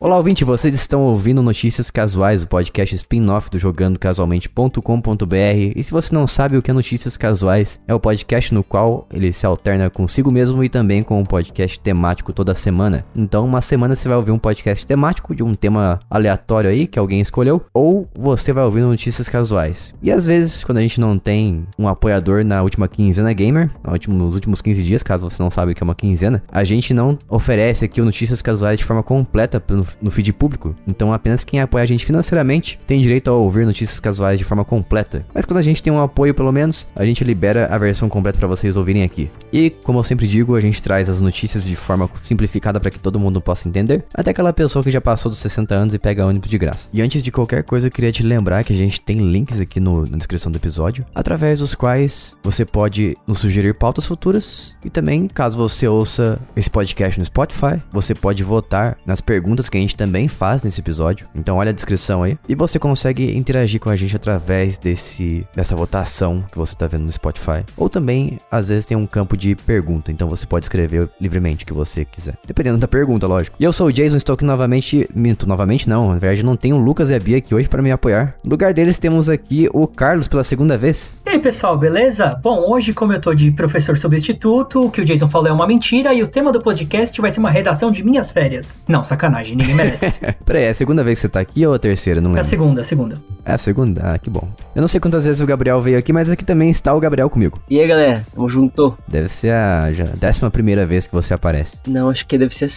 Olá, ouvinte, vocês estão ouvindo Notícias Casuais, o podcast spin-off do jogandocasualmente.com.br. E se você não sabe o que é Notícias Casuais, é o podcast no qual ele se alterna consigo mesmo e também com um podcast temático toda semana. Então, uma semana você vai ouvir um podcast temático de um tema aleatório aí que alguém escolheu, ou você vai ouvir Notícias Casuais. E às vezes, quando a gente não tem um apoiador na última quinzena gamer, nos últimos 15 dias, caso você não sabe o que é uma quinzena, a gente não oferece aqui o Notícias Casuais de forma completa no feed público, então apenas quem apoia a gente financeiramente tem direito a ouvir notícias casuais de forma completa. Mas quando a gente tem um apoio, pelo menos, a gente libera a versão completa para vocês ouvirem aqui. E, como eu sempre digo, a gente traz as notícias de forma simplificada para que todo mundo possa entender, até aquela pessoa que já passou dos 60 anos e pega ônibus de graça. E antes de qualquer coisa, eu queria te lembrar que a gente tem links aqui no, na descrição do episódio, através dos quais você pode nos sugerir pautas futuras e também, caso você ouça esse podcast no Spotify, você pode votar nas perguntas que a gente também faz nesse episódio. Então olha a descrição aí. E você consegue interagir com a gente através desse dessa votação que você está vendo no Spotify. Ou também, às vezes, tem um campo de pergunta. Então você pode escrever livremente o que você quiser. Dependendo da pergunta, lógico. E eu sou o Jason, estou aqui novamente. Minto, novamente não. Na verdade, não tenho o Lucas e a Bia aqui hoje para me apoiar. No lugar deles, temos aqui o Carlos pela segunda vez. E aí, pessoal, beleza? Bom, hoje, como eu tô de professor substituto, o que o Jason falou é uma mentira e o tema do podcast vai ser uma redação de minhas férias. Não, sacanagem, ninguém merece. Peraí, é a segunda vez que você tá aqui ou a terceira? Não lembro. É a segunda, a segunda. É a segunda? Ah, que bom. Eu não sei quantas vezes o Gabriel veio aqui, mas aqui também está o Gabriel comigo. E aí, galera? Tamo junto. Deve ser a já, décima primeira vez que você aparece. Não, acho que deve ser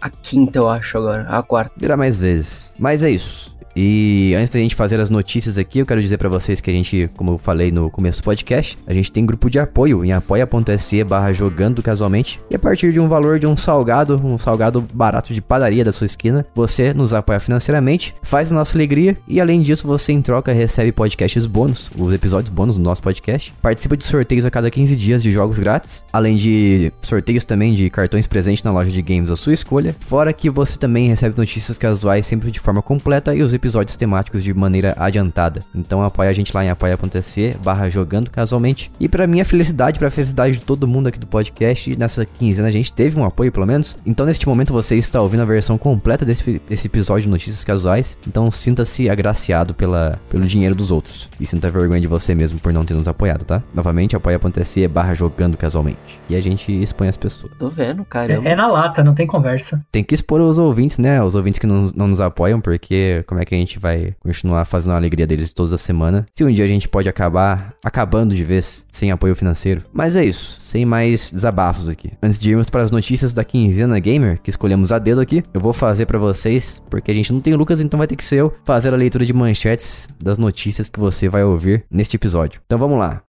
a quinta, eu acho, agora. A quarta. Virá mais vezes. Mas é isso. E antes da gente fazer as notícias aqui, eu quero dizer para vocês que a gente, como eu falei no começo do podcast, a gente tem grupo de apoio em apoia.se barra jogando casualmente. E a partir de um valor de um salgado, um salgado barato de padaria da sua esquina, você nos apoia financeiramente, faz a nossa alegria e além disso você em troca recebe podcasts bônus, os episódios bônus do nosso podcast. Participa de sorteios a cada 15 dias de jogos grátis, além de sorteios também de cartões presentes na loja de games da sua escolha. Fora que você também recebe notícias casuais sempre de forma completa e os episódios temáticos de maneira adiantada. Então apoia a gente lá em apoia.se barra jogando casualmente. E para minha felicidade, para a felicidade de todo mundo aqui do podcast, nessa quinzena a gente teve um apoio pelo menos. Então neste momento você está ouvindo a versão completa desse, desse episódio de notícias casuais. Então sinta-se agraciado pela, pelo dinheiro dos outros. E sinta vergonha de você mesmo por não ter nos apoiado, tá? Novamente apoia.se barra jogando casualmente. E a gente expõe as pessoas. Tô vendo, cara. É, é, na lata, não tem conversa. Tem que expor os ouvintes, né? Os ouvintes que não, não nos apoiam, porque como é que que a gente vai continuar fazendo a alegria deles toda semana. Se um dia a gente pode acabar acabando de vez sem apoio financeiro. Mas é isso, sem mais desabafos aqui. Antes de irmos para as notícias da quinzena gamer, que escolhemos a dedo aqui, eu vou fazer para vocês, porque a gente não tem Lucas, então vai ter que ser eu, fazer a leitura de manchetes das notícias que você vai ouvir neste episódio. Então vamos lá.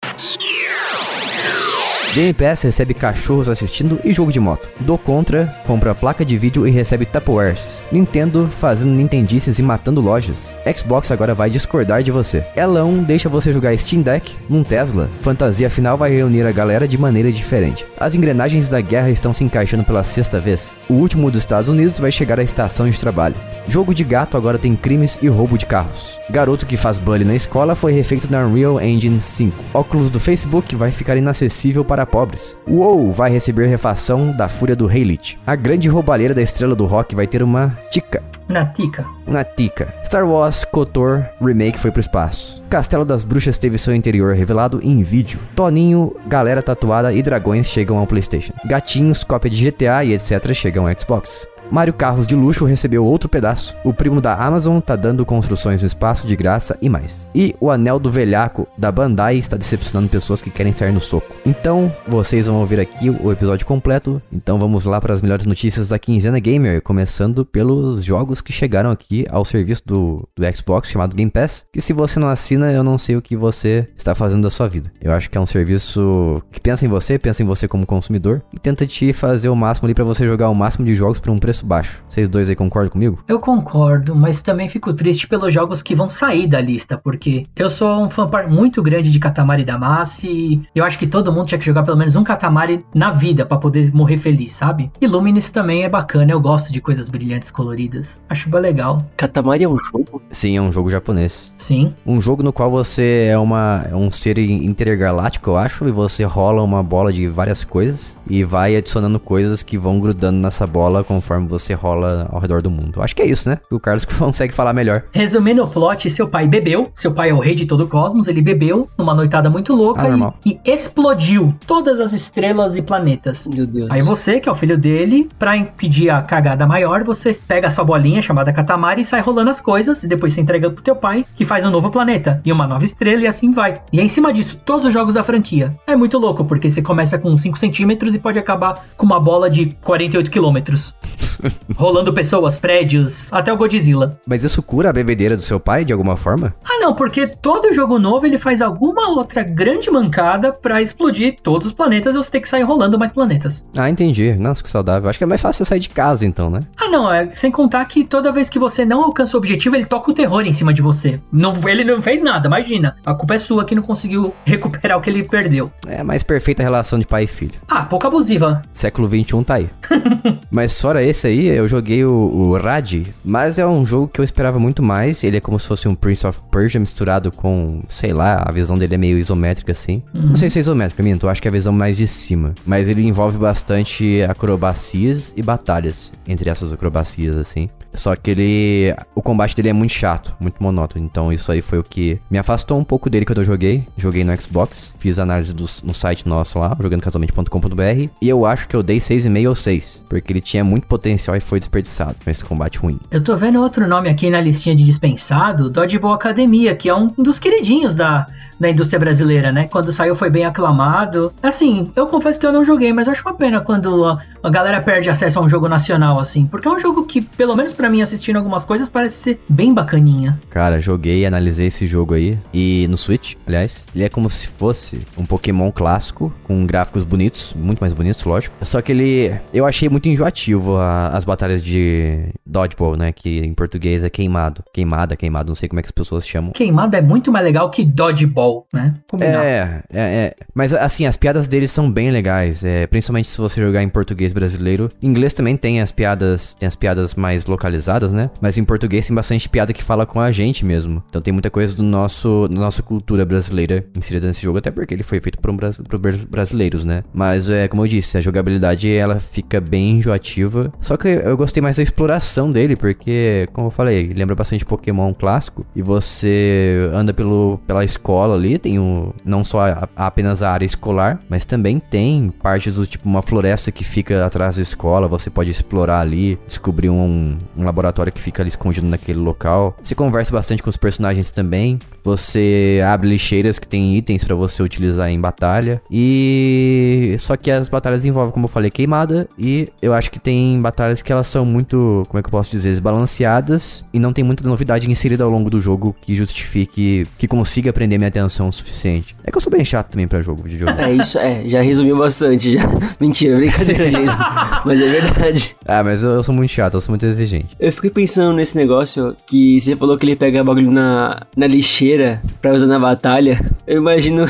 Game Pass recebe cachorros assistindo e jogo de moto. Do Contra compra placa de vídeo e recebe Tupperwares. Nintendo fazendo nintendices e matando lojas. Xbox agora vai discordar de você. Elão deixa você jogar Steam Deck num Tesla. Fantasia final vai reunir a galera de maneira diferente. As engrenagens da guerra estão se encaixando pela sexta vez. O último dos Estados Unidos vai chegar à estação de trabalho. Jogo de gato agora tem crimes e roubo de carros. Garoto que faz bullying na escola foi refeito na Unreal Engine 5. Óculos do Facebook vai ficar inacessível para pobres. WoW vai receber refação da fúria do Heilit. A grande roubalheira da estrela do rock vai ter uma tica. Na tica. Na tica. Star Wars KOTOR Remake foi pro espaço. Castelo das Bruxas teve seu interior revelado em vídeo. Toninho, galera tatuada e dragões chegam ao PlayStation. Gatinhos, cópia de GTA e etc chegam ao Xbox. Mário Carros de Luxo recebeu outro pedaço. O primo da Amazon tá dando construções no espaço de graça e mais. E o Anel do Velhaco da Bandai está decepcionando pessoas que querem sair no soco. Então, vocês vão ouvir aqui o episódio completo. Então vamos lá para as melhores notícias da quinzena gamer, começando pelos jogos que chegaram aqui ao serviço do, do Xbox chamado Game Pass. Que se você não assina, eu não sei o que você está fazendo da sua vida. Eu acho que é um serviço que pensa em você, pensa em você como consumidor e tenta te fazer o máximo ali para você jogar o máximo de jogos por um preço preço baixo. Vocês dois aí concordam comigo? Eu concordo, mas também fico triste pelos jogos que vão sair da lista, porque eu sou um fã muito grande de Katamari Damacy e eu acho que todo mundo tinha que jogar pelo menos um Katamari na vida para poder morrer feliz, sabe? E Luminous também é bacana, eu gosto de coisas brilhantes coloridas. Acho bem legal. Katamari é um jogo? Sim, é um jogo japonês. Sim. Um jogo no qual você é uma é um ser intergaláctico, eu acho, e você rola uma bola de várias coisas e vai adicionando coisas que vão grudando nessa bola conforme conforme você rola ao redor do mundo. Acho que é isso, né? O Carlos consegue falar melhor. Resumindo o plot, seu pai bebeu, seu pai é o rei de todo o cosmos, ele bebeu numa noitada muito louca Ah, e, e explodiu todas as estrelas e planetas. Meu Deus. Aí você, que é o filho dele, pra impedir a cagada maior, você pega a sua bolinha chamada Katamari e sai rolando as coisas, e depois você entrega pro teu pai, que faz um novo planeta e uma nova estrela, e assim vai. E é em cima disso, todos os jogos da franquia. É muito louco, porque você começa com 5 centímetros e pode acabar com uma bola de 48 quilômetros. rolando pessoas, prédios, até o Godzilla. Mas isso cura a bebedeira do seu pai de alguma forma? Ah, não, porque todo jogo novo ele faz alguma outra grande mancada pra explodir todos os planetas e você ter que sair rolando mais planetas. Ah, entendi. Nossa, que saudável. Acho que é mais fácil você sair de casa então, né? Ah, não, é sem contar que toda vez que você não alcança o objetivo, ele toca o terror em cima de você. Não, ele não fez nada, imagina. A culpa é sua que não conseguiu recuperar o que ele perdeu. É a mais perfeita relação de pai e filho. Ah, pouco abusiva. Século XXI tá aí. mas fora esse aí, eu joguei o, o Rad, mas é um jogo que eu esperava muito mais. Ele é como se fosse um Prince of Persia misturado com, sei lá, a visão dele é meio isométrica assim. Não sei se é isométrica, minto, eu acho que é a visão mais de cima. Mas ele envolve bastante acrobacias e batalhas entre essas acrobacias assim. Só que ele. O combate dele é muito chato, muito monótono. Então isso aí foi o que me afastou um pouco dele quando eu joguei. Joguei no Xbox, fiz análise do, no site nosso lá, jogandocasualmente.com.br. E eu acho que eu dei 6,5 ou 6. Porque ele tinha muito potencial e foi desperdiçado com esse combate ruim. Eu tô vendo outro nome aqui na listinha de dispensado, Dodgeball Academia, que é um dos queridinhos da, da indústria brasileira, né? Quando saiu foi bem aclamado. Assim, eu confesso que eu não joguei, mas acho uma pena quando a, a galera perde acesso a um jogo nacional, assim. Porque é um jogo que, pelo menos pra mim, assistindo algumas coisas, parece ser bem bacaninha. Cara, joguei e analisei esse jogo aí. E no Switch, aliás, ele é como se fosse um Pokémon clássico, com gráficos bonitos, muito mais bonitos, lógico. Só que ele. Eu achei muito enjoativo a- as batalhas de Dodgeball, né? Que em português é queimado. Queimada, queimado, não sei como é que as pessoas chamam. Queimada é muito mais legal que Dodgeball, né? Combinar. É, é, é. Mas assim, as piadas deles são bem legais. É, principalmente se você jogar em português brasileiro. Em inglês também tem as piadas. Tem as piadas mais localizadas, né? Mas em português tem bastante piada que fala com a gente mesmo. Então tem muita coisa do nosso, da nossa cultura brasileira inserida nesse jogo, até porque ele foi feito por, um, por bras- brasileiros, né? Mas é como eu disse, a jogabilidade ela fica bem enjoativa. Só que eu gostei mais da exploração dele, porque, como eu falei, lembra bastante Pokémon clássico. E você anda pelo, pela escola ali, tem o, não só a- apenas a área escolar, mas também tem partes do tipo uma floresta que fica atrás da escola. Você pode explorar ali, descobrir um, um laboratório que fica ali escondido naquele local. Você conversa bastante com os personagens também. Você abre lixeiras que tem itens pra você utilizar em batalha. E só que as batalhas envolvem, como eu falei, queimada. E eu acho que tem batalhas que elas são muito, como é que eu posso dizer, desbalanceadas. E não tem muita novidade inserida ao longo do jogo que justifique, que consiga prender minha atenção o suficiente. É que eu sou bem chato também pra jogo. É isso, é, já resumiu bastante já. Mentira, brincadeira, Jason. Mas é verdade. ah, mas eu, eu sou muito chato, eu sou muito exigente. Eu fiquei pensando nesse negócio que você falou que ele pega bagulho na, na lixeira pra usar na batalha. Eu imagino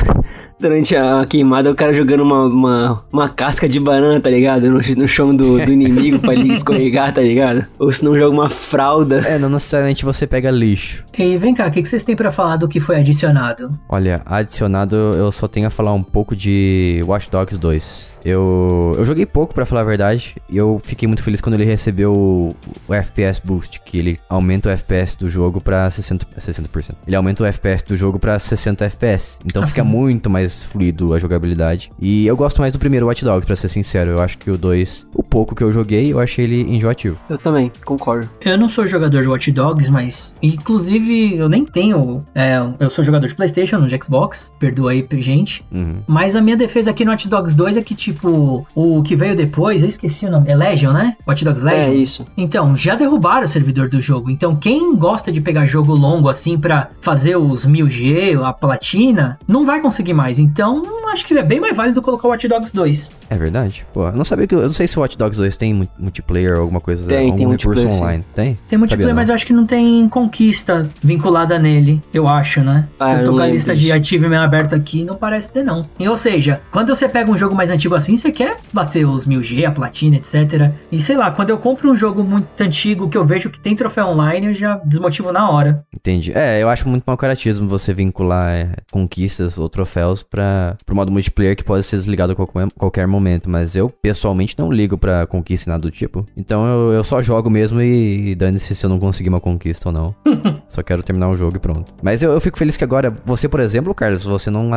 durante a queimada o cara jogando uma, uma, uma casca de banana, tá ligado? No, no chão do, do inimigo pra ele escorregar, tá ligado? Ou se não joga uma fralda. É, não necessariamente você pega lixo. E vem cá, o que que vocês têm pra falar do que foi adicionado? Olha, adicionado eu só tenho a falar um pouco de Watch Dogs 2. Eu, eu joguei pouco, pra falar a verdade, e eu fiquei muito feliz quando ele recebeu o, o FPS Boost, que ele aumenta o FPS do jogo pra 60%, 60%. Ele aumenta o FPS do jogo pra 60 FPS. Então Ah, fica muito mais fluido a jogabilidade. E eu gosto mais do primeiro Watch Dogs, pra ser sincero. Eu acho que o 2, o pouco que eu joguei, eu achei ele enjoativo. Eu também, concordo. Eu não sou jogador de Watch Dogs, mas inclusive eu nem tenho. é, eu sou jogador de PlayStation, não de Xbox. Perdoa aí, gente. Uhum. Mas a minha defesa aqui no Watch Dogs 2 é que, tipo, o que veio depois, eu esqueci o nome. É Legion, né? Watch Dogs Legion? É isso. Então, já derrubaram o servidor do jogo. Então, quem gosta de pegar jogo longo assim pra fazer os 1000G, a platina, não vai conseguir mais. Então, acho que é bem mais válido colocar o Watch Dogs 2. É verdade? Pô, eu não sabia que. Eu não sei se o Watch Dogs 2 tem mu- multiplayer ou alguma coisa. Tem, algum tem recurso multiplayer, sim. online. Tem? Tem multiplayer, Sabia mas não. eu acho que não tem conquista vinculada nele, eu acho, né? Ah, eu tô com a lista de achievement aberta aqui não parece ter, não. E, ou seja, quando você pega um jogo mais antigo assim, você quer bater os 1000G, a platina, etc. E sei lá, quando eu compro um jogo muito antigo que eu vejo que tem troféu online, eu já desmotivo na hora. Entendi. É, eu acho muito mau caratismo você vincular é, conquistas ou troféus pra, pro modo modo multiplayer que pode ser desligado a qualquer, qualquer momento, mas eu pessoalmente não ligo pra conquista e nada do tipo. Então eu, eu só jogo mesmo e, e dane-se se eu não conseguir uma conquista ou não. só quero terminar o jogo e pronto. Mas eu, eu fico feliz que agora, você, por exemplo, Carlos, você não,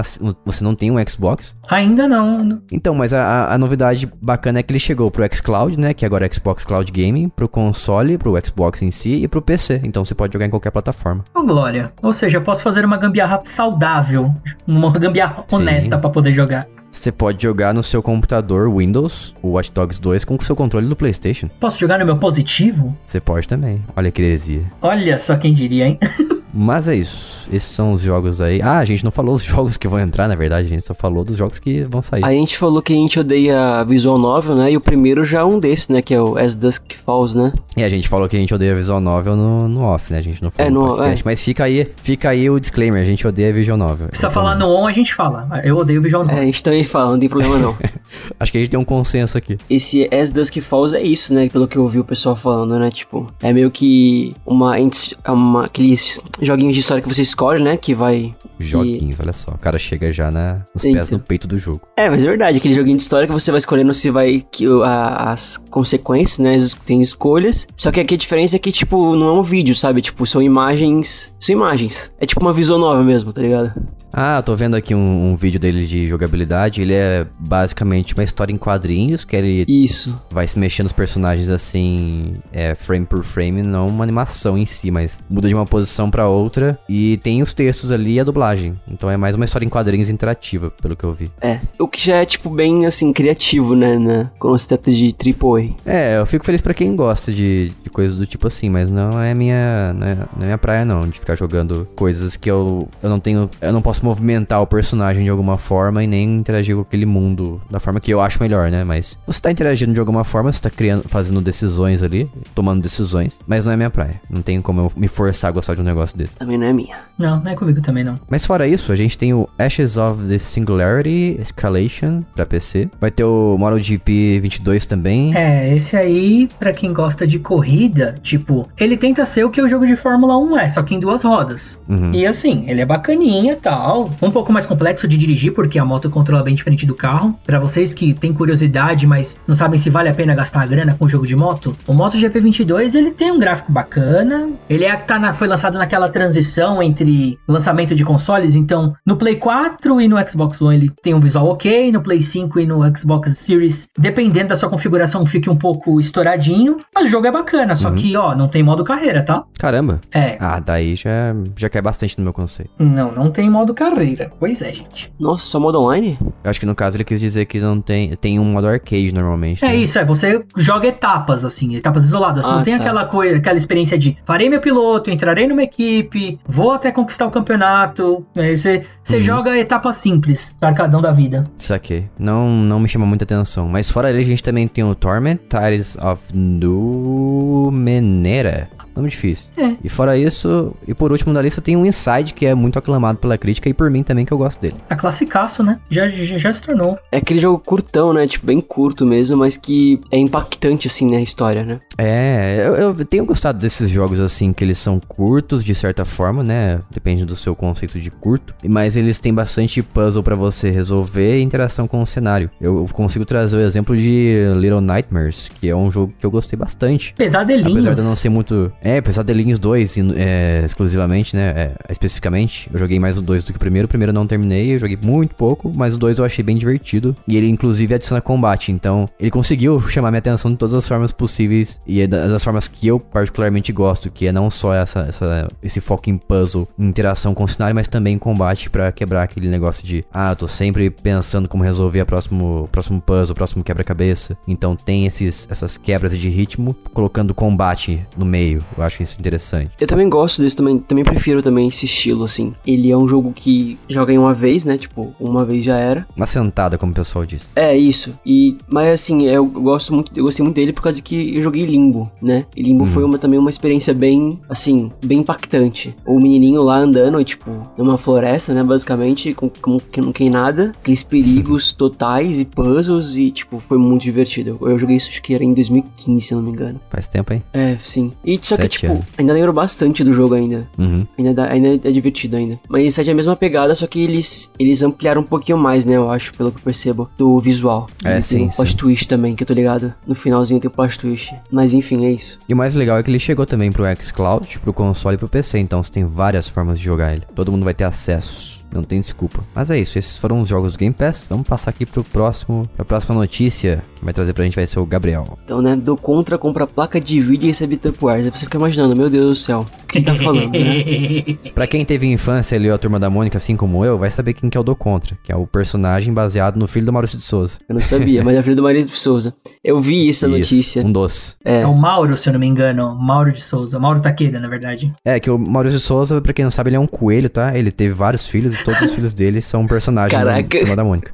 você não tem um Xbox? Ainda não. Então, mas a, a novidade bacana é que ele chegou pro xCloud, né? Que agora é Xbox Cloud Gaming, pro console, pro Xbox em si e pro PC. Então você pode jogar em qualquer plataforma. Ô, Glória. Ou seja, eu posso fazer uma gambiarra saudável, uma gambiarra honesta para poder jogar. Você pode jogar no seu computador Windows, o Watch Dogs 2, com o seu controle do PlayStation. Posso jogar no meu positivo? Você pode também. Olha que heresia. Olha só quem diria, hein? Mas é isso. Esses são os jogos aí. Ah, a gente não falou os jogos que vão entrar, na verdade. A gente só falou dos jogos que vão sair. A gente falou que a gente odeia visual novel, né? E o primeiro já é um desses, né? Que é o As Dusk Falls, né? E a gente falou que a gente odeia visual novel no, no off, né? A gente não falou é, no, podcast. É. Mas fica aí, fica aí o disclaimer. A gente odeia visual novel. Precisa falar no on, a gente fala. Eu odeio visual novel. É, a gente também fala, não tem problema não. Acho que a gente tem um consenso aqui. Esse As Dusk Falls é isso, né? Pelo que eu ouvi o pessoal falando, né? Tipo, é meio que uma, uma aqueles joguinhos de história que você escolhe, né? Que vai. Joguinhos, que... olha só. O cara chega já na, nos Eita. pés no peito do jogo. É, mas é verdade. Aquele joguinho de história que você vai escolhendo se vai. Que, a, as consequências, né? Tem escolhas. Só que aqui a diferença é que, tipo, não é um vídeo, sabe? Tipo, são imagens. São imagens. É tipo uma visão nova mesmo, tá ligado? Ah, tô vendo aqui um, um, vídeo dele de jogabilidade. Ele é basicamente uma história em quadrinhos, que ele Isso. vai se mexendo nos personagens assim, é, frame por frame, não uma animação em si, mas muda de uma posição outra e tem os textos ali e a dublagem. Então é mais uma história em quadrinhos interativa, pelo que eu vi. É, o que já é tipo bem assim criativo, né, né? quando se trata de AAA. É, eu fico feliz para quem gosta de, de, coisas do tipo assim, mas não é minha, não é, não é minha praia não, de ficar jogando coisas que eu, eu não tenho, eu não posso posso movimentar o personagem de alguma forma e nem interagir com aquele mundo da forma que eu acho melhor, né? Mas você tá interagindo de alguma forma, você tá criando, fazendo decisões ali, tomando decisões, mas não é minha praia. Não tem como eu me forçar a gostar de um negócio desse. Também não é minha. Não, não é comigo também não. Mas fora isso, a gente tem o Ashes of the Singularity Escalation pra PC. Vai ter o MotoGP 22 também. É, esse aí, pra quem gosta de corrida, tipo, ele tenta ser o que o jogo de Fórmula 1 é, só que em duas rodas. Uhum. E assim, ele é bacaninha e tal um pouco mais complexo de dirigir, porque a moto controla bem diferente do carro. Para vocês que têm curiosidade, mas não sabem se vale a pena gastar a grana com o jogo de moto, o MotoGP 22 ele tem um gráfico bacana. Ele é tá na, foi lançado naquela transição entre lançamento de consoles, então no Play 4 e no Xbox One ele tem um visual ok, no Play 5 e no Xbox Series, dependendo da sua configuração, fica um pouco estouradinho, mas o jogo é bacana, só uhum. que ó, não tem modo carreira, tá? Caramba. É. Ah, daí já já cai bastante no meu conceito. Não, não tem modo carreira. Pois é, gente. Nossa, só modo online? Eu acho que no caso ele quis dizer que não tem. Tem um modo arcade normalmente. É né? isso, é. Você joga etapas, assim, etapas isoladas. Ah, não tem tá. aquela coisa, aquela experiência de farei meu piloto, entrarei numa equipe, vou até conquistar o campeonato. Você, você uhum. joga etapas simples, arcadão da vida. Isso aqui. Não, não me chama muita atenção. Mas fora ele, a gente também tem o Torment Tires of Numenera. Nome difícil. É. E fora isso, e por último na lista tem um Inside que é muito aclamado pela crítica e por mim também que eu gosto dele. A classicaço, né? Já, já, já se tornou. É aquele jogo curtão, né? Tipo, bem curto mesmo, mas que é impactante, assim, né? A história, né? É, eu, eu tenho gostado desses jogos, assim, que eles são curtos de certa forma, né? Depende do seu conceito de curto. Mas eles têm bastante puzzle para você resolver e interação com o cenário. Eu consigo trazer o exemplo de Little Nightmares, que é um jogo que eu gostei bastante. Pesadelinhos. Apesar de não ser muito. É, Pesadelinhos 2, é, exclusivamente, né? É, especificamente. Eu joguei mais o 2 do que o primeiro. O primeiro eu não terminei, eu joguei muito pouco, mas o 2 eu achei bem divertido. E ele, inclusive, adiciona combate. Então, ele conseguiu chamar minha atenção de todas as formas possíveis. E é das formas que eu particularmente gosto, que é não só essa, essa esse foco em puzzle, interação com o cenário, mas também em combate para quebrar aquele negócio de, ah, eu tô sempre pensando como resolver a próximo, próximo puzzle, próximo quebra-cabeça. Então tem esses, essas quebras de ritmo, colocando combate no meio. Eu acho isso interessante. Eu também gosto desse, também, também prefiro também esse estilo, assim. Ele é um jogo que joga em uma vez, né? Tipo, uma vez já era. Uma sentada, como o pessoal diz. É, isso. E, mas assim, eu gosto muito, eu gostei muito dele por causa que eu joguei Limbo, né? E Limbo uhum. foi uma, também uma experiência bem, assim, bem impactante. O menininho lá andando, tipo, numa floresta, né? Basicamente, com, com, com não tem nada. Aqueles perigos totais e puzzles e, tipo, foi muito divertido. Eu, eu joguei isso, acho que era em 2015, se eu não me engano. Faz tempo, hein? É, sim. E só Só que, tipo, anos. ainda lembro bastante do jogo ainda. Uhum. Ainda, dá- ainda é divertido ainda. Mas 7 é a mesma pegada, só que eles, eles ampliaram um pouquinho mais, né? Eu acho, pelo que eu percebo, do visual. É, e sim, tem o plot sim. twist também, que eu tô ligado. No finalzinho tem o plot twist. Mas enfim, é isso. E o mais legal é que ele chegou também pro xCloud, pro console e pro PC, então você tem várias formas de jogar ele. Todo mundo vai ter acesso. Não tem desculpa. Mas é isso, esses foram os jogos do Game Pass. Vamos passar aqui pro próximo, pra próxima notícia. Que vai trazer pra gente vai ser o Gabriel. Então, né? Do contra, compra placa de vídeo e recebe Tupperwares. Aí você fica imaginando, meu Deus do céu. O que ele tá falando, né? Pra quem teve infância ali, a turma da Mônica, assim como eu, vai saber quem que é o do Contra, que é o personagem baseado no filho do Maurício de Souza. Eu não sabia, mas é filho do Marido de Souza. Eu vi essa Isso, notícia. Um doce. É. É o Mauro, se eu não me engano. Mauro de Souza. Mauro Taqueda, na verdade. É, que o Maurício de Souza, pra quem não sabe, ele é um coelho, tá? Ele teve vários filhos todos os filhos dele são personagens Caraca. da turma da Mônica.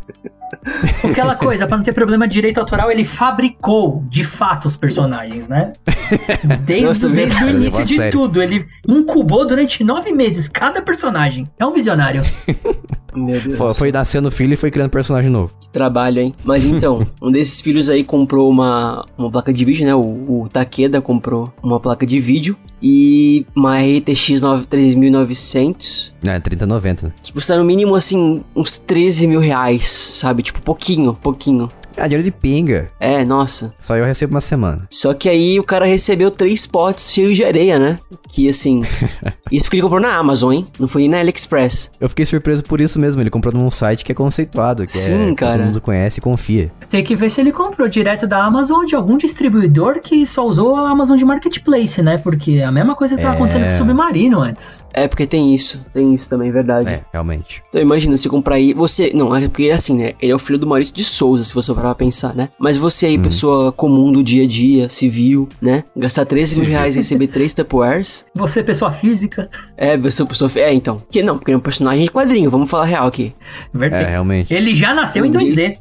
Aquela coisa, pra não ter problema de direito autoral, ele fabricou, de fato, os personagens, né? Desde, Nossa, desde o verdade, início de sério. tudo. Ele incubou durante nove meses cada personagem. É um visionário. Meu Deus. Foi, foi nascendo filho e foi criando personagem novo. Que trabalho, hein? Mas então, um desses filhos aí comprou uma, uma placa de vídeo, né? O, o Takeda comprou uma placa de vídeo e uma RTX 9 3900 É, 3090, né? que custa no mínimo assim uns 13 mil reais, sabe? Tipo, pouquinho, pouquinho. Ah, dinheiro de pinga. É, nossa. Só eu recebo uma semana. Só que aí o cara recebeu três potes cheios de areia, né? Que assim. isso porque ele comprou na Amazon, hein? Não foi nem na AliExpress. Eu fiquei surpreso por isso mesmo. Ele comprou num site que é conceituado, que Sim, é, que cara. todo mundo conhece e confia. Tem que ver se ele comprou direto da Amazon de algum distribuidor que só usou a Amazon de Marketplace, né? Porque a mesma coisa que tava É. acontecendo com o Submarino antes. É, porque tem isso. Tem isso também, verdade. É, realmente. Então imagina, se comprar aí, você. Não, é porque assim, né? Ele é o filho do Maurício de Souza, se você pra pensar, né? Mas você aí, pessoa comum do dia a dia, civil, né? Gastar 13 mil reais e receber três Tupperwares. Você, pessoa física, É, pessoa, pessoa. É, então. Que não, porque é um personagem de quadrinho, vamos falar real aqui. É, verdade. realmente. Ele já nasceu em 2D.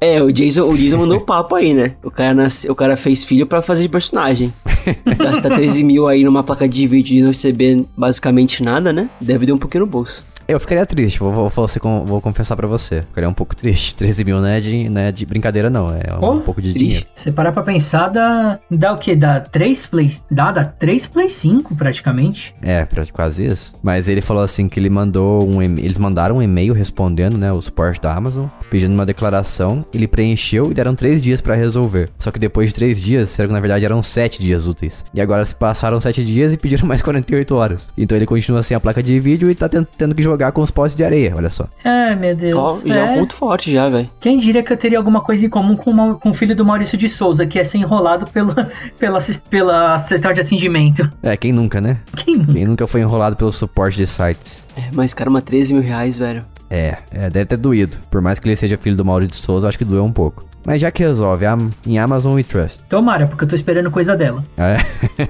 É, o Jason, o Jason mandou o papo aí, né? O cara, nasce, o cara fez filho pra fazer de personagem. Gastar 13 mil aí numa placa de vídeo e não receber basicamente nada, né? Deve dar um pouquinho no bolso. Eu ficaria triste, vou, vou, vou, com- vou confessar pra você. Ficaria um pouco triste. 13 mil não é de, não é de brincadeira, não. É um Oh, pouco de triste. dinheiro. Se parar pra pensar, dá, dá o quê? Dá 3 Play. Dá, dá 3 Play 5 praticamente. É, pra quase isso. Mas ele falou assim que ele mandou um eles mandaram um e-mail respondendo, né, o suporte da Amazon, pedindo uma declaração. Ele preencheu e deram três dias pra resolver. Só que depois de três dias, será que na verdade eram sete dias úteis. E agora se passaram sete dias e pediram mais 48 horas. Então ele continua sem a placa de vídeo e tá ten- tendo que jogar com os potes de areia, olha só. Ai, meu Deus. Já é um É. ponto forte já, velho. Quem diria que eu teria alguma coisa em comum com, o Mau- com o filho do Maurício de Souza, que é ser enrolado pela, pela, pela central de atendimento? É, quem nunca, né? Quem nunca? Quem nunca foi enrolado pelo suporte de sites. É, mas, cara, uma 13 mil reais, velho. É, é, deve ter doído. Por mais que ele seja filho do Maurício de Souza, acho que doeu um pouco. Mas já que resolve, a- em Amazon e Trust. Tomara, porque eu tô esperando coisa dela. É.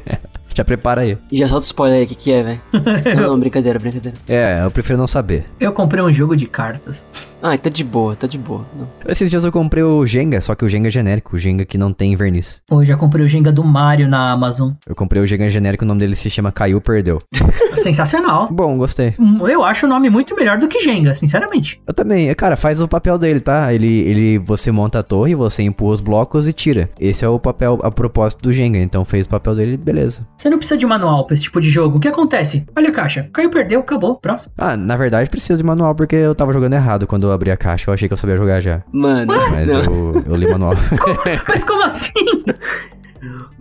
já prepara aí. E já solta spoiler aí, o que, que é, velho? não, não, brincadeira, brincadeira. É, eu prefiro não saber. Eu comprei um jogo de cartas. Ah, tá de boa, tá de boa. Não. Esses dias eu comprei o Jenga, só que o Jenga é genérico, o Jenga que não tem verniz. Hoje já comprei o Jenga do Mario na Amazon. Eu comprei o Jenga genérico, o nome dele se chama Caiu Perdeu. Sensacional. Bom, gostei. Hum, Eu acho o nome muito melhor do que Jenga, sinceramente. Eu também, cara, faz o papel dele, tá? Ele, ele, você monta a torre, você empurra os blocos e tira. Esse é o papel, a propósito do Jenga, então fez o papel dele, beleza. Você não precisa de manual pra esse tipo de jogo. O que acontece? Olha a caixa. Caiu, perdeu, acabou. Próximo. Ah, na verdade precisa de manual porque eu tava jogando errado quando eu abri a caixa, eu achei que eu sabia jogar já. Mano, Mas não. eu, eu li manual. Mas como assim?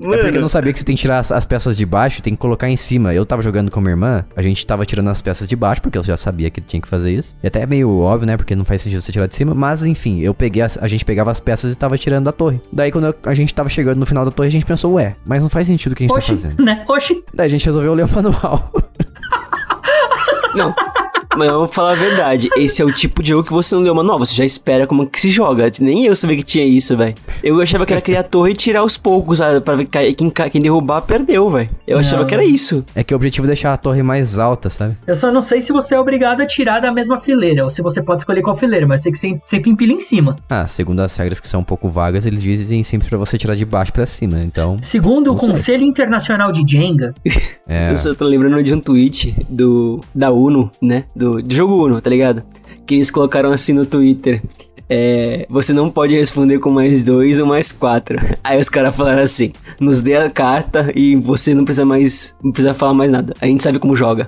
É porque eu não sabia que você tem que tirar as, as peças de baixo e tem que colocar em cima. Eu tava jogando com minha irmã, a gente tava tirando as peças de baixo, porque eu já sabia que tinha que fazer isso. E até é meio óbvio, né? Porque não faz sentido você tirar de cima. Mas enfim, eu peguei as- a gente pegava as peças e tava tirando da torre. Daí quando eu- a gente tava chegando no final da torre, a gente pensou, ué, mas não faz sentido o que a gente tá Oxi, fazendo. né? Oxi. Daí a gente resolveu ler o manual. Não. Mas vamos falar a verdade. Esse é o tipo de jogo que você não leu o manual. Você já espera como que se joga. Nem eu sabia que tinha isso, velho. Eu achava que era criar torre e tirar aos poucos, sabe? Pra ver que- quem, quem derrubar, perdeu, velho. Eu achava Não. que era isso. É que o objetivo é deixar a torre mais alta, sabe? Eu só não sei se você é obrigado a tirar da mesma fileira, ou se você pode escolher qual fileira, mas eu sei que sempre, sempre empilha em cima. Ah, segundo as regras que são um pouco vagas, eles dizem sempre pra você tirar de baixo pra cima. Então, Segundo o sei. Conselho Internacional de Jenga, é. Eu só tô lembrando de um tweet do da Uno, né? Do, do jogo Uno, tá ligado? Que eles colocaram assim no Twitter. É, você não pode responder com mais dois ou mais quatro. Aí os caras falaram assim, nos dê a carta e você não precisa mais, não precisa falar mais nada. A gente sabe como joga.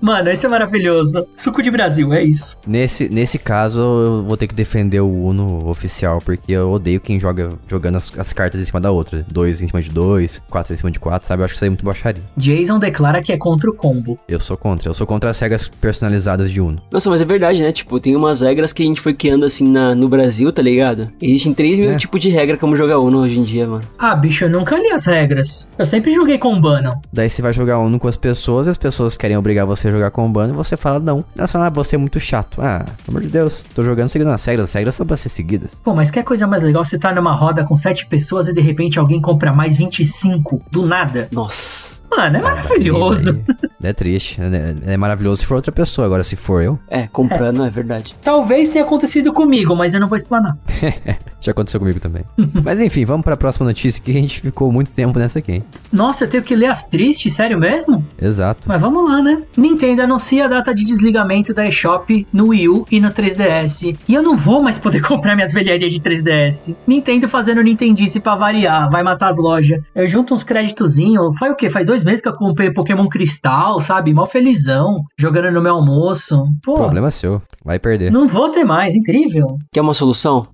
Mano, esse é maravilhoso. Suco de Brasil, é isso. Nesse, nesse caso, eu vou ter que defender o Uno oficial, porque eu odeio quem joga jogando as, as cartas em cima da outra. Dois em cima de dois, quatro em cima de quatro, sabe? Eu acho que isso aí é muito baixaria. Jason declara que é contra o combo. Eu sou contra. Eu sou contra as regras personalizadas de Uno. Nossa, mas é verdade, né? Tipo, tem umas regras que a gente foi criando assim na, no Brasil, tá ligado? Existem 3 mil É. tipos de regra como jogar Uno hoje em dia, mano. Ah, bicho, eu nunca li as regras. Eu sempre joguei com Bano. Daí você vai jogar Uno com as pessoas e as pessoas querem obrigar você a jogar com o bando e você fala não. Elas falam, ah, você é muito chato. Ah, pelo amor de Deus, tô jogando seguindo as regras. As regras são pra ser seguidas. Pô, mas que coisa mais legal você tá numa roda com sete pessoas e de repente alguém compra mais 25 do nada. Nossa. Mano, é maravilhoso. Daí- daí É triste. É, é maravilhoso se for outra pessoa. Agora, se for eu, É, comprando é verdade. Talvez tenha acontecido comigo, mas eu não vou explanar. já aconteceu comigo também. Mas enfim, vamos pra próxima notícia que a gente ficou muito tempo nessa aqui, hein? Nossa, eu tenho que ler as tristes, sério mesmo? Exato. Mas vamos lá, né? Nintendo anuncia a data de desligamento da eShop no Wii U e no 3DS. E eu não vou mais poder comprar minhas velharias de 3DS. Nintendo fazendo Nintendice pra variar, vai matar as lojas. Eu junto uns créditozinhos. Faz o quê? Faz dois meses que eu comprei Pokémon Cristal, sabe? Mó felizão, jogando no meu almoço. Pô, Problema seu. Vai perder. não vou ter mais, incrível. Quer uma solução?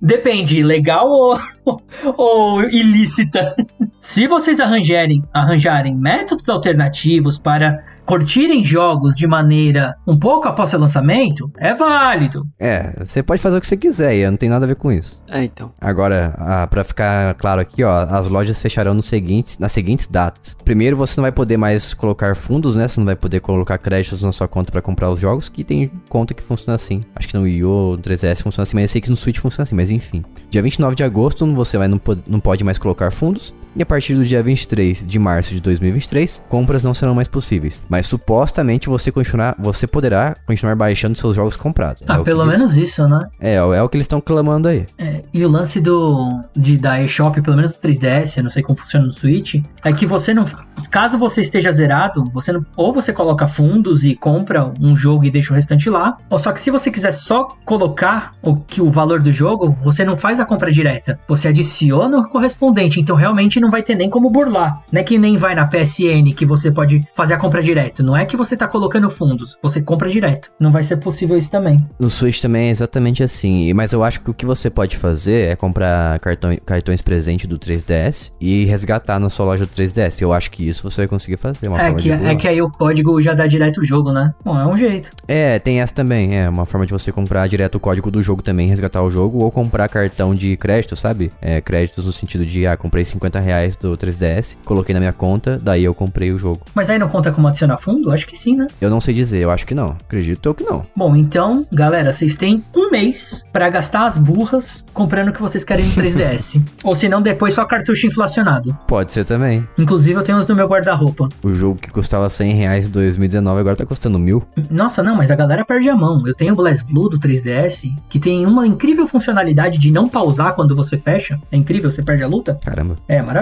Depende, legal ou, ou ilícita. Se vocês arranjarem, arranjarem métodos alternativos para curtirem jogos de maneira um pouco após seu lançamento, é válido. É, você pode fazer o que você quiser e não tem nada a ver com isso. É, então. Agora, ah, pra ficar claro aqui, ó, as lojas fecharão nos seguintes, nas seguintes datas. Primeiro, você não vai poder mais colocar fundos, né? Você não vai poder colocar créditos na sua conta pra comprar os jogos, que tem conta que funciona assim. Acho que no Wii U, no 3DS funciona assim, mas eu sei que no Switch funciona assim, mas enfim. Dia 29 de agosto, você vai, não, não pode mais colocar fundos. E a partir do dia 23 de março de 2023, compras não serão mais possíveis. Mas supostamente você continuar, você poderá continuar baixando seus jogos comprados. Ah, É pelo eles- menos isso, né? É, é o que eles estão clamando aí. É, e o lance do de, da eShop, pelo menos do 3DS, eu não sei como funciona no Switch, é que você não. Caso você esteja zerado, você não, ou você coloca fundos e compra um jogo e deixa o restante lá, ou só que se você quiser só colocar o que o valor do jogo, você não faz a compra direta. Você adiciona o correspondente, então realmente não vai ter nem como burlar. Não é que nem vai na PSN que você pode fazer a compra direto. Não é que você tá colocando fundos, você compra direto. Não vai ser possível isso também. No Switch também é exatamente assim. Mas eu acho que o que você pode fazer é comprar cartão, cartões presente do 3DS e resgatar na sua loja do 3DS. Eu acho que isso você vai conseguir fazer. É forma que, é que aí o código já dá direto o jogo, né? Bom, é um jeito. É, tem essa também. É uma forma de você comprar direto o código do jogo também, resgatar o jogo, ou comprar cartão de crédito, sabe? É, créditos no sentido de, ah, comprei 50 reais do 3DS, coloquei na minha conta, daí eu comprei o jogo. Mas aí não conta como adicionar fundo? Acho que sim, né? Eu não sei dizer, eu acho que não. Acredito eu que não. Bom, então, galera, vocês têm um mês pra gastar as burras comprando o que vocês querem no 3DS. Ou se não, depois só cartucho inflacionado. Pode ser também. Inclusive, eu tenho uns no meu guarda-roupa. O jogo que custava 100 reais em 2019 agora tá custando mil. Nossa, não, mas a galera perde a mão. Eu tenho o Blast Blue do 3DS, que tem uma incrível funcionalidade de não pausar quando você fecha. É incrível, você perde a luta. Caramba. É, maravilhoso.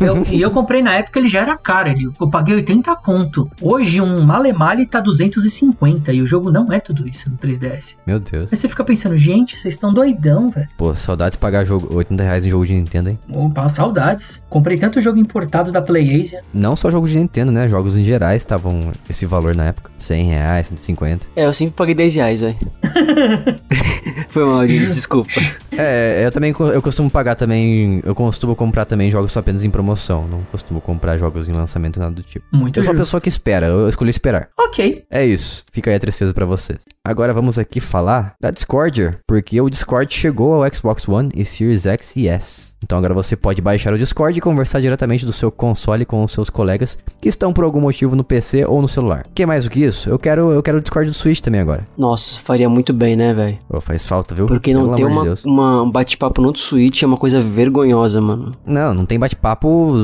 Eu- e eu comprei na época, ele já era caro. Ele, eu paguei 80 conto. Hoje, um Malemale tá 250 e o jogo não é tudo isso no 3DS. Meu Deus. Aí você fica pensando, gente, vocês estão doidão, velho. Pô, saudades de pagar jogo, 80 reais em jogo de Nintendo, hein? Opa, saudades. Comprei tanto jogo importado da PlayAsia. Não só jogos de Nintendo, né? Jogos em gerais estavam esse valor na época. 100 reais, 150. É, eu sempre paguei 10 reais, velho. Foi mal, gente, desculpa. É, eu também eu costumo pagar também. Eu costumo comprar também jogos só apenas em promoção. Não costumo comprar jogos em lançamento, nada do tipo. Muito Eu sou a pessoa que espera, eu escolhi esperar. Ok. É isso, fica aí a tristeza pra vocês. Agora vamos aqui falar da Discordia, porque o Discord chegou ao Xbox One e Series X e S. Então agora você pode baixar o Discord e conversar diretamente do seu console com os seus colegas que estão por algum motivo no PC ou no celular. Que mais do que isso? Eu quero, eu quero o Discord do Switch também agora. Nossa, faria muito bem, né, velho? Ô, faz falta, viu? Porque não Pelo ter amor de uma, uma um bate-papo no Switch é uma coisa vergonhosa, mano. Não, não tem bate-papo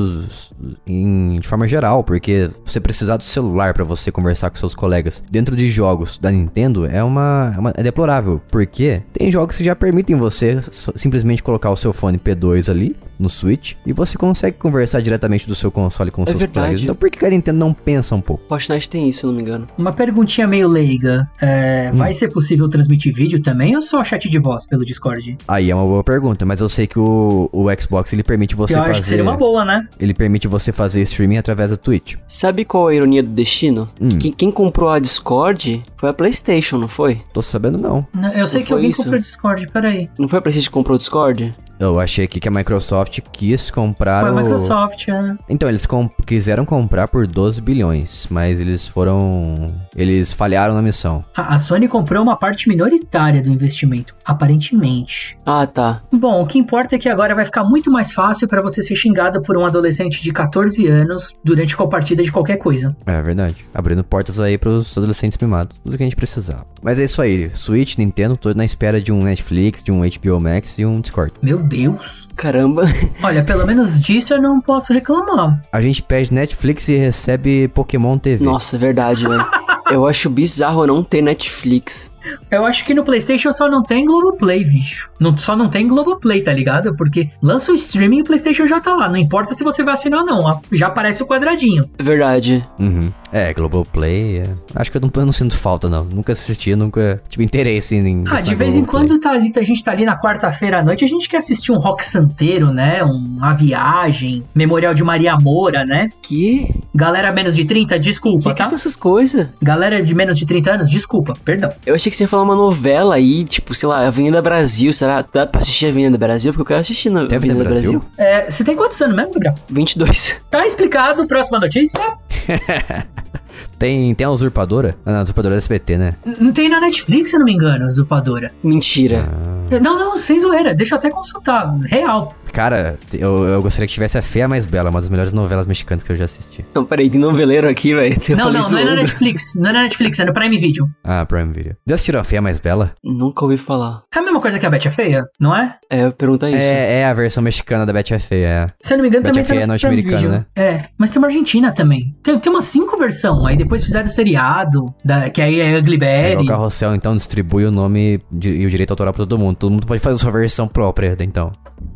em- de forma geral, porque você precisar do celular pra você conversar com seus colegas dentro de jogos da Nintendo é uma, é uma- é deplorável, porque tem jogos que já permitem você simplesmente colocar o seu fone P2 ali no Switch e você consegue conversar diretamente do seu console com É seus verdade. players. Então por que a Nintendo não pensa um pouco? Fortnite tem isso, se eu não me engano. Uma perguntinha meio leiga. É, Vai ser possível transmitir vídeo também ou só chat de voz pelo Discord? Aí é uma boa pergunta, mas eu sei que o, o Xbox ele permite você eu fazer acho que seria uma boa, né? ele permite você fazer streaming através da Twitch. Sabe qual é a ironia do destino? Hum. Que quem comprou a Discord foi a PlayStation, não foi? Tô sabendo não. Não, Eu sei Não que alguém isso? comprou o Discord, peraí. Não foi a PlayStation que comprou o Discord? Eu achei aqui que a Microsoft quis comprar Foi a o... Microsoft, né? Então, eles com- quiseram comprar por 12 bilhões, mas eles foram... Eles falharam na missão. A a Sony comprou uma parte minoritária do investimento, aparentemente. Ah, tá. Bom, o que importa é que agora vai ficar muito mais fácil pra você ser xingado por um adolescente de 14 anos durante qualquer partida de qualquer coisa. É verdade. Abrindo portas aí pros adolescentes mimados. Tudo que a gente precisava. Mas é isso aí. Switch, Nintendo, tô na espera de um Netflix, de um HBO Max e um Discord. Meu Deus. Caramba. Olha, pelo menos disso eu não posso reclamar. A gente pede Netflix e recebe Pokémon TV. Nossa, é verdade, velho. Eu acho bizarro não ter Netflix. Eu acho que no PlayStation só não tem Globoplay, bicho. Não, só não tem Globoplay, tá ligado? Porque lança o streaming e o PlayStation já tá lá. Não importa se você vai assinar ou não. Já aparece o quadradinho. É verdade. Uhum. É, Globoplay. É... Acho que eu não, eu não sinto falta, não. Nunca assisti, nunca tive interesse em. Ah, de vez em quando tá ali, a gente tá ali na quarta-feira à noite, a gente quer assistir um rock santeiro, né? Uma viagem, memorial de Maria Moura, né? Que? Galera menos de 30, desculpa, Que que tá? são essas coisas? Galera de menos de 30 anos, desculpa, perdão. Eu achei que você ia falar uma novela aí, tipo, sei lá, Avenida Brasil. Será? Dá pra assistir Avenida Brasil? Porque eu quero assistir na Tem Avenida Avenida Brasil? Brasil. É, você tem quantos anos mesmo, Gabriel? 22. Tá explicado, próxima notícia. Tem, tem a usurpadora? Ah, não, a usurpadora é SBT, né? Não tem na Netflix, se eu não me engano, Usurpadora. Mentira. Não, não, sem zoeira, deixa eu até consultar. Real. Cara, eu, eu gostaria que tivesse a Feia Mais Bela, uma das melhores novelas mexicanas que eu já assisti. Não, peraí, tem noveleiro aqui, velho. Não, não, não é na. Netflix. Não é na Netflix, é no Prime Video. Ah, Prime Video. Já assistiram a Feia Mais Bela? Nunca ouvi falar. É a mesma coisa que a Betty é Feia, não é? É, pergunta isso. É, é a versão mexicana da Betty a Feia, é. Se eu não me engano, Betty também a Feia tá é no Prime norte-americana, Video. É, mas tem uma Argentina também. Tem, tem umas cinco versões. Aí depois fizeram o seriado, da, que aí é Ugly É Betty. o Carrossel, então, distribui o nome de- e o direito autoral pra todo mundo. Todo mundo pode fazer sua versão própria, então.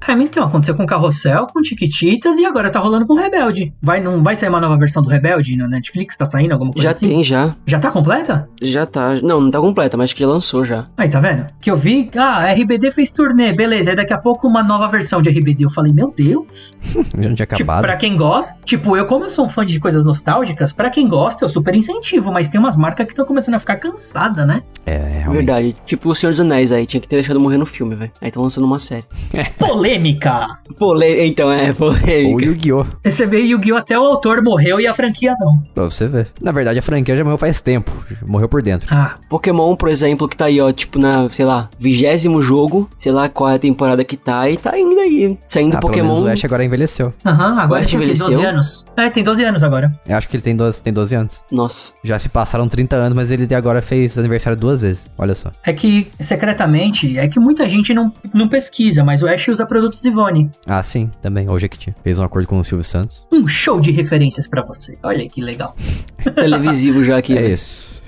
É, mas então, aconteceu com Carrossel, com Tiquititas e agora tá rolando com Rebelde. Vai, não vai sair uma nova versão do Rebelde na Netflix? Tá saindo alguma coisa já assim? tem, já. Já tá completa? Já tá. Não, não tá completa, mas acho que já lançou já. Aí, tá vendo? Que eu vi, ah, RBD fez turnê, beleza. Aí daqui a pouco uma nova versão de RBD. Eu falei, meu Deus. Já não tinha Tipo, acabado. pra quem gosta, tipo, eu como eu sou um fã de coisas nostálgicas, pra quem gosta, eu super incentivo, mas tem umas marcas que estão começando a ficar cansada, né? É, realmente. Verdade. Tipo o Senhor dos Anéis aí, tinha que ter deixado morrer no filme, velho. Aí tão lançando uma série. Polêmica! Polê... Então, é, Ou polêmica. Yu-Gi-Oh! Você vê Yu-Gi-Oh! até o autor morreu e a franquia não. Pra você ver. Na verdade, a franquia já morreu faz tempo. Morreu por dentro. Ah, Pokémon, por exemplo, que tá aí, ó, tipo na, sei lá, vigésimo jogo, sei lá qual é a temporada que tá, e tá indo aí. Saindo Ah, pelo Pokémon. menos o Ash agora envelheceu. aham, agora Ash tinha que 12 envelheceu? anos. É, tem 12 anos agora. Eu acho que ele tem 12, tem 12 anos. Nossa. Já se passaram 30 anos, mas ele agora fez aniversário duas vezes. Olha só. É que, secretamente, é que muita gente não, não pesquisa, mas o Ash usa produtos Ivone. Ah, sim, também. Hoje é que tinha. Fez um acordo com o Silvio Santos. Um show de referências pra você. Olha que legal. Televisivo já aqui. É velho. isso.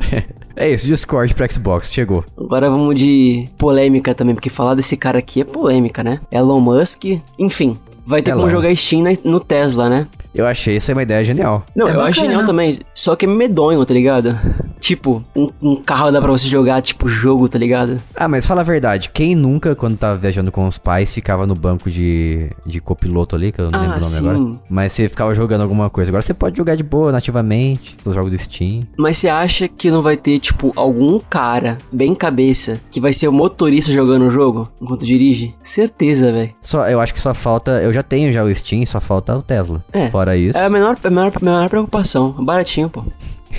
é isso, Discord pra Xbox, chegou. Agora vamos de polêmica também, porque falar desse cara aqui é polêmica, né? Elon Musk, enfim. Vai ter Elon. como jogar Steam no Tesla, né? Eu achei isso uma ideia genial. Não, É eu acho genial também. Só que é medonho, tá ligado? Tipo, um, um carro dá pra você jogar, tipo, jogo, tá ligado? Ah, mas fala a verdade, quem nunca, quando tava viajando com os pais, ficava no banco de, de copiloto ali, que eu não Ah, lembro o nome sim. agora. Mas você ficava jogando alguma coisa. Agora você pode jogar de boa, nativamente, os jogos do Steam. Mas você acha que não vai ter, tipo, algum cara bem cabeça que vai ser o motorista jogando o jogo enquanto dirige? Certeza, velho. Só, eu acho que só falta. Eu já tenho já o Steam, só falta o Tesla. É. Fora isso. É a menor, a menor, a menor preocupação. Baratinho, pô.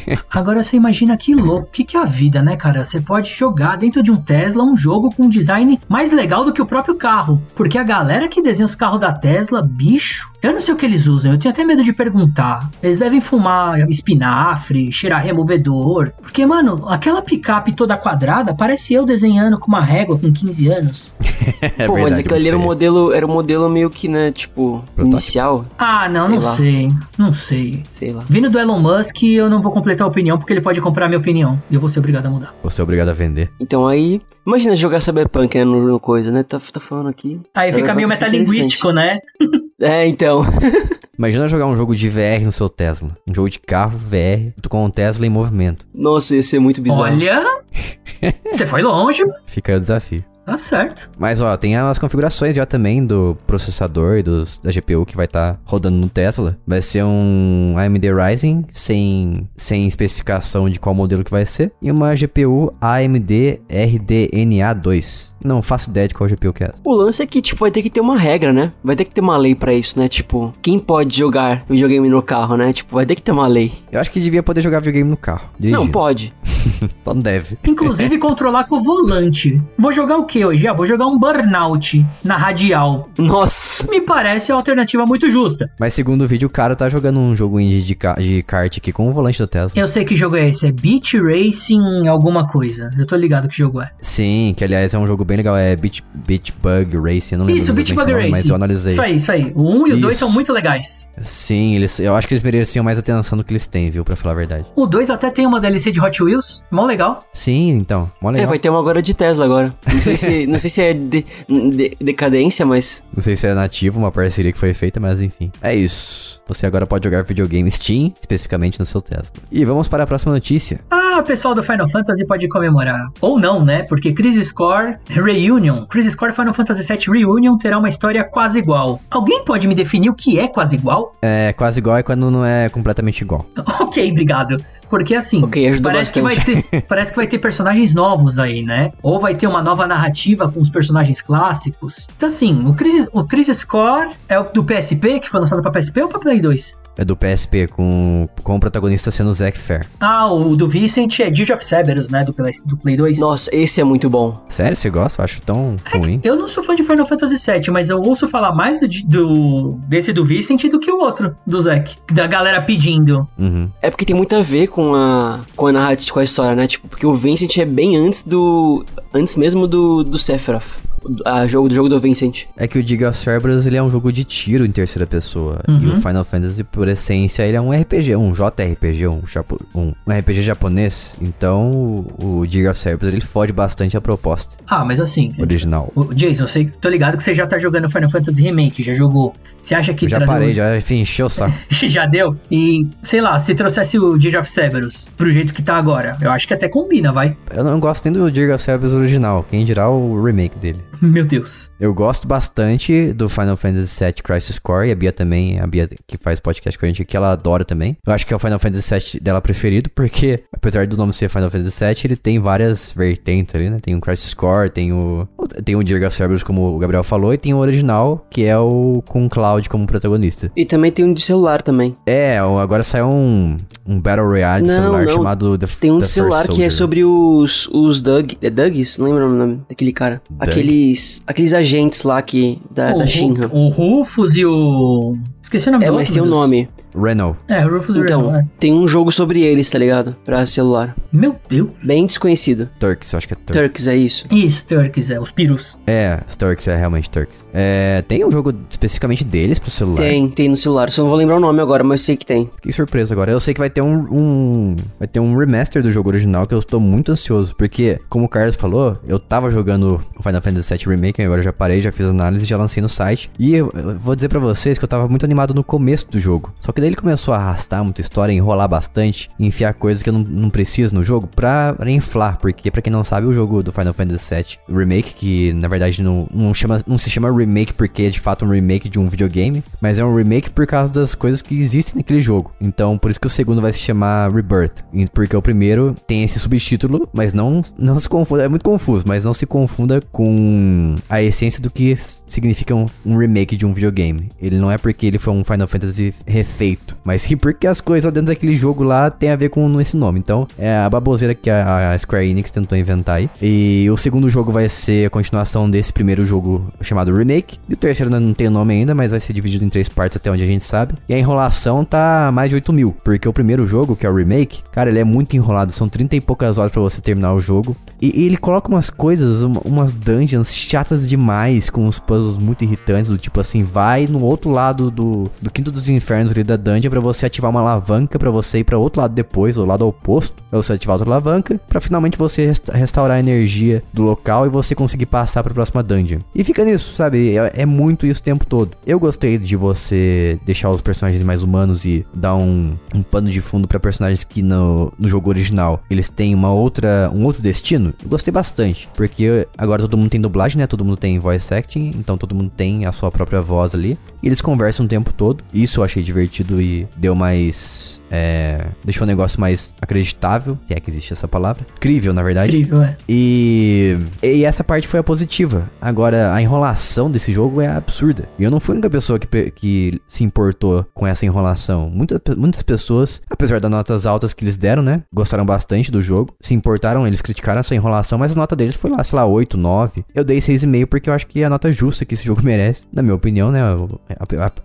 Agora você imagina que louco, o que, que é a vida, né, cara? Você pode jogar dentro de um Tesla um jogo com um design mais legal do que o próprio carro. Porque a galera que desenha os carros da Tesla, bicho, Eu não sei o que eles usam, eu tenho até medo de perguntar. Eles devem fumar espinafre, cheirar removedor. Porque, mano, aquela picape toda quadrada parece eu desenhando com uma régua com 15 anos. é Pô, mas verdade, aquilo ali era um muito modelo, era um modelo meio que, né, tipo, Protótipo. inicial, Ah, não, Sei não lá. sei. Não sei. sei lá. Vindo do Elon Musk, eu não vou completar a opinião porque ele pode comprar a minha opinião. E eu vou ser obrigado a mudar. Você é obrigado a vender. Então aí, imagina jogar Cyberpunk, né, no, no coisa, né? Tá, tá falando aqui. Aí fica meio ser metalinguístico, né? É, então. Imagina jogar um jogo de VR no seu Tesla. Um jogo de carro VR, tu com um Tesla em movimento. Nossa, ia ser muito bizarro. Olha. Você foi longe. Fica aí o desafio. Tá certo. Mas ó, tem as configurações já também do processador e dos, da GPU que vai estar rodando no Tesla. Vai ser um AMD Ryzen sem, sem especificação de qual modelo que vai ser. E uma GPU AMD RDNA2. Não faço ideia de qual GPU que é essa. O lance é que, tipo, vai ter que ter uma regra, né? Vai ter que ter uma lei pra isso, né? Tipo, quem pode jogar videogame no carro, né? Tipo, vai ter que ter uma lei. Eu acho que devia poder jogar videogame no carro. Não, pode. Só não deve. Inclusive controlar com o volante. Vou jogar o que hoje? Ah, vou jogar um Burnout na radial. Nossa. Me parece uma alternativa muito justa. Mas segundo o vídeo, o cara tá jogando um jogo indie de, ca- de kart aqui com o volante do Tesla. Eu sei que jogo é esse. É Beach Racing alguma coisa. Eu tô ligado que jogo é. Sim, que aliás é um jogo bem legal. É Beach, Beach Bug Racing. Eu não Isso, Beach Bug nome, Racing. Mas eu analisei. Isso aí, isso aí. O 1 e o 2 Isso. são muito legais. Sim, eles, eu acho que eles mereciam mais atenção do que eles têm, viu? Pra falar a verdade. O 2 até tem uma DLC de Hot Wheels. Mó legal. Sim, então. Mó É, legal. vai ter uma agora de Tesla agora. Não sei se, não sei se é de- de- decadência, mas. Não sei se é nativo, uma parceria que foi feita, mas enfim. É isso. Você agora pode jogar videogame Steam, especificamente no seu Tesla. E vamos para a próxima notícia. Ah, o pessoal do Final Fantasy pode comemorar. Ou não, né? Porque Crisis Core Reunion, Crisis Core Final Fantasy VII Reunion terá uma história quase igual. Alguém pode me definir o que é quase igual? É quase igual é quando não é completamente igual. ok, obrigado. Porque assim, Ok, ajudou parece, que vai ter, parece que vai ter personagens novos aí, né? Ou vai ter uma nova narrativa com os personagens clássicos. Então assim, o Crisis, o Crisis Core é o do PSP, que foi lançado pra PSP ou pra Play 2? É do PSP, com, com o protagonista sendo o Zack Fair. Ah, o do Vicent é Dirge of Cerberus, né? Do Play, do Play 2. Nossa, esse é muito bom. Sério, você gosta? Eu acho tão ruim. Eu não sou fã de Final Fantasy VII, mas eu ouço falar mais do, do desse do Vicent do que o outro, do Zack. Da galera pedindo. Uhum. É porque tem muito a ver com a, com a narrativa, com a história, né? Tipo, porque o Vincent é bem antes do. Antes mesmo do, do Sephiroth. A jogo, do jogo do Vincent. É que o Dig of Cerberus ele é um jogo de tiro em terceira pessoa. E Uhum. o Final Fantasy, por essência, ele é um RPG, um JRPG, um, japo- um, um RPG japonês. Então, o, o Dig of Cerberus ele foge bastante a proposta Ah, mas assim. original. O Jason, eu sei, tô ligado que você já tá jogando Final Fantasy Remake, já jogou. Você acha que Eu já parei, o- já enfim, encheu o saco. já deu? E, sei lá, se trouxesse o Dirge of Cerberus pro jeito que tá agora, eu acho que até combina, vai. Eu não gosto nem do Dig of Cerberus original, quem dirá o remake dele. Meu Deus. Eu gosto bastante do Final Fantasy VII Crisis Core, e a Bia também, a Bia que faz podcast com a gente aqui, ela adora também. Eu acho que é o Final Fantasy VII dela preferido, porque, apesar do nome ser Final Fantasy VII, ele tem várias vertentes ali, né? Tem o Crisis Core, tem o... Tem o Dirge of Cerberus, como o Gabriel falou, e tem o original, que é o com o Cloud como protagonista. E também tem um de celular também. É, agora saiu um, um Battle Royale de Não, celular não. chamado The Tem um The de celular First que é sobre os. os Doug. É Dougs? Não lembro o nome daquele cara. Doug? Aqueles. Aqueles agentes lá que. Da, o, da Shinra. o Rufus e o. Esqueci o nome É, do mas tem um nome. Renault. É, Rufus Então, Renault, é. tem um jogo sobre eles, tá ligado? Pra celular. Meu Deus. Bem desconhecido. Turks, eu acho que é Turks. Turks, é isso. Isso, Turks, é, os pirus. É, os Turks, é realmente Turks. É, tem um jogo especificamente deles pro celular. Tem, tem no celular. Só não vou lembrar o nome agora, mas sei que tem. Fiquei surpreso agora. Eu sei que vai ter um, um- Vai ter um remaster do jogo original que eu estou muito ansioso. Porque, como o Carlos falou, eu tava jogando o Final Fantasy VII Remake, agora eu já parei, já fiz análise, já lancei no site. E eu, eu vou dizer pra vocês que eu tava muito animado no começo do jogo. Só que daí ele começou a arrastar muita história, enrolar bastante, enfiar coisas que eu não, não preciso no jogo pra, pra inflar. Porque, pra quem não sabe, o jogo do Final Fantasy VII Remake, que na verdade não, não, chama, não se chama remake porque é de fato um remake de um videogame, mas é um remake por causa das coisas que existem naquele jogo. Então, por isso que o segundo vai se chamar Rebirth. Porque o primeiro tem esse subtítulo, mas não, não se confunda, é muito confuso, mas não se confunda com a essência do que significa um, um remake de um videogame. Ele não é porque ele foi um Final Fantasy refeito, mas sim porque as coisas dentro daquele jogo lá tem a ver com esse nome. Então, é a baboseira que a, a Square Enix tentou inventar aí. E o segundo jogo vai ser a continuação desse primeiro jogo chamado Remake. E o terceiro não tem nome ainda, mas vai ser dividido em três partes até onde a gente sabe. E a enrolação tá mais de 8 mil, porque o primeiro jogo, que é o Remake, cara, ele é muito enrolado. São 30 e poucas horas para você terminar o jogo. E, e ele coloca umas coisas, uma, umas dungeons chatas demais, com uns puzzles muito irritantes, do tipo assim, vai no outro lado do, do quinto dos infernos ali da dungeon para você ativar uma alavanca para você ir para outro lado depois, ou lado oposto, pra você ativar outra alavanca, para finalmente você resta restaurar a energia do local e você conseguir passar para a próxima dungeon. E fica nisso, sabe? É, é, muito isso o tempo todo. Eu gostei de você deixar os personagens mais humanos e dar um, um pano de fundo para personagens que no, no jogo original eles têm uma outra, um outro destino. Eu gostei bastante, porque agora todo mundo tem dublagem, né? Todo mundo tem voice acting, então todo mundo tem a sua própria voz ali. E eles conversam o tempo todo. Isso eu achei divertido e deu mais é, deixou o negócio mais acreditável, se é que existe essa palavra. Crível, na verdade. Crível, é. E, e essa parte foi a positiva. Agora, a enrolação desse jogo é absurda. E eu não fui a única pessoa que, que se importou com essa enrolação. Muitas, muitas pessoas, apesar das notas altas que eles deram, né? Gostaram bastante do jogo. Se importaram, eles criticaram essa enrolação, mas a nota deles foi lá, sei lá, 8, 9. Eu dei 6,5 porque eu acho que é a nota justa que esse jogo merece. Na minha opinião, né?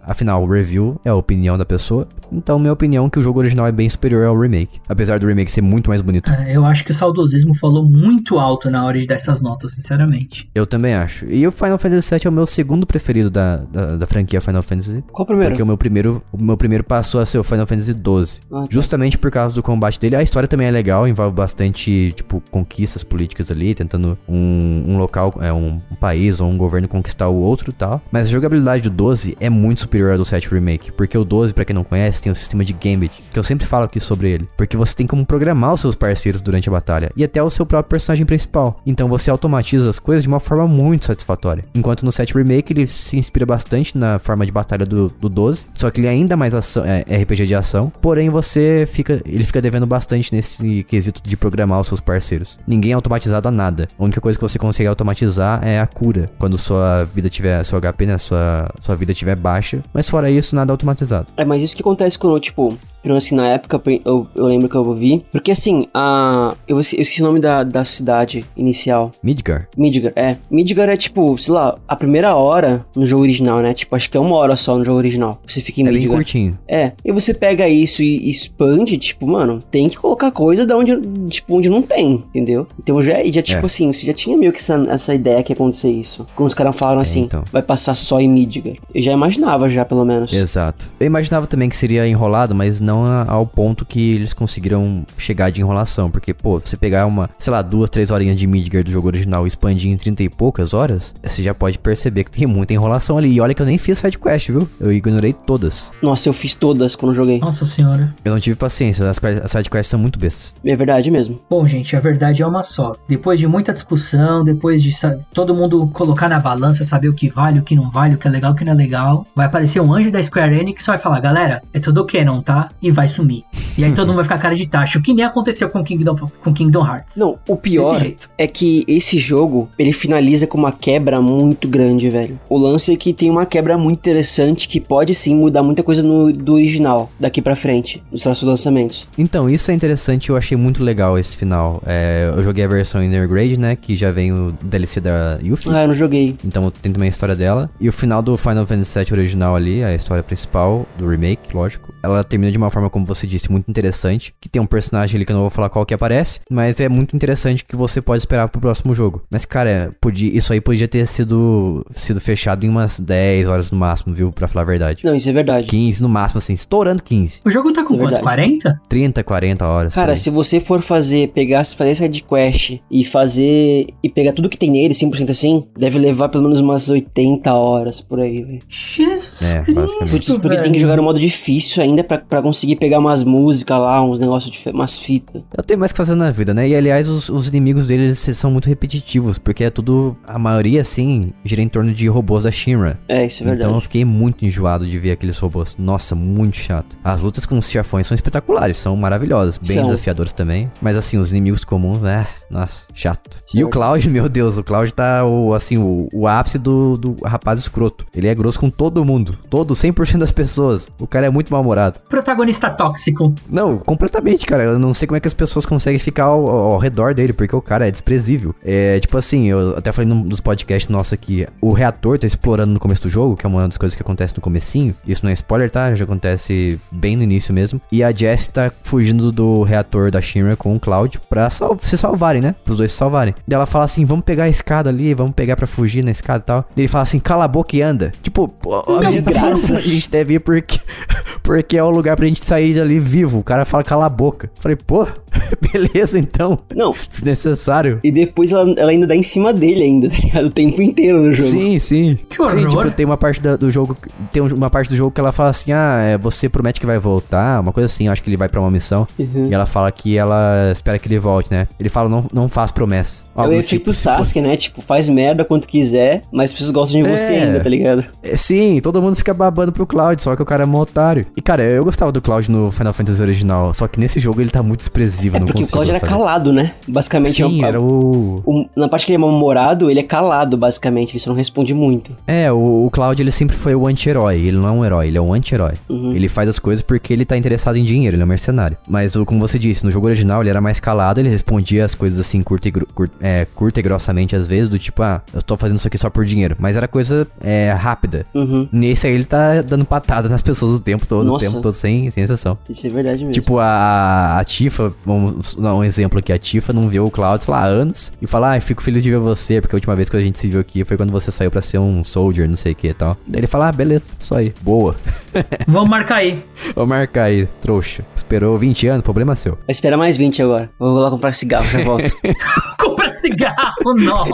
Afinal, o review é a opinião da pessoa. Então, minha opinião é que o jogo jogo original é bem superior ao remake. Apesar do remake ser muito mais bonito. É, eu acho que o saudosismo falou muito alto na hora de dar essas notas, sinceramente. Eu também acho. E o Final Fantasy VII é o meu segundo preferido da, da, da franquia Final Fantasy. Qual o primeiro? Porque o meu primeiro, o meu primeiro passou a ser o Final Fantasy XII. Ah, tá. Justamente por causa do combate dele. A história também é legal, envolve bastante, tipo, conquistas políticas ali, tentando um, um local, é, um, um país ou um governo conquistar o outro e tal. Mas a jogabilidade do 12 é muito superior ao do 7 Remake. Porque o 12, para quem não conhece, tem o um sistema de Gambit que eu sempre falo aqui sobre ele. Porque você tem como programar os seus parceiros durante a batalha e até o seu próprio personagem principal. Então você automatiza as coisas de uma forma muito satisfatória. Enquanto no 7 Remake ele se inspira bastante na forma de batalha do, do 12, só que ele é ainda mais ação, é, RPG de ação. Porém você fica, ele fica devendo bastante nesse quesito de programar os seus parceiros. Ninguém é automatizado a nada. A única coisa que você consegue automatizar é a cura, quando sua vida tiver, seu HP, né, sua, sua vida tiver baixa. Mas fora isso, nada automatizado. É, mas isso que acontece quando, tipo, assim, na época eu, eu lembro que eu ouvi. Porque assim, a. Eu, eu esqueci o nome da, da cidade inicial. Midgar. Midgar, é. Midgar é tipo, sei lá, a primeira hora no jogo original, né? Tipo, acho que é uma hora só no jogo original. Você fica em é Midgar. Bem curtinho. É. E você pega isso e expande, tipo, mano, tem que colocar coisa da onde, tipo, onde não tem, entendeu? Então já, já tipo é. assim, você já tinha meio que essa, essa ideia que ia acontecer isso. Quando os caras falaram é, assim, então. vai passar só em Midgar. Eu já imaginava já, pelo menos. Exato. Eu imaginava também que seria enrolado, mas não ao ponto que eles conseguiram chegar de enrolação. Porque, pô, você pegar uma, sei lá, duas, três horinhas de Midgar do jogo original e expandir em 30 e poucas horas, você já pode perceber que tem muita enrolação ali. E olha que eu nem fiz sidequest, viu? Eu ignorei todas. Nossa, eu fiz todas quando joguei. Nossa senhora. Eu não tive paciência, as, as sidequests são muito bestas. É verdade mesmo. Bom, gente, a verdade é uma só. Depois de muita discussão, depois de todo mundo colocar na balança, saber o que vale, o que não vale, o que é legal, o que não é legal, vai aparecer um anjo da Square Enix que vai falar, galera, é tudo o não tá? E vai sumir. E aí todo mundo vai ficar cara de tacho, o que nem aconteceu com Kingdom, com Kingdom Hearts. Não, o pior é que esse jogo, ele finaliza com uma quebra muito grande, velho. O lance é que tem uma quebra muito interessante que pode sim mudar muita coisa no, do original, daqui para frente, nos próximos lançamentos. Então, isso é interessante, eu achei muito legal esse final. É, eu joguei a versão Inner Grade, né, que já vem o DLC da Yuffie. Ah, eu não joguei. Então tem também a história dela. E o final do Final Fantasy VII original ali, a história principal do remake, lógico. Ela termina de uma forma, como você disse, muito interessante que tem um personagem ali que eu não vou falar qual que aparece, mas é muito interessante que você pode esperar pro próximo jogo. Mas, cara, podia, isso aí podia ter sido, sido fechado em umas 10 horas no máximo, viu? Pra falar a verdade. Não, isso é verdade. 15 no máximo, assim, estourando 15. O jogo tá com é quanto? 40? 30, 40 horas. Cara, se você for fazer, pegar, fazer side quest e fazer, e pegar tudo que tem nele, 100% assim, deve levar pelo menos umas 80 horas por aí, velho. Jesus é, Cristo, Porque, porque tem que jogar no modo difícil ainda ainda pra, pra conseguir pegar umas músicas lá, uns negócios, de, umas fitas. Eu tenho mais que fazer na vida, né? E aliás, os, os inimigos deles são muito repetitivos, porque é tudo. A maioria, assim, gira em torno de robôs da Shinra. É, isso é verdade. Então eu fiquei muito enjoado de ver aqueles robôs. Nossa, muito chato. As lutas com os chefões são espetaculares, são maravilhosas, bem São. desafiadoras também. Mas assim, os inimigos comuns, é, nossa, chato. Sim. E o Cloud, meu Deus, o Cloud tá o, assim, o, o ápice do, do rapaz escroto. Ele é grosso com todo mundo, todo, 100% das pessoas. O cara é muito mal-humorado. Protagonista tóxico. Não, completamente, cara. Eu não sei como é que as pessoas conseguem ficar ao, ao redor dele, porque o cara é desprezível. É, tipo assim, eu até falei num dos podcasts nossos aqui, o reator tá explorando no começo do jogo, que é uma das coisas que acontece no comecinho. Isso não é spoiler, tá? Já acontece bem no início mesmo. E a Jess tá fugindo do reator da Shinra com o Cloud pra sal se salvarem, né? Pros dois se salvarem. E ela fala assim, vamos pegar a escada ali, vamos pegar pra fugir na escada e tal. E ele fala assim, cala a boca e anda. Tipo, a gente tá falando a gente deve ir porque, porque é o lugar pra gente sair dali vivo. O cara fala, cala a boca. Falei, pô, beleza então. Não, Desnecessário. e depois ela, ela ainda dá em cima dele ainda, tá ligado? O tempo inteiro no jogo. Sim, sim. Que horror. Sim, tipo, tem uma parte da- do jogo. Tem um- uma parte do jogo que ela fala assim: Ah, é, você promete que vai voltar. Uma coisa assim, eu acho que ele vai pra uma missão. Uhum. E ela fala que ela espera que ele volte, né? Ele fala, não, não faz promessas. É o efeito tipo, Sasuke, né? Tipo, faz merda quanto quiser, mas as pessoas gostam de você É. ainda, tá ligado? É, sim, todo mundo fica babando pro Cloud, só que o cara é um otário. E cara, eu gostava do Cloud no Final Fantasy original, só que nesse jogo ele tá muito expressivo, É porque o consigo Cloud era gostar. calado, né? Basicamente, Sim, é o- era o... o- na parte que ele é mal-humorado, ele é calado, basicamente. Ele só não responde muito. É, o, o Cloud ele sempre foi o anti-herói. Ele não é um herói, ele é um anti-herói. Uhum. Ele faz as coisas porque ele tá interessado em dinheiro, ele é um mercenário. Mas, o- como você disse, no jogo original ele era mais calado, ele respondia as coisas assim curta e, cur- é, curta e grossamente às vezes, do tipo, ah, eu tô fazendo isso aqui só por dinheiro. Mas era coisa é, rápida. Uhum. Nesse aí ele tá dando patada nas pessoas o tempo todo, Nossa. o tempo todo, sem, sem exceção. Isso é verdade mesmo. Tipo, a, a Tifa, vamos dar um exemplo aqui, a Tifa não viu o Cloud, sei lá, há anos, e fala, ah, fico feliz de ver você, porque a última vez que a gente se viu aqui foi quando você saiu pra ser um soldier, não sei o que e tal. Daí ele fala, ah, beleza, isso aí, boa. Vamos marcar aí. Vou marcar aí, trouxa. Esperou 20 anos, problema seu. Vai esperar mais 20 agora. Vou lá comprar cigarro, já volto. Compra cigarro, não.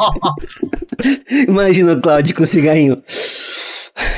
Imagina o Cloud com cigarrinho.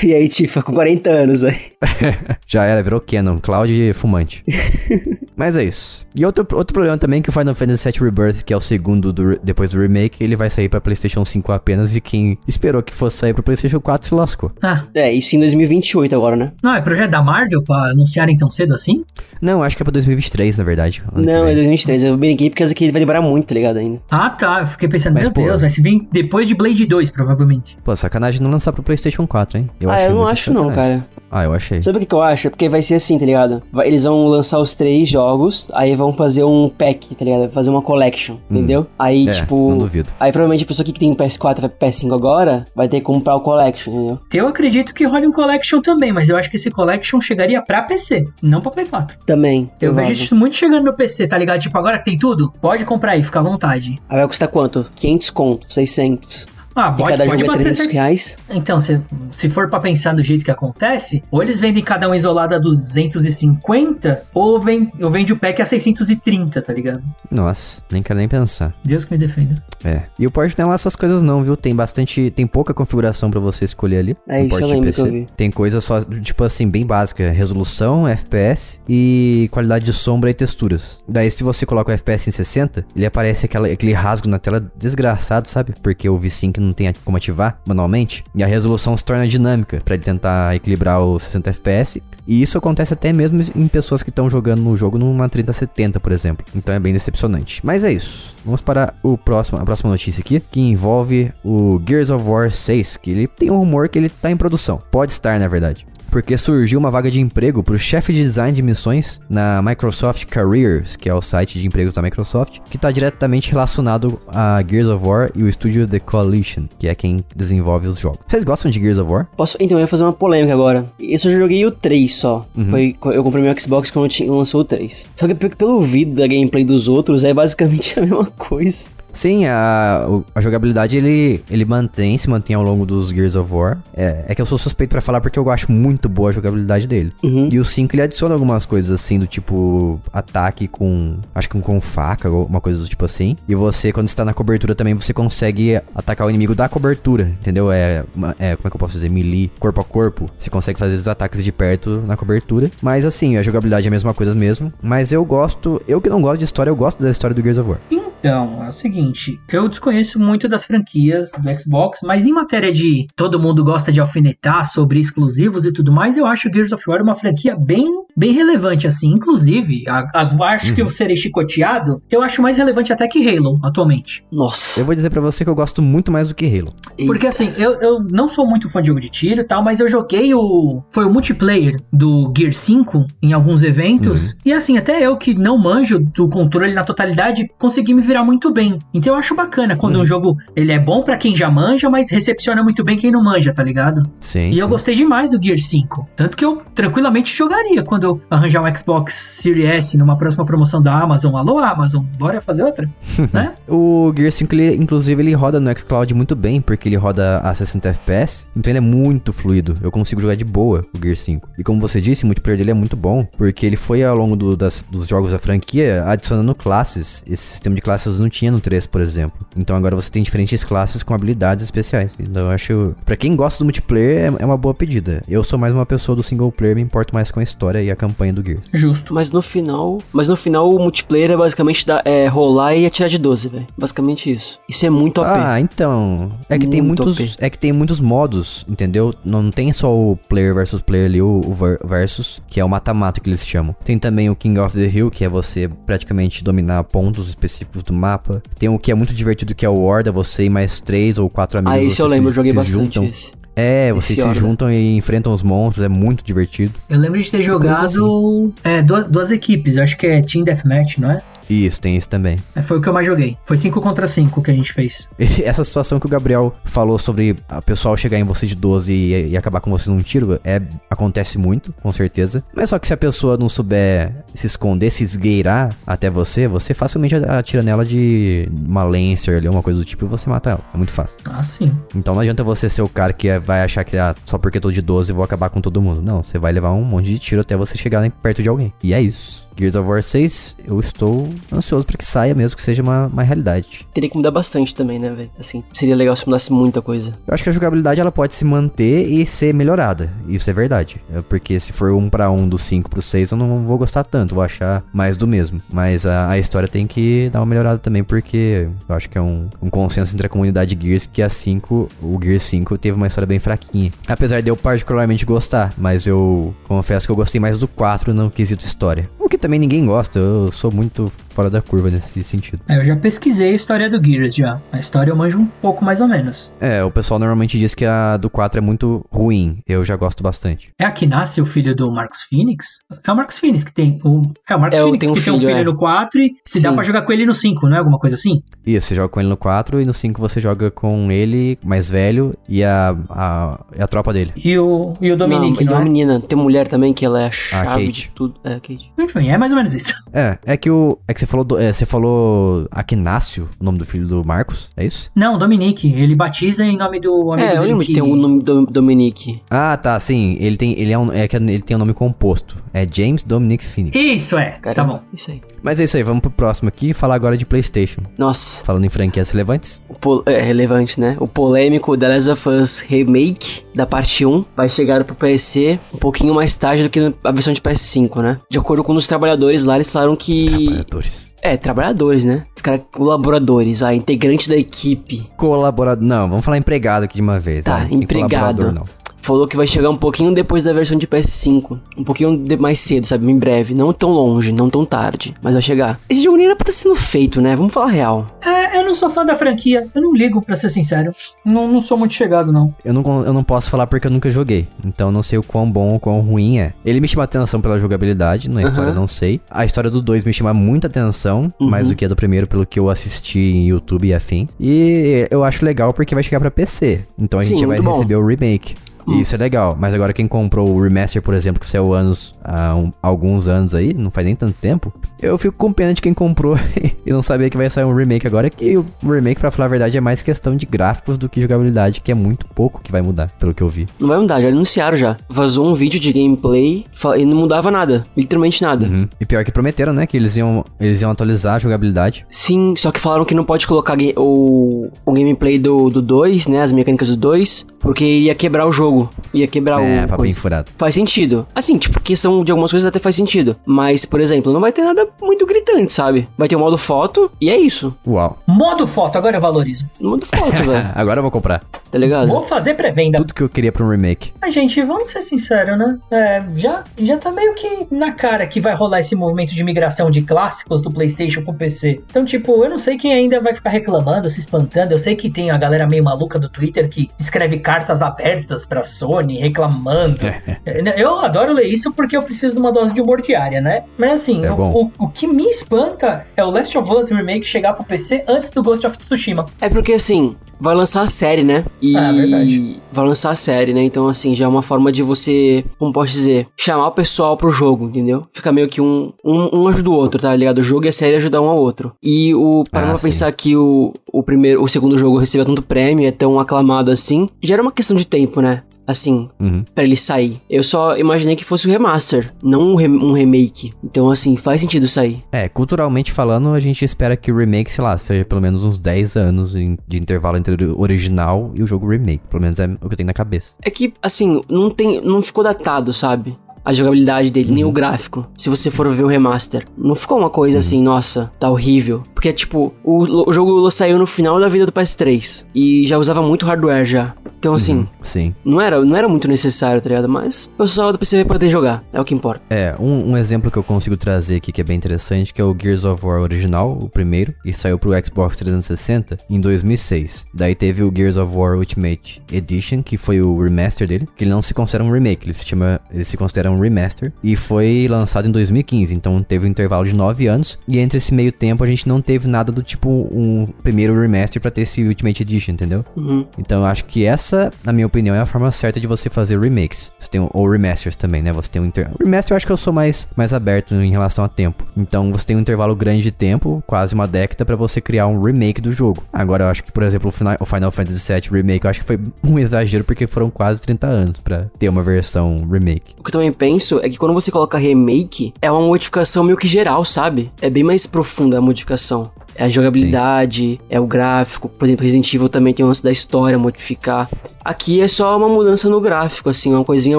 E aí, Tifa, com 40 anos, velho. Já era, virou Canon, Cloud fumante. Mas é isso. E outro, outro problema também é que o Final Fantasy VII Rebirth, que é o segundo do depois do remake, ele vai sair pra PlayStation 5 apenas, e quem esperou que fosse sair pro PlayStation 4 se lascou. Ah, É, isso em 2028 agora, né? não, é projeto da Marvel pra anunciarem tão cedo assim? Não, acho que é pra 2023, na verdade. Não, é vem. 2023. Eu brinquei porque aqui vai demorar muito, tá ligado, ainda. Ah, tá. Eu fiquei pensando, Mas, meu pô. Deus, vai se vir depois de Blade 2, provavelmente. Pô, sacanagem não lançar pro PlayStation 4, hein? ah, achei eu não acho não, cara. Ah, eu achei. Sabe o que, que eu acho? Porque vai ser assim, tá ligado? Vai- eles vão lançar os três jogos, aí vão fazer um pack, tá ligado? Fazer uma collection, entendeu? Aí, É, tipo. não duvido. Aí provavelmente a pessoa que tem um PS4 e vai pro PS5 agora vai ter que comprar o collection, entendeu? Eu acredito que role um Collection também, mas eu acho que esse Collection chegaria pra PC, não pra Play 4. Também. Eu provável. vejo isso muito chegando no PC, tá ligado? Tipo, agora que tem tudo, pode comprar aí, fica à vontade. Aí vai custar quanto? 500 conto, 600. Ah, pode, cada pode jogo é bater 300 certo. reais. Então, se, se for pra pensar do jeito que acontece, ou eles vendem cada um isolado a 250, ou, vem, ou vende o pack a 630, tá ligado? Nossa, nem quero nem pensar. Deus que me defenda. É. E o Porsche não é lá essas coisas não, viu? Tem bastante, tem pouca configuração pra você escolher ali. É, isso eu lembro PC. que eu vi. Tem coisa só, tipo assim, bem básica. Resolução, FPS e qualidade de sombra e texturas. Daí se você coloca o FPS em 60, ele aparece aquela, aquele rasgo na tela desgraçado, sabe? Porque o V-Sync não tem como ativar manualmente. E a resolução se torna dinâmica pra ele tentar equilibrar os 60 FPS. E isso acontece até mesmo em pessoas que estão jogando no jogo numa 3070, por exemplo. Então é bem decepcionante. Mas é isso. Vamos para o próximo, a próxima notícia aqui, que envolve o Gears of War 6, que ele tem um rumor que ele tá em produção. Pode estar, na verdade. Porque surgiu uma vaga de emprego para o chefe de design de missões na Microsoft Careers, que é o site de empregos da Microsoft, que está diretamente relacionado a Gears of War e o estúdio The Coalition, que é quem desenvolve os jogos. Vocês gostam de Gears of War? Posso, então, eu ia fazer uma polêmica agora. Eu só joguei o 3 só. Uhum. Foi, eu comprei meu Xbox quando tinha- lançou o 3. Só que pe- pelo vídeo da gameplay dos outros, é basicamente a mesma coisa. Sim, a, a jogabilidade ele, ele mantém, se mantém ao longo dos Gears of War. É, é que eu sou suspeito pra falar porque eu acho muito boa a jogabilidade dele. Uhum. E o 5 ele adiciona algumas coisas assim, do tipo ataque com. Acho que com faca, ou uma coisa do tipo assim. E você, quando está na cobertura também, você consegue atacar o inimigo da cobertura, entendeu? É, é como é que eu posso dizer? Melee, corpo a corpo. Você consegue fazer esses ataques de perto na cobertura. Mas assim, a jogabilidade é a mesma coisa mesmo. Mas eu gosto. Eu que não gosto de história, eu gosto da história do Gears of War. Então, é o seguinte, eu desconheço muito das franquias do Xbox, mas em matéria de todo mundo gosta de alfinetar sobre exclusivos e tudo mais, eu acho Gears of War uma franquia bem, bem relevante assim. Inclusive, a- a- acho que eu serei chicoteado, eu acho mais relevante até que Halo atualmente. Nossa. Eu vou dizer pra você que eu gosto muito mais do que Halo. Porque assim, eu, eu não sou muito fã de jogo de tiro e tal, mas eu joguei o. Foi o multiplayer do Gear 5 em alguns eventos. E assim, até eu que não manjo do controle na totalidade, consegui me virar muito bem. Então eu acho bacana quando um jogo ele é bom pra quem já manja, mas recepciona muito bem quem não manja, tá ligado? Sim. E eu sim. gostei demais do Gear 5. Tanto que eu tranquilamente jogaria quando eu arranjar um Xbox Series S numa próxima promoção da Amazon. Alô, Amazon, bora fazer outra? né? O Gear 5, ele, inclusive, ele roda no xCloud muito bem, porque ele roda a 60 FPS, então ele é muito fluido. Eu consigo jogar de boa o Gear 5. E como você disse, o multiplayer dele é muito bom, porque ele foi ao longo do- das- dos jogos da franquia adicionando classes. Esse sistema de classes não tinha no 3, por exemplo. Então agora você tem diferentes classes com habilidades especiais. Então eu acho, Pra quem gosta do multiplayer, é, é uma boa pedida. Eu sou mais uma pessoa do single player, me importo mais com a história e a campanha do Gear. Justo. Mas no final. Mas no final o multiplayer é basicamente dar, é, rolar e atirar de 12, velho. Basicamente isso. Isso é muito OP. Ah, então. É que tem Muito muitos. OP. É que tem muitos modos, entendeu? Não tem só o player versus player ali, o, o ver- versus, que é o mata-mata que eles chamam. Tem também o King of the Hill, que é você praticamente dominar pontos específicos do mapa. Tem o que é muito divertido, que é o Horda, você e mais três ou quatro amigos. ah, esse eu lembro, eu se- joguei se bastante juntam. esse. É, vocês Esse se juntam e enfrentam os monstros, é muito divertido. Eu lembro de ter jogado é, duas, duas equipes, eu acho que é Team Deathmatch, não é? Isso, tem isso também. É, Foi o que eu mais joguei. Foi 5 contra 5 que a gente fez. Essa situação que o Gabriel falou sobre a pessoal chegar em você de 12 e, e acabar com você num tiro, é, acontece muito, com certeza. Mas só que se a pessoa não souber se esconder, se esgueirar até você, você facilmente atira nela de uma Lancer ali, uma coisa do tipo, e você mata ela. É muito fácil. Ah, sim. Então não adianta você ser o cara que é- vai achar que ah, só porque eu tô de 12 eu vou acabar com todo mundo. Não, você vai levar um monte de tiro até você chegar perto de alguém. E é isso. Gears of War 6, eu estou ansioso pra que saia mesmo, que seja uma, uma realidade. Teria que mudar bastante também, né, velho? Assim, seria legal se mudasse muita coisa. Eu acho que a jogabilidade ela pode se manter e ser melhorada. Isso é verdade. É Porque se for um pra um do 5 pro 6, eu não vou gostar tanto, vou achar mais do mesmo. Mas a, a história tem que dar uma melhorada também, porque eu acho que é um, um consenso entre a comunidade Gears que a 5, o Gears 5 teve uma história bem fraquinha. Apesar de eu particularmente gostar, mas eu confesso que eu gostei mais do 4 no quesito história. O que também ninguém gosta, eu sou muito fora da curva nesse sentido. É, eu já pesquisei a história do Gears já. A história eu manjo um pouco mais ou menos. É, o pessoal normalmente diz que a do 4 é muito ruim. Eu já gosto bastante. É a que nasce o filho do Marcos Phoenix? É o Marcos Phoenix que tem. O, é o Marcos É, Phoenix um que tem um filho, filho é. no 4 e se dá pra jogar com ele no 5, não é? Alguma coisa assim? Isso, você joga com ele no 4 e no 5 você joga com ele mais velho e a, a, e a tropa dele. E o, e o Dominique, não, não, e uma é? menina, tem mulher também que ela é a chave Kate. de tudo. É, a Kate. Enfim, é mais ou menos isso. É, é que o. É que você falou. do- é, você falou Aquinácio, o nome do filho do Marcos, é isso? Não, Dominique, ele batiza em nome do amigo É, eu lembro de que- ter um nome do Dominique. Ah, tá, sim. Ele tem. Ele é um. É que ele tem um nome composto. É James Dominic Phoenix. Isso, é. Cara, Tá bom. Isso aí. Mas é isso aí, vamos pro próximo aqui e falar agora de Playstation. Nossa, Falando em franquias relevantes. o pol- é relevante, né? O polêmico The Last of Us Remake da parte 1 vai chegar pro PC um pouquinho mais tarde do que a versão de PS5, né? De acordo com um dos trabalhadores lá, eles falaram que. Trabalhadores. É, trabalhadores, né? Os caras colaboradores, a integrante da equipe. Colaborador. Não, vamos falar empregado aqui de uma vez. Tá. Tem empregado. não. Falou que vai chegar um pouquinho depois da versão de PS5. Um pouquinho de- mais cedo, sabe? Em breve. Não tão longe, não tão tarde. Mas vai chegar. Esse jogo nem era pra estar sendo feito, né? Vamos falar a real. É, eu não sou fã da franquia. Eu não ligo, pra ser sincero. Não, não sou muito chegado, não. Eu não, eu não posso falar porque eu nunca joguei. Então eu não sei o quão bom ou quão ruim é. Ele me chama atenção pela jogabilidade, na história eu não sei. A história do 2 me chama muita atenção, Uhum. mais do que a do primeiro, pelo que eu assisti em YouTube e afim. E eu acho legal porque vai chegar pra PC. Então a Sim, gente vai muito bom. receber o remake. E isso é legal. Mas agora quem comprou o remaster, por exemplo, que saiu anos, há um- alguns anos aí, não faz nem tanto tempo, eu fico com pena de quem comprou e não sabia que vai sair um remake agora. Que o remake, pra falar a verdade, é mais questão de gráficos do que jogabilidade, que é muito pouco que vai mudar, pelo que eu vi. Não vai mudar, já anunciaram já. Vazou um vídeo de gameplay e não mudava nada. Literalmente nada. Uhum. E pior que prometeram, né? Que eles iam, eles iam atualizar a jogabilidade. Sim, só que falaram que não pode colocar o, o gameplay do 2, né? As mecânicas do 2, porque iria quebrar o jogo. Ia quebrar é, o. papinho coisa. furado. Faz sentido. Assim, tipo, questão de algumas coisas até faz sentido. Mas, por exemplo, não vai ter nada muito gritante, sabe? Vai ter o modo foto e é isso. Uau. Modo foto, agora eu valorizo. Modo foto, velho. agora eu vou comprar. Tá ligado? Vou fazer pré-venda. Tudo que eu queria pra um remake. Mas, gente, vamos ser sinceros, né? É, já, já tá meio que na cara que vai rolar esse movimento de migração de clássicos do PlayStation pro PC. Então, tipo, eu não sei quem ainda vai ficar reclamando, se espantando. Eu sei que tem a galera meio maluca do Twitter que escreve cartas abertas pra Sony reclamando. É, eu adoro ler isso porque eu preciso de uma dose de humor diária, né? Mas assim, É o, o que me espanta é o Last of Us Remake chegar pro PC antes do Ghost of Tsushima. É porque assim, vai lançar a série, né? E Ah, verdade. vai lançar a série, né? Então, assim, já é uma forma de você, como posso dizer, chamar o pessoal pro jogo, entendeu? Fica meio que um, um, um ajuda o outro, tá ligado? O jogo e a série ajudam um ao outro. E o para Ah, sim. pensar que o, o primeiro, o segundo jogo recebeu tanto prêmio, é tão aclamado assim, já era uma questão de tempo, né? Assim, Uhum. pra ele sair. Eu só imaginei que fosse o remaster, não um, re- um remake. Então, assim, faz sentido sair. É, culturalmente falando, a gente espera que o remake, sei lá, seja pelo menos uns 10 anos de intervalo entre o original e o jogo remake. Pelo menos é o que eu tenho na cabeça. É que, assim, não tem. não ficou datado, sabe? A jogabilidade dele, nem o gráfico. Se você for ver o remaster. Não ficou uma coisa assim, nossa, tá horrível. Porque, tipo, o, o jogo saiu no final da vida do PS3. E já usava muito hardware já. Então, assim, Uhum, sim. não, era, não era muito necessário, tá ligado? Mas o pessoal do PC vai poder jogar. É o que importa. É, um, um exemplo que eu consigo trazer aqui que é bem interessante, que é o Gears of War original, o primeiro, e saiu pro Xbox 360 em 2006. Daí teve o Gears of War Ultimate Edition, que foi o remaster dele, que ele não se considera um remake, ele se chama, ele se considera um remaster, e foi lançado em 2015, então teve um intervalo de 9 anos, e entre esse meio tempo a gente não teve nada do tipo um primeiro remaster pra ter esse Ultimate Edition, entendeu? Uhum. Então eu acho que essa, na minha opinião, é a forma certa de você fazer remakes. Você tem, um- ou remasters também, né? Você tem um inter... Remaster eu acho que eu sou mais, mais aberto em relação a tempo. Então você tem um intervalo grande de tempo, quase uma década, pra você criar um remake do jogo. Agora eu acho que, por exemplo, o Final, o Final Fantasy VII Remake, eu acho que foi um exagero porque foram quase 30 anos pra ter uma versão remake. O que eu também penso é que quando você coloca remake, é uma modificação meio que geral, sabe? É bem mais profunda a modificação. É a jogabilidade, é o gráfico. Por exemplo, Resident Evil também tem o lance da história modificar. Aqui é só uma mudança no gráfico, assim, uma coisinha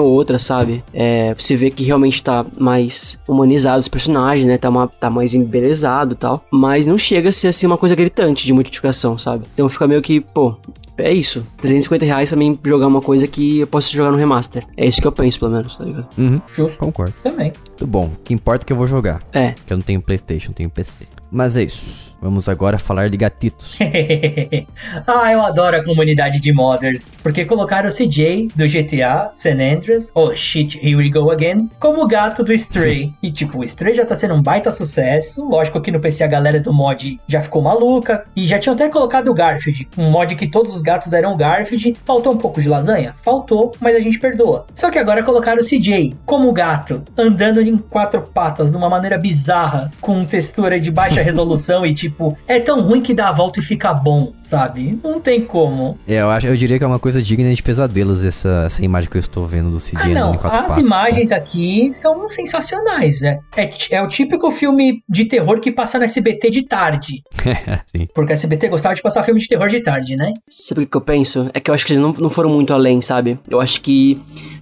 ou outra, sabe? É, você vê que realmente tá mais humanizado os personagens, né? Tá, uma, tá mais embelezado e tal. Mas não chega a ser, assim, uma coisa gritante de modificação, sabe? Então fica meio que, pô, é isso. 350 reais pra mim jogar uma coisa que eu posso jogar no remaster. É isso que eu penso, pelo menos, tá ligado? Uhum, Justo. concordo. Também. Muito bom. O que importa é que eu vou jogar. É. Que eu não tenho Playstation, tenho PC. Mas é isso. Vamos agora falar de gatitos. ah, eu adoro a comunidade de modders. Porque colocaram o CJ do GTA San Andreas, oh shit, here we go again, como o gato do Stray. e tipo, o Stray já tá sendo um baita sucesso. Lógico que no PC a galera do mod já ficou maluca. E já tinham até colocado o Garfield, um mod que todos os gatos eram Garfield. Faltou um pouco de lasanha? Faltou, mas a gente perdoa. Só que agora colocaram o CJ como gato, andando em quatro patas de uma maneira bizarra, com textura de baixa resolução e tipo, é tão ruim que dá a volta e fica bom, sabe? Não tem como. É, eu, acho, eu diria que é uma coisa digna de pesadelos essa, essa imagem que eu estou vendo do CJ Ah, andando não, em quatro as patas. imagens aqui são sensacionais. É, é, é o típico filme de terror que passa no SBT de tarde. Sim. Porque o SBT gostava de passar filme de terror de tarde, né? Sabe o que que eu penso? É que eu acho que eles não, não foram muito além, sabe? Eu acho que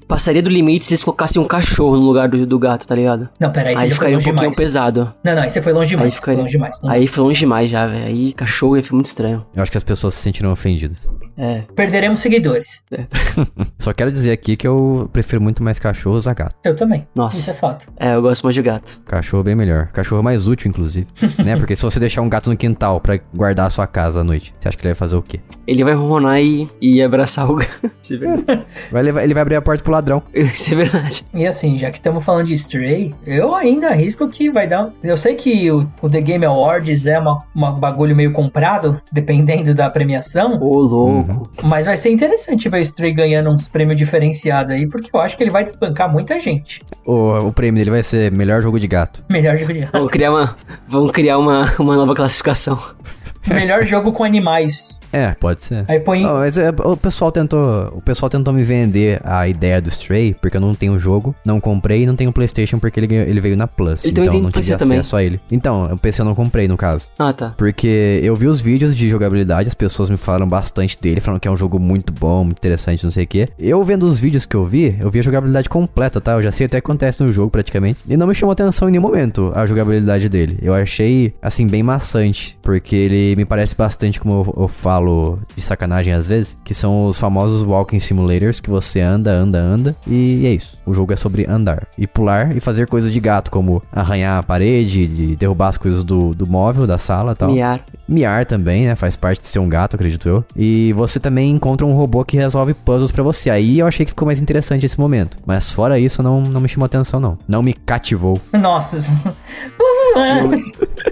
passaria do limite se eles colocassem um cachorro no lugar do, do gato, tá ligado? Não, peraí, você Aí foi ficaria um pouquinho demais. pesado. Não, não, aí você foi longe demais. Aí ficaria- Foi longe demais. Não Aí foi longe demais já, velho. Aí cachorro ia ficar muito estranho. Eu acho que as pessoas se sentiram ofendidas. É. Perderemos seguidores. Só quero dizer aqui que eu prefiro muito mais cachorros a gato. Eu também. Nossa. Isso é fato. É, eu gosto mais de gato. Cachorro é bem melhor. Cachorro é mais útil, inclusive. né? Porque se você deixar um gato no quintal pra guardar a sua casa à noite, você acha que ele vai fazer o quê? Ele vai ronronar e, e abraçar o gato. Se vê. Vai levar- ele vai abrir a porta pro ladrão. Isso é verdade. E assim, já que estamos falando de Stray, eu ainda arrisco que vai dar. Eu sei que o, o The Game Awards é uma, uma bagulho meio comprado, dependendo da premiação. Ô, louco. Mas vai ser interessante ver o Stray ganhando uns prêmios diferenciados aí, porque eu acho que ele vai desbancar muita gente. O, o prêmio dele vai ser melhor jogo de gato. Melhor jogo de Vamos criar uma, vamos criar uma, uma nova classificação. Melhor jogo com animais. É, pode ser. Aí põe. Não, mas é, o pessoal tentou, o pessoal tentou me vender a ideia do Stray, porque eu não tenho o jogo, não comprei e não tenho o PlayStation porque ele, ele veio na Plus. Ele então também tem não PC tive também. acesso a ele. Então, o PC eu não comprei no caso. Ah, tá. Porque eu vi os vídeos de jogabilidade, as pessoas me falaram bastante dele, falando que é um jogo muito bom, muito interessante, não sei o quê. Eu vendo os vídeos que eu vi, eu vi a jogabilidade completa, tá? Eu já sei até o que acontece no jogo praticamente. E não me chamou atenção em nenhum momento a jogabilidade dele. Eu achei, assim, bem maçante, porque ele me parece bastante, como eu, eu falo de sacanagem às vezes, que são os famosos walking simulators, que você anda, anda, anda, e é isso. O jogo é sobre andar e pular e fazer coisas de gato, como arranhar a parede, de derrubar as coisas do, do móvel, da sala e tal. Miar. Miar também, né? Faz parte de ser um gato, acredito eu. E você também encontra um robô que resolve puzzles pra você. Aí eu achei que ficou mais interessante esse momento. Mas fora isso, não, não me chamou atenção, não. Não me cativou. Nossa.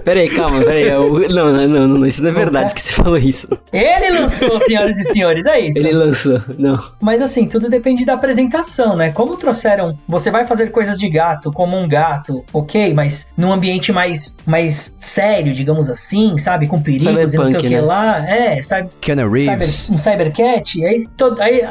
Pera aí, calma, pera aí. eu- Não, não, não, não, isso não é verdade que você falou isso. Ele lançou, senhoras e senhores, é isso. Ele lançou. Não. Mas assim, tudo depende da apresentação, né? Como trouxeram, você vai fazer coisas de gato, como um gato, ok, mas num ambiente mais, mais sério, digamos assim, sabe? Com perigos e não sei o Cyberpunk, que né? lá. É, sabe? Keanu Cyber, Reeves. um Cybercat, aí, todo, aí,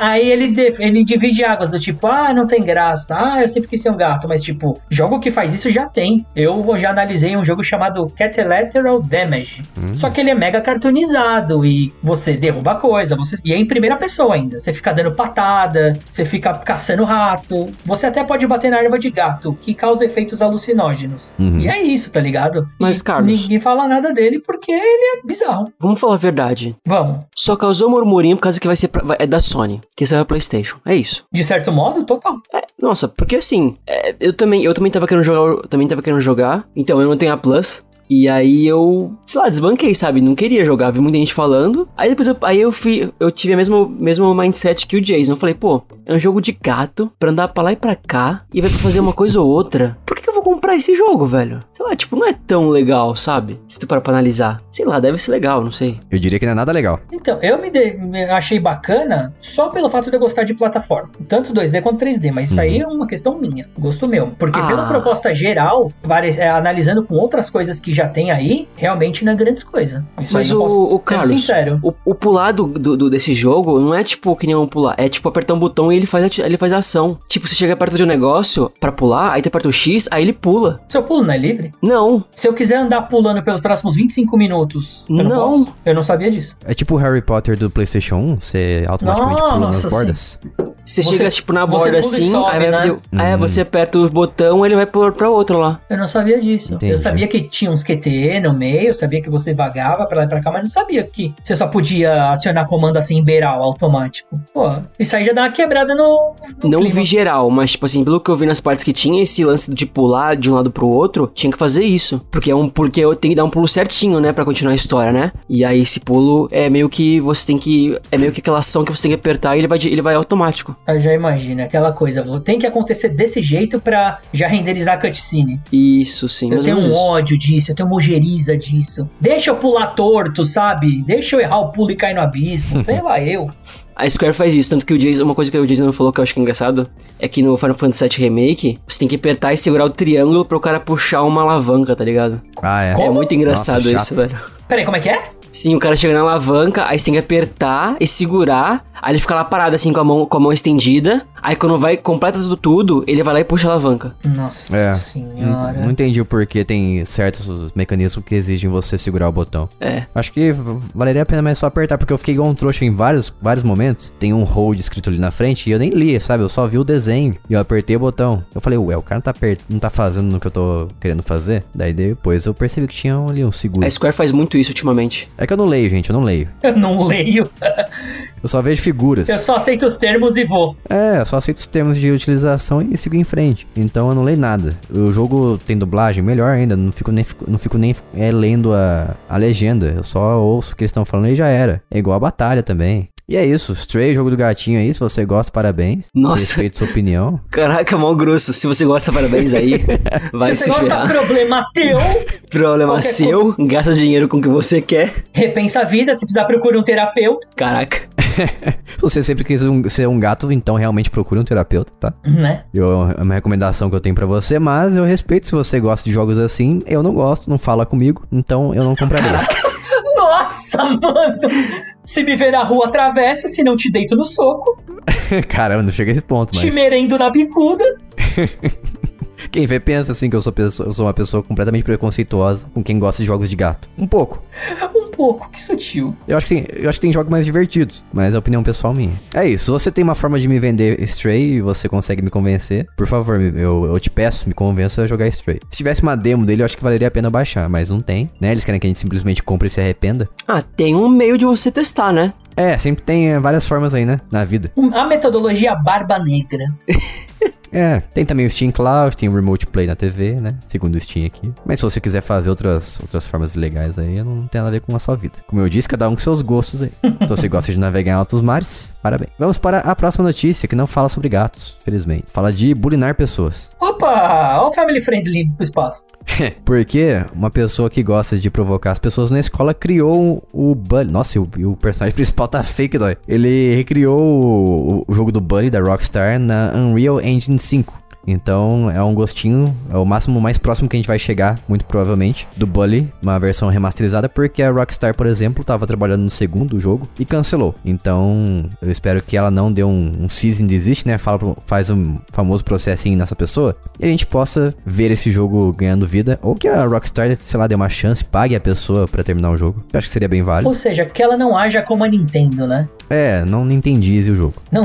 aí ele, ele divide águas do tipo, ah, não tem graça, ah, eu sempre quis ser um gato, mas tipo, jogo que faz isso já tem. Eu já analisei um jogo chamado Catalateral Damage. Só que ele é mega cartoonizado e você derruba coisa, você, e é em primeira pessoa ainda. Você fica dando patada, você fica caçando rato, você até pode bater na erva de gato, que causa efeitos alucinógenos. Uhum. E é isso, tá ligado? Mas, E Carlos- Ninguém fala nada dele porque ele é bizarro. Vamos falar a verdade. Vamos. Só causou murmurinho por causa que vai ser pra- vai- é da Sony, que saiu a PlayStation. É isso. De certo modo, total. É, nossa, porque assim, é, eu também, eu também tava querendo jogar, eu também tava querendo jogar, então eu não tenho a Plus. E aí eu, sei lá, desbanquei, sabe? Não queria jogar, vi muita gente falando. Aí depois eu, aí eu fui, eu tive a mesma, mesmo mindset que o Jason. Eu falei, pô, é um jogo de gato pra andar pra lá e pra cá e vai pra fazer uma coisa ou outra. Por que, que eu vou comprar esse jogo, velho? Sei lá, tipo, não é tão legal, sabe? Se tu parar pra analisar. Sei lá, deve ser legal, não sei. Eu diria que não é nada legal. Então, eu me, de- me achei bacana só pelo fato de eu gostar de plataforma. Tanto 2D quanto 3D, mas isso aí é uma questão minha, gosto meu. Porque Ah. pela proposta geral, pare- é, analisando com outras coisas que já tem aí, realmente não é grandes coisas. Isso Mas o, posso o Carlos, sincero. o, o pular do, do- do- desse jogo não é tipo que nem um pular, é tipo apertar um botão e ele faz, ati- ele faz a ação. Tipo, você chega perto de um negócio pra pular, aí tu aperta o X, aí ele pula. Seu pulo não é livre? Não, Se eu quiser andar pulando pelos próximos 25 minutos, eu não, Não. posso? Eu não sabia disso. É tipo o Harry Potter do PlayStation 1, você automaticamente pula nas Nossa, bordas. Você, Você- chega tipo na borda assim, sobe, aí, vai né? aí Uhum. você aperta o botão, ele vai pôr pra outro lá. Eu não sabia disso. Entendi. Eu sabia que tinha uns QTE no meio, eu sabia que você vagava pra lá e pra cá, mas não sabia que você só podia acionar comando assim, beiral, automático. Pô, isso aí já dá uma quebrada no, no não clima. vi geral, mas tipo assim, pelo que eu vi nas partes que tinha esse lance de pular de um lado pro outro, tinha que fazer isso. Porque é um porque eu tenho que dar um pulo certinho, né, Pra continuar a história, né? E aí esse pulo é meio que você tem que é meio que aquela ação que você tem que apertar e ele vai ele vai automático. Eu já imagino, aquela coisa, tem que acontecer desse jeito pra já renderizar a cutscene. Isso, sim. Eu tenho um isso. ódio disso, eu tenho uma ojeriza disso. Deixa eu pular torto, sabe? Deixa eu errar o pulo e cair no abismo, sei lá, eu. A Square faz isso, tanto que o Jason, uma coisa que o Jason falou que eu acho que é engraçado, é que no Final Fantasy VII Remake, você tem que apertar e segurar o triângulo pro cara puxar uma alavanca, tá ligado? Ah, é. É Como? muito engraçado Nossa, isso, velho. Peraí, como é que é? Sim, o cara chega na alavanca, aí você tem que apertar e segurar, aí ele fica lá parado assim com a mão, com a mão estendida, aí quando vai completa tudo, tudo, ele vai lá e puxa a alavanca. Nossa É. Não, senhora. não entendi o porquê tem certos mecanismos que exigem você segurar o botão. É. Acho que valeria a pena mais só apertar, porque eu fiquei igual um trouxa em vários, vários momentos. Tem um hold escrito ali na frente e eu nem li, sabe? Eu só vi o desenho e eu apertei o botão. Eu falei, ué, o cara não tá, per- não tá fazendo no que eu tô querendo fazer. Daí depois eu percebi que tinha ali um seguro. A Square faz muito isso ultimamente. É que eu não leio, gente, eu não leio. Eu não leio. Eu só vejo figuras. Eu só aceito os termos e vou. É, eu só aceito os termos de utilização e sigo em frente. Então eu não leio nada. O jogo tem dublagem, melhor ainda. Não fico nem, não fico nem é, lendo a, a legenda. Eu só ouço o que eles estão falando e já era. É igual a batalha também. E é isso, Stray, jogo do gatinho aí, se você gosta, parabéns. Nossa. Respeito sua opinião. Caraca, mal grosso. Se você gosta, parabéns aí. Vai Se se, você gosta, problema teu. Problema qualquer seu, gasta dinheiro com o que você quer. Repensa a vida, se precisar procure um terapeuta, Caraca. Se você sempre quis um- ser um gato, então realmente procure um terapeuta, tá? né? Eu, é uma recomendação que eu tenho pra você, mas eu respeito se você gosta de jogos assim. Eu não gosto, não fala comigo, então eu não compraria. Nossa, mano! Se me ver na rua, atravessa, se não te deito no soco, Caramba, não chega a esse ponto, te mas. merendo na bicuda. Quem vê pensa assim que eu sou, pessoa- eu sou uma pessoa completamente preconceituosa com quem gosta de jogos de gato. Um pouco. Pouco, que sutil. Eu acho que tem, eu acho que tem jogos mais divertidos, mas é a opinião pessoal minha. É isso. Se você tem uma forma de me vender Stray e você consegue me convencer, por favor, eu, eu te peço, me convença a jogar Stray. Se tivesse uma demo dele, eu acho que valeria a pena baixar, mas não tem, né? Eles querem que a gente simplesmente compre e se arrependa. Ah, tem um meio de você testar, né? É, sempre tem é, várias formas aí, né? Na vida. A metodologia Barba Negra. É, tem também o Steam Cloud, tem o Remote Play na TV, né? Segundo o Steam aqui. Mas se você quiser fazer outras, outras formas legais aí, não tem nada a ver com a sua vida. Como eu disse, cada um com seus gostos aí. se você gosta de navegar em altos mares, parabéns. Vamos para a próxima notícia, que não fala sobre gatos, felizmente. Fala de bulinar pessoas. Opa, ó o family friendly pro espaço. Porque uma pessoa que gosta de provocar as pessoas na escola criou o Bully. Nossa, e o, o personagem principal tá fake, dói. Ele recriou o, o jogo do Bully da Rockstar na Unreal Engine 5. Então é um gostinho, é o máximo mais próximo que a gente vai chegar, muito provavelmente, do Bully, uma versão remasterizada, porque a Rockstar, por exemplo, tava trabalhando no segundo jogo e cancelou. Então eu espero que ela não dê um, um cease and desist, né? Fala, faz um famoso processinho nessa pessoa e a gente possa ver esse jogo ganhando vida, ou que a Rockstar, sei lá, dê uma chance, pague a pessoa pra terminar o jogo. Eu acho que seria bem válido. Ou seja, que ela não haja como a Nintendo, né? É, não entendi o jogo. Não.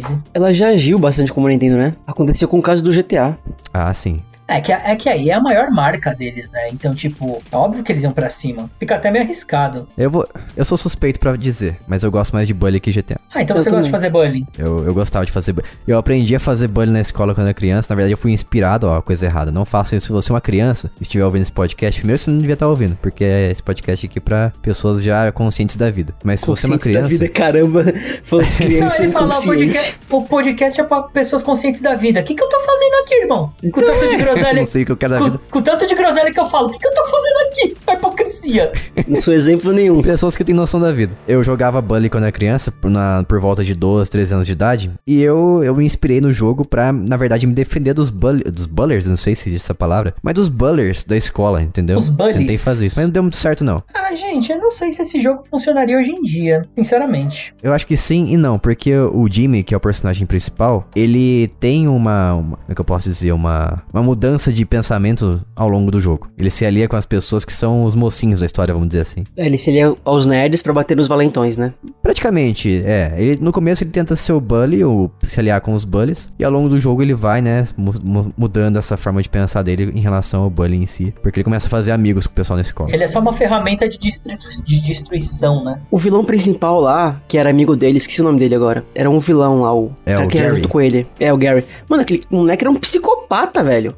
Zé. Ela já agiu bastante como Nintendo, né? Aconteceu com o caso do GTA. Ah, sim. É que, é que aí é a maior marca deles, né? Então, tipo, é óbvio que eles iam pra cima. Fica até meio arriscado. Eu vou. Eu sou suspeito pra dizer, mas eu gosto mais de Bully que GTA. Ah, então Eu você gosta de também. fazer bullying. Eu, eu gostava de fazer bullying. Eu aprendi a fazer bullying na escola quando era criança. Na verdade, eu fui inspirado, ó, coisa errada. Não faça isso se você é uma criança e estiver ouvindo esse podcast. Primeiro, você não devia estar ouvindo, porque é esse podcast aqui pra pessoas já conscientes da vida. Mas se você é uma Consciente da criança. vida, caramba. Falou Não, criança ele fala, o podcast, o podcast é pra pessoas conscientes da vida. O que, que eu tô fazendo aqui, irmão? Com tanto de groselha. não sei o que eu quero da com, vida. com tanto de groselha que eu falo, o que, que eu tô fazendo aqui? A hipocrisia. Não sou exemplo nenhum. Pessoas que têm noção da vida. Eu jogava Bully quando era criança, por, na- por volta de 12, 13 anos de idade. E eu, eu me inspirei no jogo pra, na verdade, me defender dos, bully, dos bullers, não sei se existe essa palavra, mas dos bullers da escola, entendeu? Os bullies. Tentei fazer isso, mas não deu muito certo, não. Ah, gente, eu não sei se esse jogo funcionaria hoje em dia, sinceramente. Eu acho que sim e não, porque o Jimmy, que é o personagem principal, ele tem uma, uma- como é que eu posso dizer, uma, uma mudança de pensamento ao longo do jogo. Ele se alia com as pessoas que são os mocinhos da história, vamos dizer assim. É, ele se alia aos nerds pra bater nos valentões, né? Praticamente, é. Ele, no começo ele tenta ser o bully, ou se aliar com os bullies, e ao longo do jogo ele vai, né, mu- mu- mudando essa forma de pensar dele em relação ao bully em si, porque ele começa a fazer amigos com o pessoal na escola. Ele é só uma ferramenta de, de destruição, né? O vilão principal lá, que era amigo dele, esqueci o nome dele agora. Era um vilão lá, o É, cara o que era Gary. junto com ele. É, o Gary. Mano, aquele moleque era um psicopata, velho.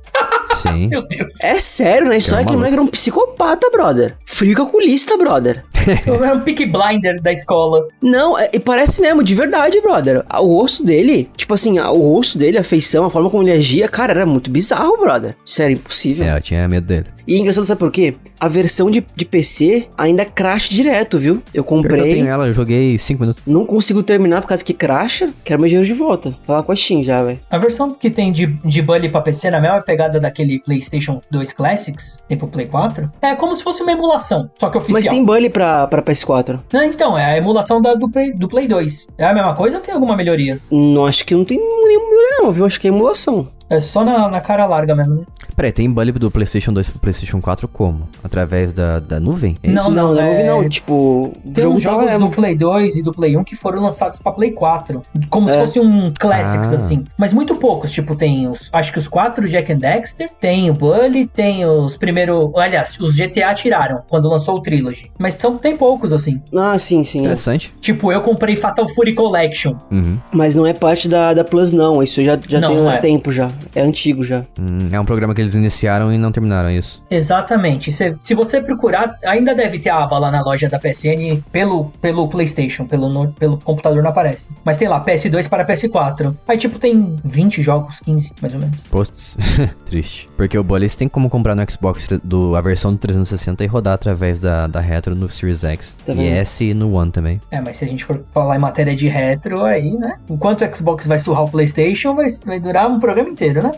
Sim. Meu Deus. É sério, né? Isso É um é aquele moleque era um psicopata, brother. Frio calculista, brother. Eu era um pick blinder da escola. Não, é- e parece mesmo, de verdade, brother. O rosto dele, tipo assim, o rosto dele, a feição, a forma como ele agia, cara, era muito bizarro, brother. Isso era impossível. É, eu tinha medo dele. E é engraçado, sabe por quê? A versão de, de PC ainda crash direto, viu? Eu que Eu comprei, tenho ela, eu joguei 5 minutos. não consigo terminar por causa que crasha, quero meu dinheiro de volta. Falar com a Steam já, velho. A versão que tem de, de Bully pra PC na mesma pegada daquele PlayStation 2 Classics, tem pro Play 4, é como se fosse uma emulação, só que oficial. Mas tem bully pra, pra PS4. Não, então, é a emulação da, do, Play, do Play 2. É a mesma coisa ou tem alguma melhoria? Não acho que não tem nenhuma melhoria, não, viu? Acho que é emulação. É só na, na cara larga mesmo, né? Peraí, tem bully do PlayStation 2 pro PlayStation 4 como? Através da, da nuvem? É Não? Não, não, é- vi não. Tipo, o Tem jogo uns jogos do Play 2 e do Play 1 que foram lançados pra Play 4. Como se É. fosse um Classics, Ah. assim. Mas muito poucos. Tipo, tem os. Acho que os quatro Jack and Dexter. Tem o Bully. Tem os primeiros. Aliás, os GTA tiraram quando lançou o Trilogy. Mas são, tem poucos, assim. Ah, sim, sim. é. Interessante. Tipo, eu comprei Fatal Fury Collection. Uhum. Mas não é parte da, da Plus, não. Isso já, já Não, tem não um é. tempo já. É antigo já. Hum, é um programa que eles iniciaram e não terminaram é isso. Exatamente. Se, se você procurar, ainda deve ter a aba lá na loja da PSN pelo, pelo PlayStation, pelo, no, pelo computador não aparece. Mas tem lá PS2 para PS4. Aí, tipo, tem 20 jogos, 15, mais ou menos. Posts. Triste. Porque o Bolis tem como comprar no Xbox do, a versão do 360 e rodar através da, da retro no Series X. Tá e? S e no One também. É, mas se a gente for falar em matéria de retro, aí, né? Enquanto o Xbox vai surrar o PlayStation, vai, vai durar um programa inteiro, né?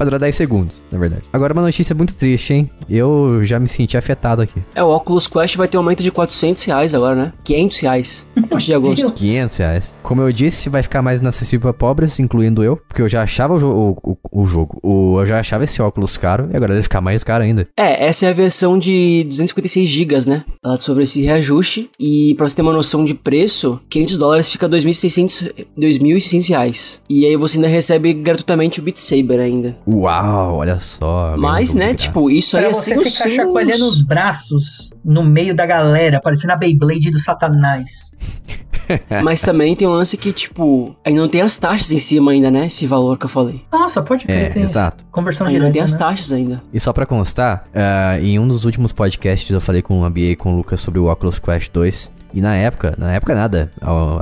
Vai durar 10 segundos, na verdade. Agora uma notícia muito triste, hein? Eu já me senti afetado aqui. É, o Oculus Quest vai ter um aumento de 400 reais agora, né? 500 reais. A partir de agosto. Deus. 500 reais. Como eu disse, vai ficar mais inacessível pra pobres, incluindo eu. Porque eu já achava o, jo o, o, o jogo. O, eu já achava esse óculos caro e agora ele vai ficar mais caro ainda. É, essa é a versão de 256 GB, né? Ela sobre esse reajuste. E pra você ter uma noção de preço, 500 dólares fica 2.600 2.600 reais. E aí você ainda recebe gratuitamente o Beat Saber ainda. Uau, olha só. Mas, né, tipo, isso aí é você os ficar seus- chacoalhando os braços no meio da galera, parecendo a Beyblade do Satanás. Mas também tem um lance que, tipo, ainda não tem as taxas em cima ainda, né? Esse valor que eu falei. Nossa, pode crer, É, tem isso. exato. Conversão Ainda não tem as né? taxas ainda. E só pra constar, ah, em um dos últimos podcasts eu falei com a Bia e com o Lucas sobre o Oculus Quest 2. E na época, na época nada,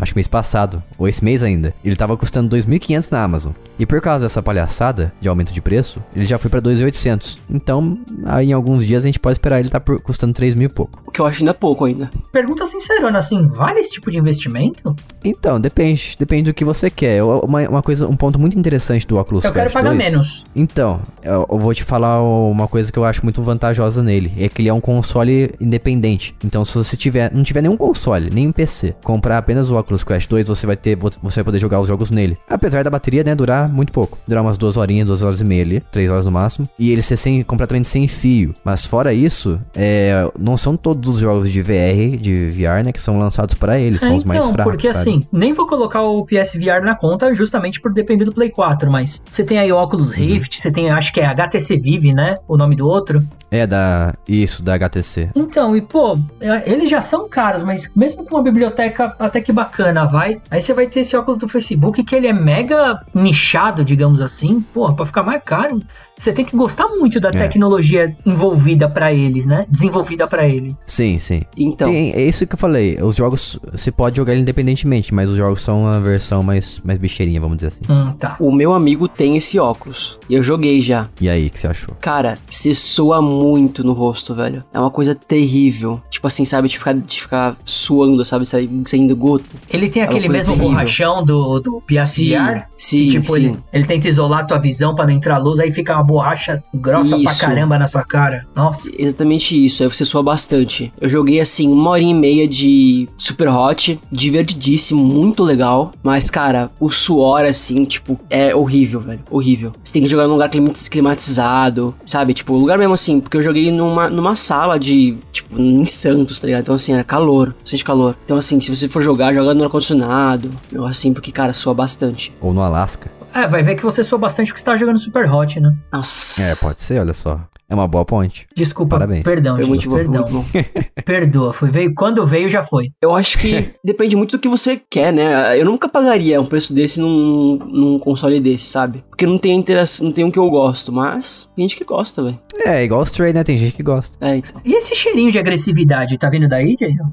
acho que mês passado, ou esse mês ainda, ele tava custando 2.500 na Amazon. E por causa dessa palhaçada de aumento de preço, ele já foi pra 2.800. Então, aí em alguns dias a gente pode esperar ele tá por- custando 3 mil e pouco. O que eu acho ainda pouco ainda. Pergunta sincerona, assim, vale esse tipo de investimento? Então, depende, depende do que você quer. Uma, uma coisa, um ponto muito interessante do Oculus eu quero Quest pagar 2 menos. Então, eu, eu vou te falar uma coisa que eu acho muito vantajosa nele. É que ele é um console independente. Então, se você tiver, não tiver nenhum console, nem um PC, comprar apenas o Oculus Quest 2, você vai ter, você vai poder jogar os jogos nele. Apesar da bateria, né, durar muito pouco. Durar umas duas horinhas, duas horas e meia ali, três horas no máximo. E ele ser sem, completamente sem fio. Mas fora isso, é, não são todos os jogos de VR, de VR, né, que são lançados para ele. São É, os mais então, fracos, porque sabe? assim, nem vou colocar o PSVR na conta justamente por depender do Play 4, mas você tem aí o Oculus Uhum. Rift, você tem, acho que é HTC Vive, né? O nome do outro. É da, isso, da HTC. Então, e pô, é, eles já são caros, mas mesmo com uma biblioteca até que bacana, vai. Aí você vai ter esse óculos do Facebook que ele é mega nichado, digamos assim. Pô, pra ficar mais caro, você tem que gostar muito da É. tecnologia envolvida pra eles, né? Desenvolvida pra ele. Sim, sim. Então, Tem- é isso que eu falei. Os jogos, você pode jogar ele independentemente, mas os jogos são uma versão mais, mais bicheirinha, vamos dizer assim. Hum, tá. o meu amigo tem esse óculos. E eu joguei já. E aí, o que você achou? Cara, se soa muito no rosto, velho. É uma coisa terrível. Tipo assim, sabe? De ficar, de ficar suando, sabe? Sai- Saindo goto. Ele tem É aquele mesmo terrível. borrachão do, do PSVR. sim, que, tipo, sim. Ele, ele tenta isolar a tua visão pra não entrar luz, aí fica uma borracha grossa pra Isso. caramba na sua cara. Nossa. Exatamente isso, aí você soa bastante. Eu joguei assim, uma hora e meia de Super Hot, divertidíssimo, muito legal. Mas, cara, o suor, assim, tipo, é horrível, velho. Horrível. Você tem que jogar num lugar clima- climatizado, sabe? Tipo, lugar mesmo assim, porque eu joguei numa, numa sala de, tipo, em Santos, tá ligado? Então, assim, era calor, bastante calor. Então, assim, se você for jogar, joga no ar-condicionado, eu assim, porque, cara, soa bastante. Ou no Alasca? É, vai ver que você soa bastante porque você tá jogando Super Hot, né? Nossa. É, pode ser, olha só. É uma boa ponte. Desculpa, Parabéns. perdão, Foi gente, muito bom, foi perdão. muito bom. Perdoa, foi veio quando veio já foi. Eu acho que depende muito do que você quer, né? Eu nunca pagaria um preço desse num, num console desse, sabe? Porque não tem interação, não tem um que eu gosto, mas tem gente que gosta, velho. É, igual o Stray, né? Tem gente que gosta. É, então. E esse cheirinho de agressividade, tá vindo daí, Jason?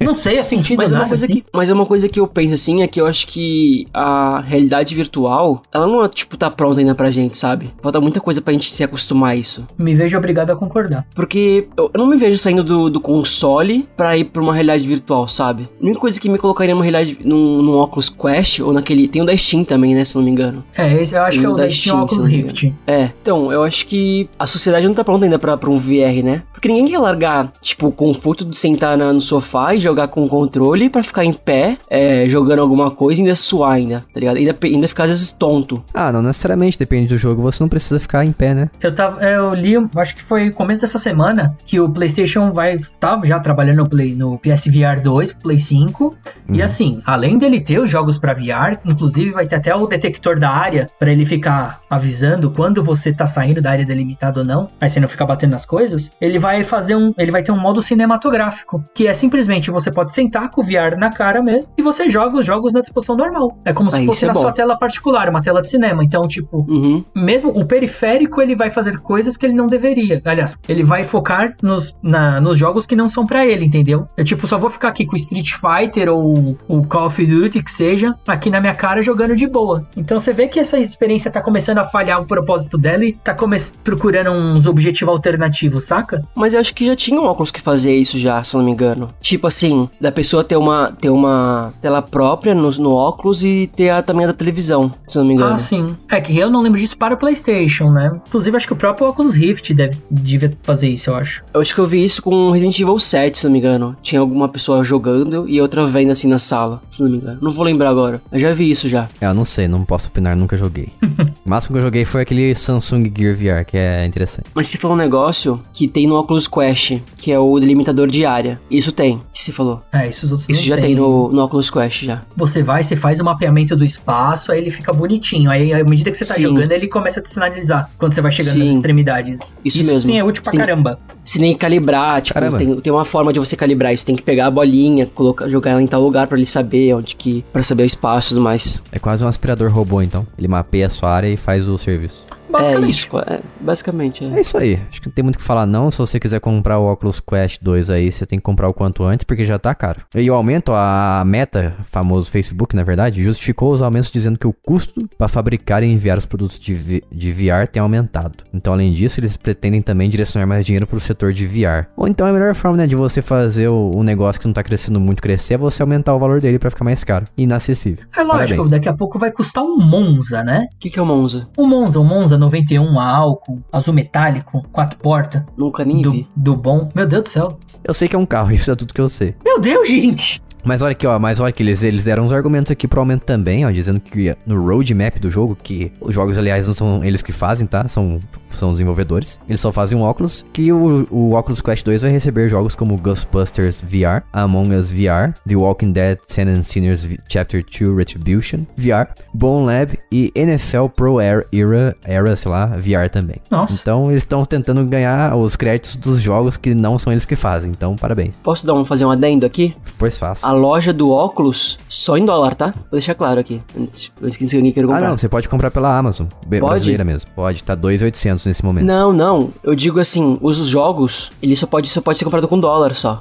Não sei, eu senti Mas é uma coisa assim. que, mas é uma coisa que eu penso assim, é que eu acho que a realidade virtual, ela não é tipo tá pronta ainda pra gente, sabe? Falta muita coisa pra gente se acostumar a isso. Me vejo obrigado a concordar. Porque eu, eu não me vejo saindo do, do console pra ir pra uma realidade virtual, sabe? A única coisa que me colocaria numa realidade num, num Oculus Quest ou naquele. Tem o da Steam também, né? Se não me engano. É, esse eu acho que é o Da Steam Steam, Oculus Rift. É, então, eu acho que a sociedade não tá pronta ainda pra, pra um VR, né? Porque ninguém quer largar, tipo, o conforto de sentar na- no sofá e jogar com o controle pra ficar em pé, é, jogando alguma coisa e ainda suar ainda, tá ligado? Ainda, ainda ficar às vezes tonto. Ah, não necessariamente, depende do jogo, você não precisa ficar em pé, né? Eu, tava, é, eu li, acho que foi começo dessa semana, que o PlayStation vai tá já trabalhando no, Play, no PSVR 2, Play 5. E Uhum. assim, além dele ter os jogos pra VR, inclusive vai ter até o detector da área pra ele ficar avisando quando você tá saindo da área delimitada ou não, aí você não ficar batendo nas coisas. Ele vai fazer um, ele vai ter um modo cinematográfico, que é simplesmente você pode sentar com o VR na cara mesmo e você joga os jogos na disposição normal. É como se Ah, fosse é na bom. sua tela particular, uma tela de cinema. Então, tipo, Uhum. mesmo o periférico ele vai fazer coisas que ele não deveria. Aliás, ele vai focar nos, na- nos jogos que não são pra ele, entendeu? Eu tipo, só vou ficar aqui com o Street Fighter ou o Call of Duty, que seja, aqui na minha cara jogando de boa. Então você vê que essa experiência tá começando a falhar o propósito dela e tá procurando uns objetivos alternativos, saca? Mas eu acho que já tinha um óculos que fazia isso já, se não me engano. Tipo assim, da pessoa ter uma, ter uma tela própria no, no óculos e ter a, também da televisão, se não me engano. Ah, sim. É que eu não lembro disso para o PlayStation, né? Inclusive, acho que o próprio Oculus Rift deve, devia fazer isso, eu acho. Eu acho que eu vi isso com Resident Evil 7, se não me engano. Tinha alguma pessoa jogando e outra vendo assim na sala, se não me engano. Não vou lembrar agora. Eu já vi isso já. É, Eu não sei, não posso opinar, nunca joguei. o máximo que eu joguei foi aquele Samsung Gear VR, que é interessante. Mas você falou um negócio que tem no Oculus Quest, que é o delimitador de área. Isso tem, que você falou. É, isso os outros Isso não já tem no, no Oculus Quest já. Você vai, você faz o mapeamento do espaço, aí ele fica bonitinho. Aí, à medida que você tá Sim. jogando, ele começa a te sinalizar quando você vai chegando Sim. Extremidades. Isso mesmo. sim é útil pra caramba. Se nem calibrar, tipo, Caramba. tem, tem uma forma de você calibrar isso. Tem que pegar a bolinha, colocar, jogar ela em tal lugar pra ele saber onde que. para saber o espaço e tudo mais. É quase um aspirador robô, então. Ele mapeia a sua área e faz o serviço. É Basicamente. isso, é, basicamente. É É. isso aí. Acho que não tem muito o que falar, não. Se você quiser comprar o Oculus Quest 2 aí, você tem que comprar o quanto antes, porque já tá caro. E o aumento, a Meta, famoso Facebook, na verdade, justificou os aumentos dizendo que o custo para fabricar e enviar os produtos de, V- de VR tem aumentado. Então, além disso, eles pretendem também direcionar mais dinheiro pro setor de VR. Ou então, a melhor forma né, de você fazer o, um negócio que não tá crescendo muito crescer é você aumentar o valor dele para ficar mais caro e inacessível. É lógico, Parabéns. daqui a pouco vai custar um Monza, né? O que, que é o Monza? O Monza, o Monza 91 a álcool, azul metálico, quatro portas, Nunca nem do, vi. do bom. Meu Deus do céu. Eu sei que é um carro, isso é tudo que eu sei. Meu Deus, gente! Mas olha aqui, ó, mas olha que eles, eles deram uns argumentos aqui pro aumento também, ó, dizendo que no roadmap do jogo, que os jogos, aliás, não são eles que fazem, tá? São, são os desenvolvedores. Eles só fazem um óculos, que o, o Oculus Quest 2 vai receber jogos como Ghostbusters VR, Among Us VR, The Walking Dead Sin and Sinners V- Chapter 2 Retribution VR, Bone Lab e NFL Pro Era, Era, sei lá, VR também. Nossa. Então eles estão tentando ganhar os créditos dos jogos que não são eles que fazem, então parabéns. Posso dar um, fazer um adendo aqui? Pois faça. A loja do óculos só em dólar, tá? Vou deixar claro aqui. Antes, antes que ninguém queira Ah, comprar. não, você pode comprar pela Amazon. Pode? Brasileira mesmo. Pode, tá 2,800 nesse momento. Não, não. Eu digo assim, os jogos, ele só pode, só pode ser comprado com dólar só.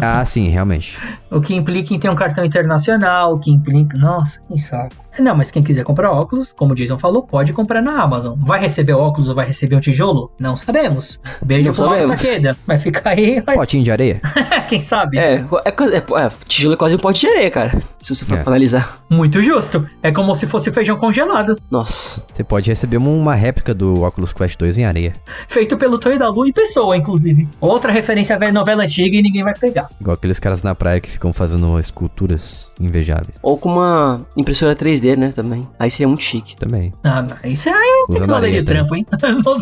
Ah, sim, realmente. O que implica em ter um cartão internacional, o que implica. Nossa, que saco. Não, mas quem quiser comprar óculos, como o Jason falou, pode comprar na Amazon. Vai receber óculos ou vai receber um tijolo? Não sabemos. Beijo Não pro sabemos. Taqueda. Vai ficar aí, vai- Potinho de areia? quem sabe? É, é, é, é, tijolo é quase um pote de areia, cara. Se você for É. analisar. Muito justo. É como se fosse feijão congelado. Nossa. Você pode receber uma, réplica do Oculus Quest 2 em areia. Feito pelo Tonho da Lua e Pessoa, inclusive. Outra referência à velha novela antiga e ninguém vai pegar. Igual aqueles caras na praia que ficam fazendo esculturas invejáveis. Ou com uma impressora 3D, né, também. Aí seria muito chique. Também. Ah, isso aí é tecnologia de trampo, hein?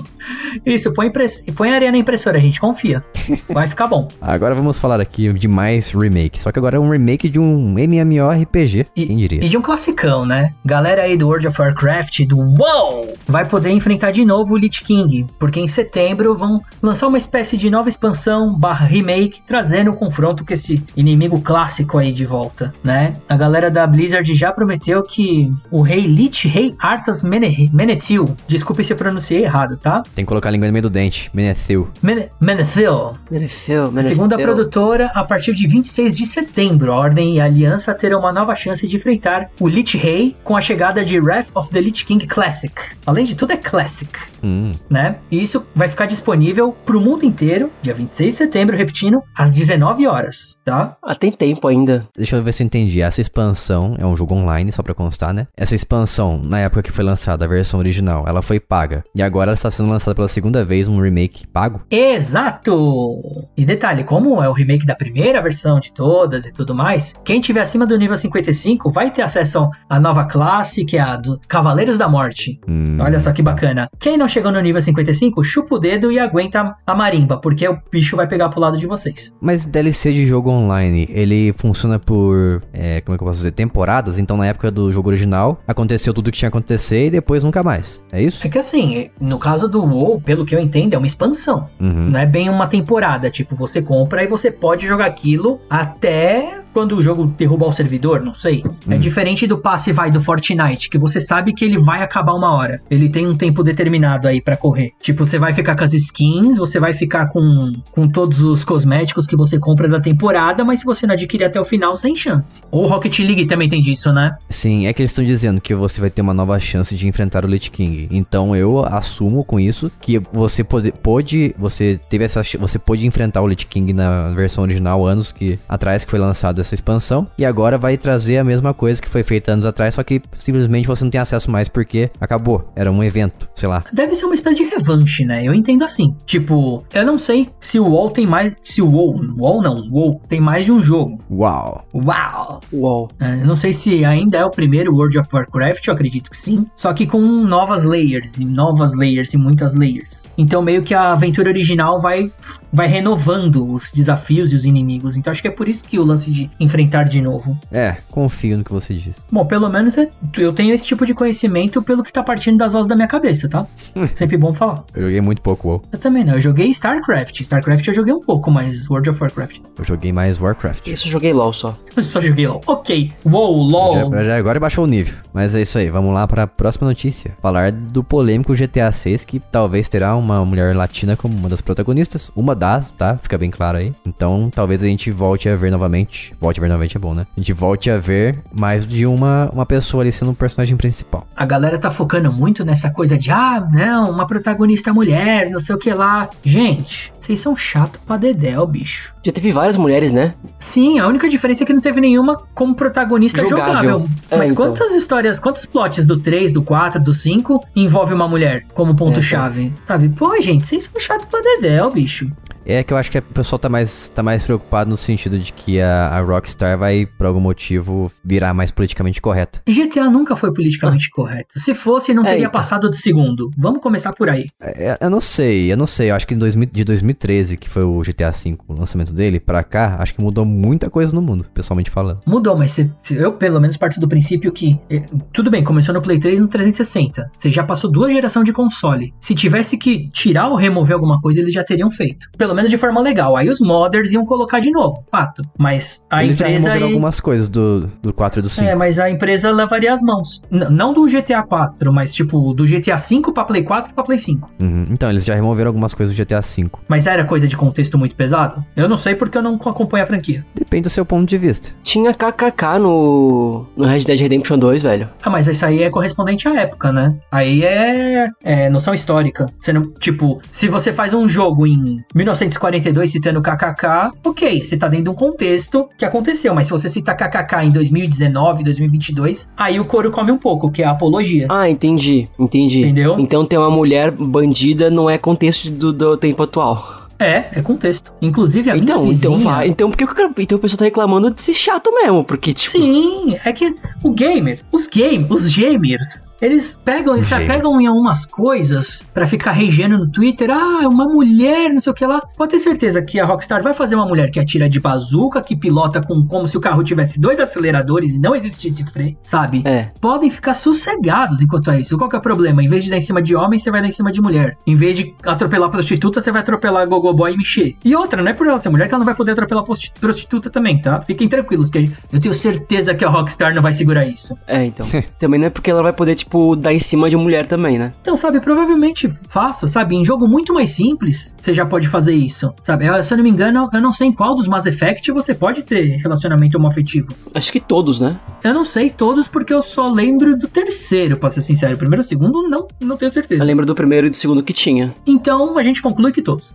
isso, põe, impress... põe areia na impressora, a gente confia. Vai ficar bom. Agora vamos falar aqui de mais remake. Só que agora é um remake de um MMORPG. E, Quem diria? e de um classicão, né? Galera aí do World of Warcraft, do WoW, vai poder enfrentar de novo o Lich King, porque em setembro vão lançar uma espécie de nova expansão barra remake, trazendo o confronto com esse inimigo clássico aí de volta, né? A galera da Blizzard já prometeu que o rei Lich, rei Arthas Mene- Menethil, desculpe se eu pronunciei errado, tá? Tem que colocar a língua no meio do dente. Menethil. Mene- Menethil, Mereceu, mereceu. Segundo a produtora, a partir de 26 de setembro, a Ordem e a Aliança terão uma nova chance de enfrentar o Lich Rei com a chegada de Wrath of the Lich King Classic. Além de tudo, é Classic, Hum. né? E isso vai ficar disponível pro mundo inteiro, dia 26 de setembro, repetindo, às 19 horas, tá? Ah, tem tempo ainda. Deixa eu ver se eu entendi. Essa expansão é um jogo online, só pra constar, né? Essa expansão, na época que foi lançada a versão original, ela foi paga. E agora ela está sendo lançada pela segunda vez um remake pago. Exato! E detalhe, como é o remake da primeira versão de todas e tudo mais, quem tiver acima do nível 55 vai ter acesso à nova classe, que é a do Cavaleiros da Morte. Hum. Olha só que bacana. Quem não chegou no nível 55, chupa o dedo e aguenta a marimba, porque o bicho vai pegar pro lado de vocês. Mas DLC de jogo online, ele funciona por. é, como é que eu posso dizer? Temporadas? Então na época do jogo original, aconteceu tudo o que tinha que acontecer e depois nunca mais. É isso? É que assim, no caso do WoW, pelo que eu entendo, é uma expansão. Uhum. Não é bem uma temporada. Tipo, você compra e você pode jogar aquilo até quando o jogo derrubar o servidor, não sei. É Hum. diferente do passe vai do Fortnite, que você sabe que ele vai acabar uma hora. Ele tem um tempo determinado aí pra correr. Tipo, você vai ficar com as skins, você vai ficar com, com todos os cosméticos que você compra da temporada, mas se você não adquirir até o final, sem chance. Ou Rocket League também tem disso, né? Sim, é que eles estão dizendo que você vai ter uma nova chance de enfrentar o Lich King. Então eu assumo com isso que você pode, pôde, você teve essa, você pôde enfrentar o Lich King na versão original anos que atrás que foi lançada essa expansão e agora vai trazer a mesma coisa que foi feita anos atrás, só que simplesmente você não tem acesso mais porque acabou, era um evento, sei lá. Deve ser uma espécie de revanche, né? Eu entendo assim. Tipo, eu não sei se o WoW tem mais. Se o WoW. WoW não, WoW tem mais de um jogo. Uau. Uau! Uau. É, Eu não sei se ainda é o primeiro World of Warcraft, eu acredito que sim. Só que com novas layers, e novas layers, e muitas layers. Então meio que a aventura original vai, vai renovando os desafios e os inimigos. Então acho que é por isso que o lance de enfrentar de novo. É, confio no que você disse. Bom, pelo menos é- eu tenho esse tipo de conhecimento pelo que tá partindo das vozes da minha cabeça, tá? Sempre bom falar. Eu joguei muito pouco WoW. Eu também não, eu joguei StarCraft. StarCraft eu joguei um pouco, mas World of Warcraft. Eu joguei mais Warcraft. Isso eu joguei LOL só. Eu só joguei LOL. Ok. WoW, LOL. Já, já agora baixou o nível. Mas é isso aí, vamos lá para a próxima notícia. Falar do polêmico GTA 6, que talvez terá uma mulher latina como uma das protagonistas. Uma das, tá? Fica bem claro aí. Então talvez a gente volte a ver novamente. Volte a ver novamente é bom, né? A gente volte a ver mais de uma, uma pessoa ali sendo um personagem principal. A galera tá focando muito nessa coisa de, ah, não, uma protagonista mulher, não sei o que lá. Gente, vocês são chato pra dedéu, bicho. Já teve várias mulheres, né? Sim, a única diferença é que não teve nenhuma como protagonista jogável. Jogável. É, Mas então. quantas histórias, quantos plots do 3, do 4, do 5 envolve uma mulher como É, ponto-chave? Sabe? Pô, gente, vocês são chato pra dedéu, bicho. É que eu acho que o pessoal tá mais, tá mais preocupado no sentido de que a, a Rockstar vai, por algum motivo, virar mais politicamente correta. GTA nunca foi politicamente correto. Se fosse, não É, teria então. passado do segundo. Vamos começar por aí. É, eu não sei, eu não sei. Eu acho que em 2000 de 2013, que foi o GTA V, o lançamento dele, pra cá, acho que mudou muita coisa no mundo, pessoalmente falando. Mudou, mas você- eu pelo menos parto do princípio que. eh, Tudo bem, começou no Play 3 e no 360. Você já passou duas gerações de console. Se tivesse que tirar ou remover alguma coisa, eles já teriam feito. Pelo menos de forma legal. Aí os modders iam colocar de novo, fato. Mas a Eles já empresa. removeram aí- algumas coisas do, do 4 e do 5. É, mas a empresa levaria as mãos. N- não do GTA 4, mas tipo, do GTA 5 pra Play 4 pra Play 5. Uhum. Então, eles já removeram algumas coisas do GTA V. Mas era coisa de contexto muito pesado? Eu não sei porque eu não acompanho a franquia. Depende do seu ponto de vista. Tinha KKK no, no Red Dead Redemption 2, velho. Ah, mas isso aí é correspondente à época, né? Aí é, é noção histórica. Você não, tipo, se você faz um jogo em 1942 citando KKK, ok, você tá dentro de um contexto que aconteceu. Mas se você citar KKK em 2019, 2022, aí o couro come um pouco, que é a apologia. Ah, entendi, entendi. Entendeu? Então ter uma mulher bandida não é contexto do, do tempo atual. É, é contexto. Inclusive a minha Então, vizinha... então vai. Então por que, então o pessoal tá reclamando de ser chato mesmo? Porque, tipo. Sim, é que o gamer, os game, os gamers, eles pegam e Os se apegam em algumas coisas pra ficar regendo no Twitter, ah, uma mulher, não sei o que lá. Pode ter certeza que a Rockstar vai fazer uma mulher que atira de bazuca, que pilota com como se o carro tivesse dois aceleradores e não existisse freio, sabe? É. Podem ficar sossegados enquanto é isso. Qual que é o problema? Em vez de dar em cima de homem, você vai dar em cima de mulher. Em vez de atropelar prostituta, você vai atropelar gogoboy e mexer. E outra, não é por ela ser mulher que ela não vai poder atropelar prosti- prostituta também, tá? Fiquem tranquilos, que eu tenho certeza que a Rockstar não vai segurar isso. É, então. Também não é porque ela vai poder, tipo, dar em cima de mulher também, né? Então, sabe, provavelmente faça, sabe? Em jogo muito mais simples, você já pode fazer isso, sabe? Eu, se eu não me engano, eu não sei em qual dos Mass Effect você pode ter relacionamento homoafetivo. Acho que todos, né? Eu não sei todos porque eu só lembro do terceiro, pra ser sincero. O primeiro e o segundo, não, não tenho certeza. Eu lembro do primeiro e do segundo que tinha. Então a gente conclui que todos.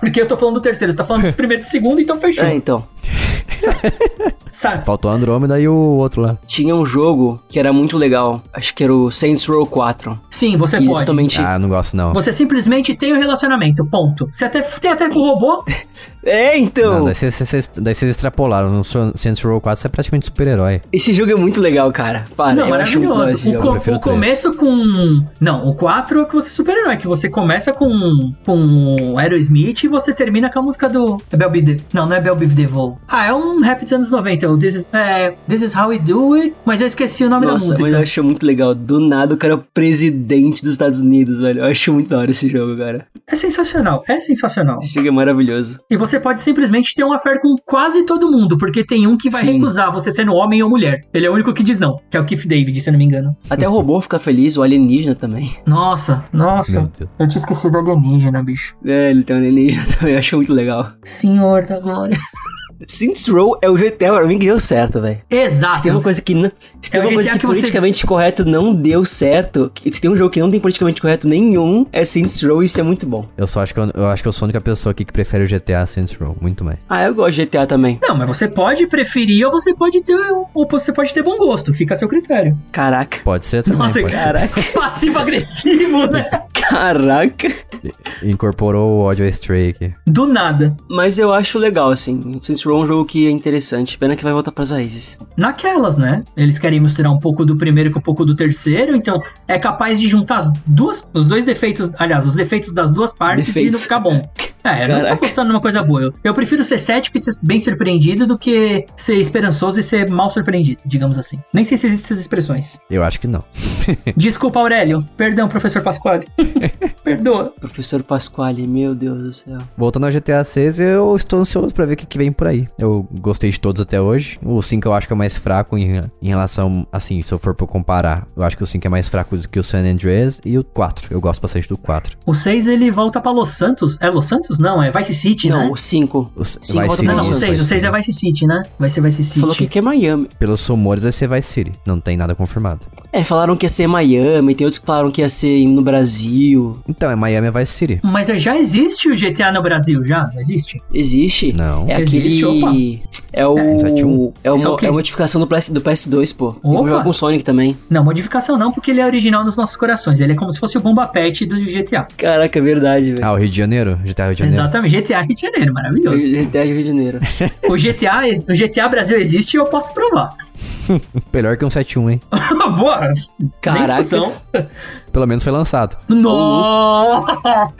Porque eu tô falando do terceiro, você tá falando do primeiro e do segundo, então fechou. É, então. Sabe? Faltou a Andrômeda e o outro lá. Tinha um jogo que era muito legal. Acho que era o Saints Row 4. Sim, você que pode. totalmente. Ah, não gosto não. Você simplesmente tem o relacionamento, ponto. Você até tem até com o robô. É, então. Não, daí vocês- extrapolaram. No Saints Row 4 você é praticamente super-herói. Esse jogo é muito legal, cara. Para, Não, maravilhoso. O, co- o começo com. Não, o 4 é que você é super-herói, que você começa com, com o Aerosmith e você termina com a música do. É Bell De- Não, não é Bell Biv DeVoe. Ah, é um rap dos anos 90. O This is, é, This is How We Do It, mas eu esqueci o nome Nossa, da música. mas eu acho muito legal. Do nada o cara é o presidente dos Estados Unidos, velho. Eu acho muito da hora esse jogo, cara. É sensacional, é sensacional. Esse jogo é maravilhoso. E você pode simplesmente ter uma fé com quase todo mundo, porque tem um que vai Sim. recusar você sendo homem ou mulher. Ele é o único que diz não, que é o Keith David, se eu não me engano. Até o robô fica feliz, o alienígena também. Nossa, nossa. Eu tinha esquecido do alienígena, bicho. É, ele tem um alienígena também, eu acho muito legal. Senhor da glória. Saints Row é o GTA pra mim que deu certo, velho. Exato. Se tem uma coisa que não, se tem É uma coisa que, que você- politicamente correto não deu certo, se tem um jogo que não tem politicamente correto nenhum, é Saints Row e isso é muito bom. Eu só acho que eu, eu acho que eu sou a única pessoa aqui que prefere o GTA Saints Row, muito mais. Ah, eu gosto de GTA também. Não, mas você pode preferir ou você pode ter ou você pode ter bom gosto, fica a seu critério. Caraca. Pode ser também, Nossa, pode Caraca. Passivo agressivo, né? Caraca. Incorporou o ódio a Stray aqui. Do nada. Mas eu acho legal, assim. Saints Row é um jogo que é interessante. Pena que vai voltar pras raízes. Naquelas, né? Eles querem misturar um pouco do primeiro com um pouco do terceiro, então é capaz de juntar as duas, os dois defeitos, aliás, os defeitos das duas partes e Defeitos. não ficar bom. É, eu não tô Caraca. apostando numa coisa boa. Eu, eu prefiro ser cético e ser bem surpreendido do que ser esperançoso e ser mal surpreendido, digamos assim. Nem sei se existem essas expressões. Eu acho que não. Desculpa, Aurélio. Perdão, professor Pasquale. Perdoa. Professor Pasquale, meu Deus do céu. Voltando ao GTA 6, eu estou ansioso pra ver o que, que vem por aí. Eu gostei de todos até hoje. O 5 eu acho que é o mais fraco em, em relação, assim, se eu for pra comparar. Eu acho que o 5 é mais fraco do que o San Andreas e o 4. Eu gosto bastante do 4. O 6 ele volta pra Los Santos. É Los Santos? Não, é Vice City, Não, né? o 5. O, Sim, vai volta ser Não, não, o Vice 6. O 6 é Vice City, né? Vai ser Vice City. Falou que aqui é Miami. Pelos rumores vai ser Vice City. Não tem nada confirmado. É, falaram que ia ser Miami, tem outros que falaram que ia ser no Brasil. Então, é Miami Vice City. Mas já existe o GTA no Brasil, já? Não existe? Existe? Não. É Existe, aquele. É o. É, 71? É, uma, É é uma modificação do, PS, do PS2, pô. Opa. que jogar com o Sonic também. Não, modificação não, porque ele é original nos nossos corações. Ele é como se fosse o Bomba Pet do GTA. Caraca, é verdade, velho. Ah, o Rio de Janeiro? GTA Rio de Janeiro. Exatamente, GTA Rio de Janeiro, maravilhoso. GTA de Rio de Janeiro. O GTA, o GTA Brasil existe e eu posso provar. Melhor que um 71, hein? Boa! Caraca. discussão. Pelo menos foi lançado. Nossa!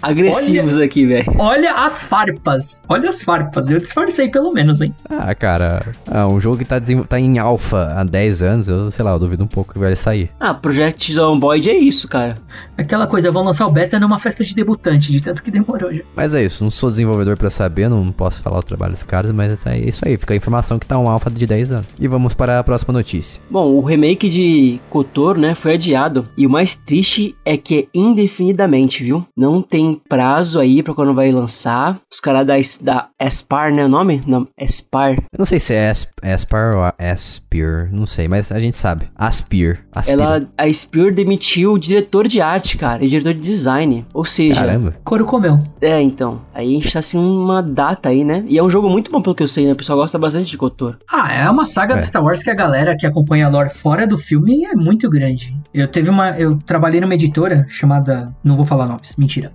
Agressivos aqui, velho. Olha as farpas. Olha as farpas. Eu disfarcei pelo menos, hein? Ah, cara. Ah, um jogo que tá, tá em alpha há 10 anos, eu sei lá, eu duvido um pouco que vai sair. Ah, Project Zomboid é isso, cara. Aquela coisa, vão lançar o beta numa festa de debutante, de tanto que demorou já. Mas é isso, não sou desenvolvedor pra saber, não posso falar o trabalho dos caras, mas é isso aí, fica a informação que tá um alpha de 10 anos. E vamos para a próxima notícia. Bom, o remake de Kotor, né, foi adiado. E o mais triste é que é indefinidamente, viu? Não tem prazo aí pra quando vai lançar. Os caras da, da Aspar, né, o nome? Não, Aspar. Eu não sei se é Asp Aspar ou Aspir, não sei, mas a gente sabe. Aspir. Aspira. Ela, a Spear demitiu o diretor de arte, cara, e diretor de design. Ou seja, Caramba. Coro comeu. é, então. Aí a gente tá assim uma data aí, né? E é um jogo muito bom pelo que eu sei, né? O pessoal gosta bastante de Kotor. Ah, é uma saga É. do Star Wars que a galera que acompanha a lore fora do filme é muito grande. Eu teve uma. Eu trabalhei numa editora chamada. Não vou falar nomes, mentira.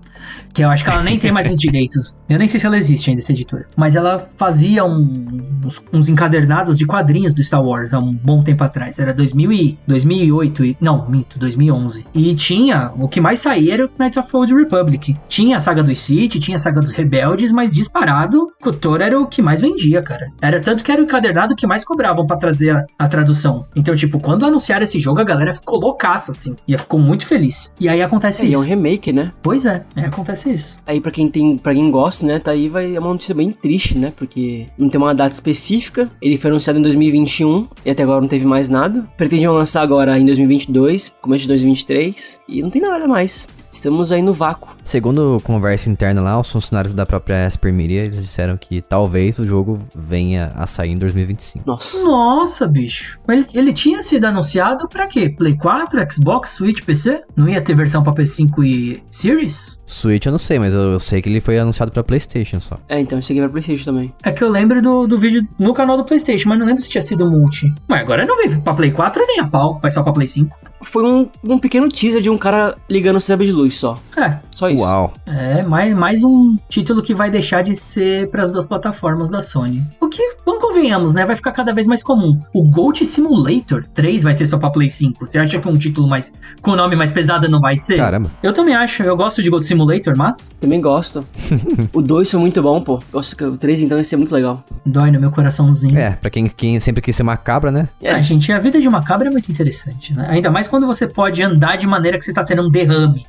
Que eu acho que ela nem tem mais os direitos. Eu nem sei se ela existe ainda, essa editora. Mas ela fazia um- uns, uns encadernados de quadrinhos do Star Wars há um bom tempo atrás. Era 2000 e, 2008, e, não, minto, 2011. E tinha. O que mais saía era o Knights of Old Republic. Tinha a saga dos Sith, tinha a saga dos Rebeldes, mas disparado, Kotor era o que mais vendia, cara. Era tanto que era o encadernado que mais cobravam pra trazer a, a tradução. Então, tipo, quando anunciaram esse jogo, a galera ficou loucaça, assim. E ficou muito feliz. E aí acontece É, e é um isso. remake, né? Pois é, é, acontece isso. Aí pra quem tem, para quem gosta, né, tá aí vai é uma notícia bem triste, né? Porque não tem uma data específica. Ele foi anunciado em 2021 e até agora não teve mais nada. Pretendem lançar agora em 2022, começo de 2023 e não tem nada mais. Estamos aí no vácuo. Segundo conversa interna lá, os funcionários da própria Asper Media, eles disseram que talvez o jogo venha a sair em 2025. Nossa. Nossa, bicho. Ele, ele tinha sido anunciado pra quê? Play 4, Xbox, Switch, PC? Não ia ter versão pra PS5 e Series? Switch eu não sei, mas eu, eu sei que ele foi anunciado pra Playstation só. É, então esse aqui vai pra Playstation também. É que eu lembro do, do vídeo no canal do PlayStation, mas não lembro se tinha sido multi. Mas agora não veio pra Play 4 nem a pau, vai só pra Play 5. Foi um, um pequeno teaser de um cara ligando o cérebro de luz só. É, Só isso. Uau. é mais, mais um título que vai deixar de ser para as duas plataformas da Sony. O que, vamos convenhamos, né? Vai ficar cada vez mais comum. O Goat Simulator 3 vai ser só pra Play 5. Você acha que um título mais com nome mais pesado não vai ser? Caramba. Eu também acho. Eu gosto de Goat Simulator, mas Também gosto. o 2 foi muito bom, pô. Gosto que o 3 então ia ser muito legal. dói no meu coraçãozinho. É, pra quem, quem sempre quis ser macabra, né? É. Gente, a vida de uma cabra é muito interessante, né? Ainda mais quando você pode andar de maneira que você tá tendo um derrame.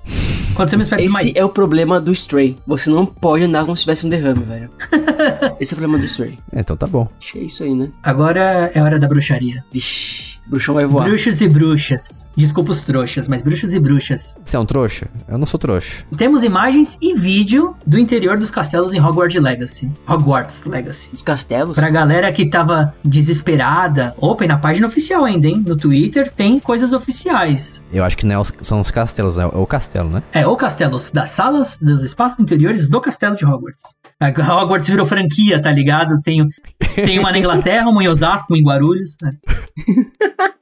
Quando você me espera mais. Esse é o problema do Stray. Você não pode andar como se tivesse um derrame, velho. Esse é o problema do Stray. É, então tá bom. Acho que é isso aí, né? Agora é hora da bruxaria. Vixe, o bruxão vai voar. Bruxos e bruxas. Desculpa os trouxas, mas bruxos e bruxas. Você é um trouxa? Eu não sou trouxa. Temos imagens e vídeo do interior dos castelos em Hogwarts Legacy. Hogwarts Legacy. Os castelos? Pra galera que tava desesperada, open na página oficial ainda, hein? No Twitter tem coisas oficiais. Eu acho que não é os- são os castelos, é o castelo, né? É, o castelos das salas, dos espaços interiores do castelo de Hogwarts. A Hogwarts virou franquia, tá ligado? Tem, tem uma na Inglaterra, uma em Osasco, uma em Guarulhos. né?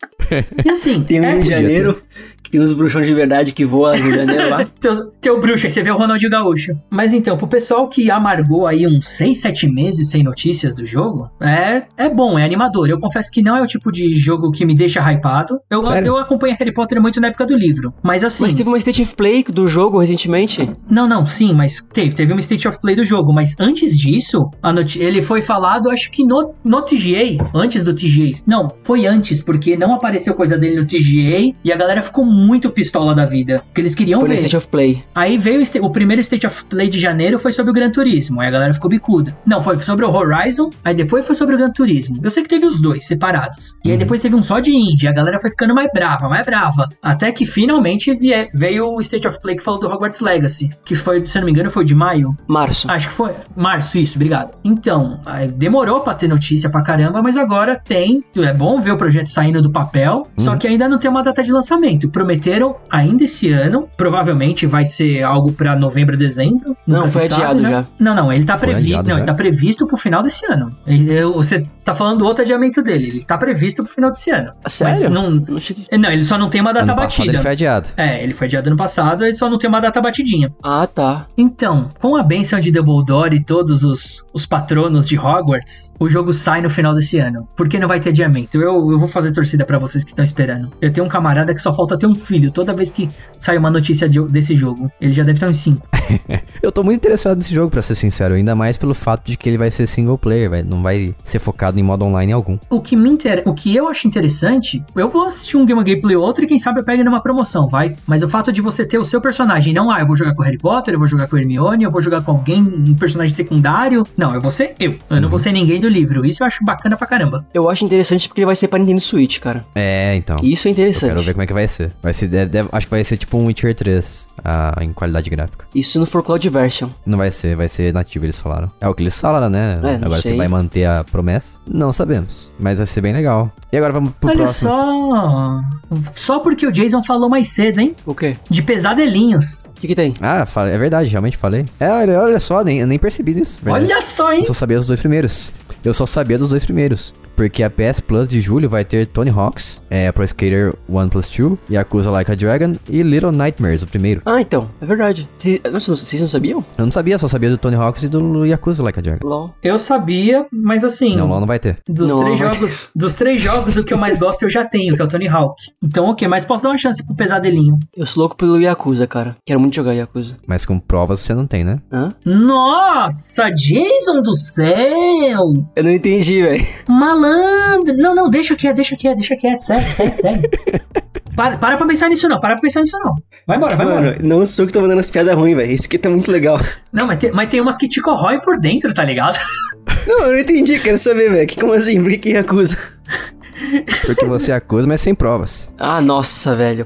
E assim, Tem um é, Rio de Janeiro, que tem os bruxões de verdade que voam no Rio de Janeiro lá. Teu, teu bruxo, aí você vê o Ronaldinho Gaúcho. Mas então, pro pessoal que amargou aí uns 6, 7 meses sem notícias do jogo, é, é bom, é animador. Eu confesso que não é o tipo de jogo que me deixa hypado. Eu, Sério? eu acompanho Harry Potter muito na época do livro. Mas assim. Mas teve uma State of Play do jogo recentemente. Não, não, sim, mas teve. Teve uma State of Play do jogo. Mas antes disso, ele foi falado, acho que no, no TGA. Antes do TGA. Não, foi antes, porque não apareceu coisa dele no TGA. E a galera ficou muito pistola da vida. Porque eles queriam Foi ver. State of Play. Aí veio o, o primeiro State of Play de janeiro foi sobre o Gran Turismo. Aí a galera ficou bicuda. Não, foi sobre o Horizon, aí depois foi sobre o Gran Turismo. Eu sei que teve os dois separados. E aí depois teve um só de indie. A galera foi ficando mais brava, mais brava. Até que finalmente vie- veio o State of Play que falou do Hogwarts Legacy. Que foi, se não me engano, foi de maio. Março. Acho que foi março, isso, obrigado. Então, demorou pra ter notícia pra caramba, mas agora tem. É bom ver o projeto saindo do papel, só que ainda não tem uma data de lançamento. Prometeram ainda esse ano, provavelmente vai ser algo pra novembro, dezembro. Não, foi sabe, adiado né? já. Não, não, ele tá adiado Não, já? ele tá previsto pro final desse ano. Ele- eu- Você tá falando do outro adiamento dele, ele tá previsto pro final desse ano. Ah, sério? Mas não, Não ele só não tem uma data ano batida. ele foi adiado. É, ele foi adiado ano passado, ele só não tem uma data batidinha. Ah, tá. Então, com a benção de Dumbledore e todos os, os patronos de Hogwarts, o jogo sai no final desse ano. Por que não vai ter adiamento? Eu, eu vou fazer torcida pra vocês que estão esperando. Eu tenho um camarada que só falta ter um filho toda vez que sai uma notícia de- desse jogo. Ele já deve ter uns 5. Eu tô muito interessado nesse jogo, pra ser sincero. Ainda mais pelo fato de que ele vai ser single player, vai, não vai ser focado em modo online algum. O que me inter... o que eu acho interessante, eu vou assistir um Game Gameplay ou outro e quem sabe eu pegue numa promoção, vai. Mas o fato de você ter o seu personagem, não, ah, eu vou jogar com o Harry Potter, eu vou jogar com Hermione, eu vou jogar com alguém, um personagem secundário. Não, eu vou ser eu. Eu não vou ser ninguém do livro. Isso eu acho bacana pra caramba. Eu acho interessante porque ele vai ser pra Nintendo Switch, cara. É, então. Isso é interessante. Quero ver como é que vai ser. Vai ser deve- deve- acho que vai ser tipo um Witcher 3 ah, em qualidade gráfica. Isso não for Cloud Version. Não vai ser, vai ser nativo, eles falaram. É o que eles falaram, né? É, agora sei. você vai manter a promessa? Não sabemos. Mas vai ser bem legal. E agora vamos pro Olha próximo. só. Só porque o Jason falou mais cedo, hein? O quê? De pesadelinhos. O que, que tem? Ah, é verdade, realmente falei. É, olha, olha só, nem, eu nem percebi isso. verdade. Olha só, hein? Eu só sabia dos dois primeiros. Eu só sabia dos dois primeiros. Porque a PS Plus de julho vai ter Tony Hawks, é, Pro Skater 1 Plus 2, Yakuza Like a Dragon e Little Nightmares, o primeiro. Ah, então. É verdade. Vocês, nossa, vocês não sabiam? Eu não sabia, só sabia do Tony Hawks e do Yakuza Like a Dragon. LOL. Eu sabia, mas assim. Não, não vai ter. Dos, Não, três jogos, dos três jogos, o que eu mais gosto eu já tenho, que é o Tony Hawk. Então, ok, mas posso dar uma chance pro pesadelinho. Eu sou louco pelo Yakuza, cara. Quero muito jogar Yakuza. Mas com provas você não tem, né? Hã? Nossa, Jason do céu! Eu não entendi, velho. Malandro! Não, não, deixa quieto, deixa quieto, deixa quieto, segue, segue, segue. Para, para pra pensar nisso não, para pra pensar nisso não. Vai embora, vai Mano, embora. não sou que tô mandando as piadas ruins, velho. Isso aqui tá muito legal. Não, mas tem, mas tem umas que te corroem por dentro, tá ligado? Não, eu não entendi. Quero saber, velho. Que- Como assim? Por que que Yakuza? Porque você acusa, mas sem provas. Ah, nossa, velho.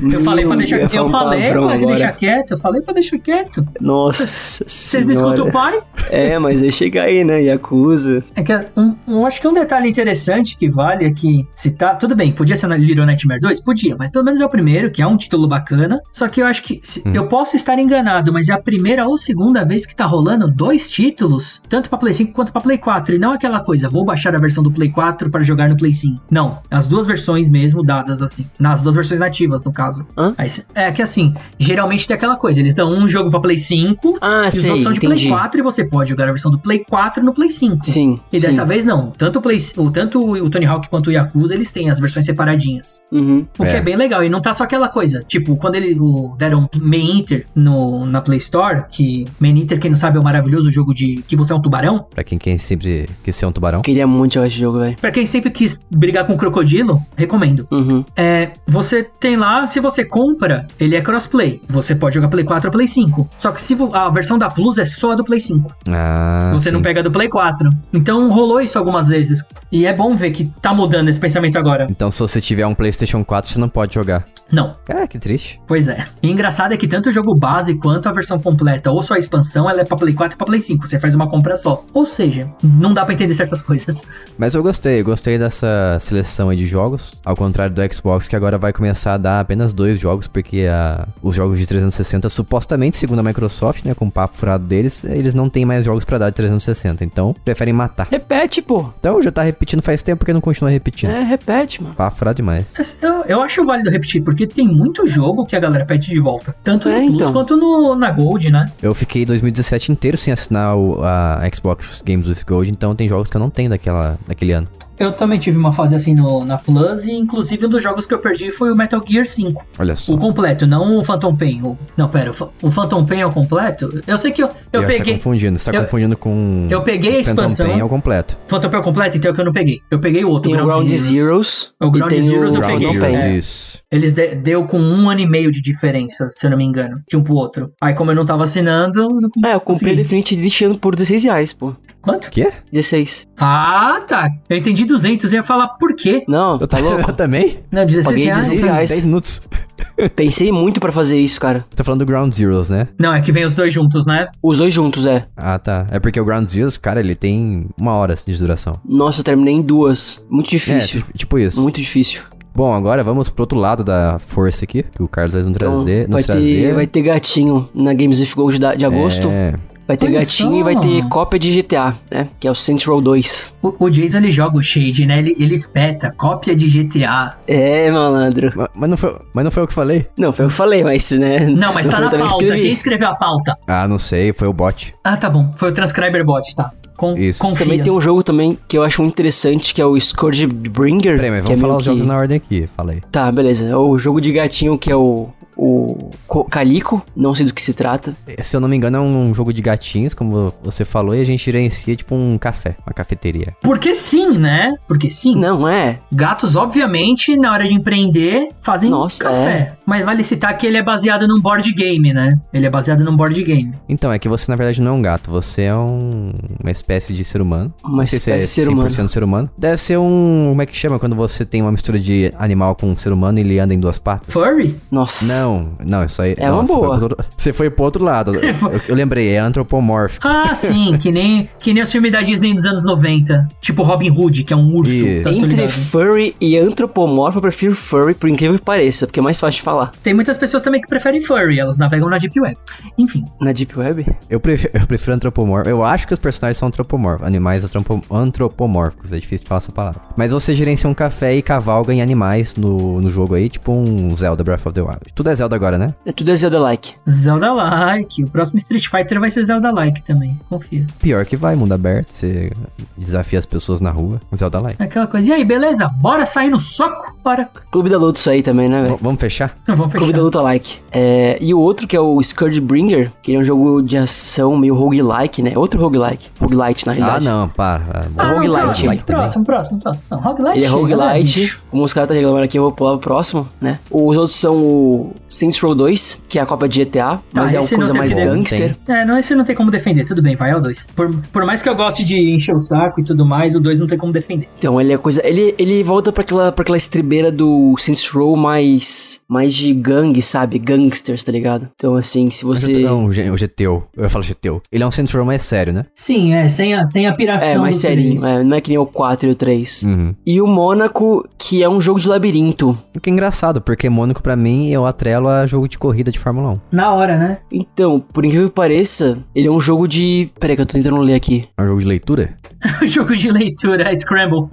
Eu falei pra deixar quieto. Eu um falei pra agora. deixar quieto, eu falei pra deixar quieto. Nossa Vocês não escutam o pai? É, mas aí chega aí, né? Yakuza. É que um, um- acho que um detalhe interessante que vale aqui citar, tudo bem, podia ser na Little Nightmare 2? Podia, mas pelo menos é o primeiro, que é um título bacana. Só que eu acho que, se- eu posso estar enganado, mas é a primeira ou segunda vez que tá rolando dois títulos, tanto pra Play 5 quanto pra Play 4, e não aquela coisa, vou baixar a versão do Play 4 para jogar no Play 5. Não, as duas versões mesmo dadas assim. Nas duas versões nativas, no caso. Hã? É que assim, geralmente tem aquela coisa, eles dão um jogo pra Play 5 Ah, e os sei, outros são de entendi. Play 4 e você pode jogar a versão do Play 4 no Play 5. Sim, E dessa sim. vez não. Tanto o, Play, o, tanto o Tony Hawk quanto o Yakuza, eles têm as versões separadinhas. Uhum. O que É. é bem legal. E não tá só aquela coisa. Tipo, quando eles o- deram Main Inter no, na Play Store, que Main Inter, quem não sabe, é o maravilhoso jogo de que você é um tubarão. Pra quem, quem sempre quis ser um tubarão. Queria muito jogar esse jogo, velho. Pra quem sempre quis brigar com o crocodilo, recomendo. Uhum. É, você tem lá, se você compra, ele é crossplay. Você pode jogar Play 4 ou Play 5. Só que se a versão da Plus é só do Play 5. Ah, você não sim. pega do Play 4. Então rolou isso algumas vezes. E é bom ver que tá mudando esse pensamento agora. Então, se você tiver um PlayStation 4, você não pode jogar. Não, É, que triste. pois é. E engraçado é que tanto o jogo base quanto a versão completa ou só a expansão, ela é pra Play 4 e pra Play 5. Você faz uma compra só. Ou seja, não dá pra entender certas coisas. Mas eu gostei, eu gostei dessa seleção aí de jogos. Ao contrário do Xbox, que agora vai começar a dar apenas dois jogos, porque a- os jogos de 360, supostamente, segundo a Microsoft, né, com o papo furado deles, eles não têm mais jogos pra dar de 360. Então, preferem matar. Repete, pô. Então, já tá repetindo faz tempo, porque não continua repetindo. É, repete, mano. Papo furado demais. Eu, eu acho válido repetir, porque tem muito jogo que a galera pede de volta. Tanto no É, Plus então. quanto no, na Gold, né? Eu fiquei 2017 inteiro sem assinar o, a Xbox Games with Gold, então tem jogos que eu não tenho daquela, daquele ano. Eu também tive uma fase assim no, na Plus, e inclusive um dos jogos que eu perdi foi o Metal Gear 5. Olha só. O completo, não o Phantom Pain. O, não, pera, o, Pha- o Phantom Pain é o completo? Eu sei que eu, eu acho que Você tá peguei. confundindo, você tá eu- confundindo com. eu peguei a o Phantom expansão. Pain é o completo. Phantom Pain é o completo, então é o que eu não peguei. Eu peguei o outro, Tem o Ground Zeroes. O Ground tem Zeroes o eu Ground peguei, Phantom Pain. é. Isso. Eles de- deu com um ano e meio de diferença, se eu não me engano, de um pro outro. Aí, como eu não tava assinando. não É, eu comprei. Definite Edition por 16 reais, pô. Quanto? Quê? 16. Ah, tá. Eu entendi 200 e ia falar por quê? Não, Eu, tá louco? eu também? Não, 16 Paguei reais. 16 reais. 10 minutos. Pensei muito pra fazer isso, cara. Você tá falando do Ground Zeroes, né? Não, é que vem os dois juntos, né? Os dois juntos, é. Ah, tá. É porque o Ground Zeroes, cara, ele tem uma hora de duração. Nossa, eu terminei em duas. Muito É, difícil. tipo, tipo isso. Muito difícil. Bom, agora vamos pro outro lado da força aqui, que o Carlos vai nos Então, trazer. vai, nos trazer. ter, vai ter gatinho na Games with Gold de agosto. É, Vai ter Olha gatinho só. e vai ter cópia de GTA, né? Que é o Saints Row 2. O, o Jason ele joga o Shade, né? Ele, ele espeta, cópia de GTA. É, malandro. ma- mas, não foi, mas não foi eu que falei? Não, foi o que eu falei, mas, né? Não, mas tá foi na eu também que pauta. escrevi. Quem escreveu a pauta? Ah, não sei, foi o bot. Ah, tá bom. Foi o Transcriber Bot, tá. Com, Isso. Confia. Também tem um jogo também que eu acho muito interessante, que é o Scourge Bringer. Peraí, mas que é vamos falar os que... jogos na ordem aqui, fala aí. Tá, beleza. É o jogo de gatinho que é o... O Co- Calico, não sei do que se trata. Se eu não me engano, é um jogo de gatinhos, como você falou, e a gente gerencia tipo um café, uma cafeteria. Porque sim, né? Porque sim. Não, é. Gatos, obviamente, na hora de empreender, fazem Nossa, café. Mas vale citar que ele é baseado num board game, né? Ele é baseado num board game. Então, é que você na verdade não é um gato, você é um, uma espécie de ser humano. Uma não sei se é espécie de ser 100% humano. ser humano. Deve ser um. Como é que chama quando você tem uma mistura de animal com um ser humano e ele anda em duas patas? Furry? Nossa. Não, não, isso aí. É não, uma você foi boa. pro outro- você foi pro outro lado. Eu, eu lembrei, é antropomórfico. Ah, sim, que nem, que nem os filmes da Disney dos anos 90. Tipo Robin Hood, que é um urso. Tá Entre furry e antropomorfo, eu prefiro furry, por incrível que pareça, porque é mais fácil de falar. Tem muitas pessoas também que preferem furry, elas navegam na Deep Web. Enfim, Na Deep Web? Eu prefiro, eu prefiro antropomórfico. Eu acho que os personagens são antropomórficos. Animais antropo- antropomórficos. É difícil de falar essa palavra. Mas você gerencia um café e cavalga em animais no, no jogo aí, tipo um Zelda Breath of the Wild. Tudo é Zelda agora, né? É tudo é Zelda-like. Zelda-like. O próximo Street Fighter vai ser Zelda-like também, confia. Pior que vai, mundo aberto. Você desafia as pessoas na rua. Zelda like. Aquela coisa, e aí, beleza? Bora sair no soco? Bora. Clube da Luta isso aí também, né, velho? vamos fechar? Vamos Clube da fechar. Luta like. É, e o outro que é o Scourge Bringer, que ele é um jogo de ação meio roguelike, né? Outro roguelike. Roguelite, na Ah, realidade. não, para. Ah, É não, roguelite. próximo, próximo, próximo, próximo. Roguelite. Ele é roguelite, bicho. Como os caras tá reclamando aqui, eu vou pular pro próximo, né? Os outros são o Saints Row 2, que é a cópia de GTA, mas é uma coisa mais como- gangster. É, não, esse não tem como defender, tudo bem, vai ao 2. Por, por mais que eu goste de encher o saco e tudo mais, o 2 não tem como defender. Então ele é coisa. Ele, ele volta pra aquela, pra aquela estribeira do Saints Row mais. mais de gangue, sabe? Gangsters, tá ligado? Então assim, se você. Não, o G- o GTO. Eu falo GTO. Ele é um Saints Row mais sério, né? Sim, é, sem a, sem a piração. É, mais do serinho, é, não é que nem o 4 e o 3. Uhum. E o Mônaco, que é um jogo de labirinto. O que é engraçado, porque Mônaco pra mim eu atrelo a jogo de corrida de Fórmula 1. Na hora, né? Então, por incrível que pareça, ele é um jogo de. Peraí, que eu tô tentando ler aqui. É um jogo de leitura? o jogo de leitura, é Scramble.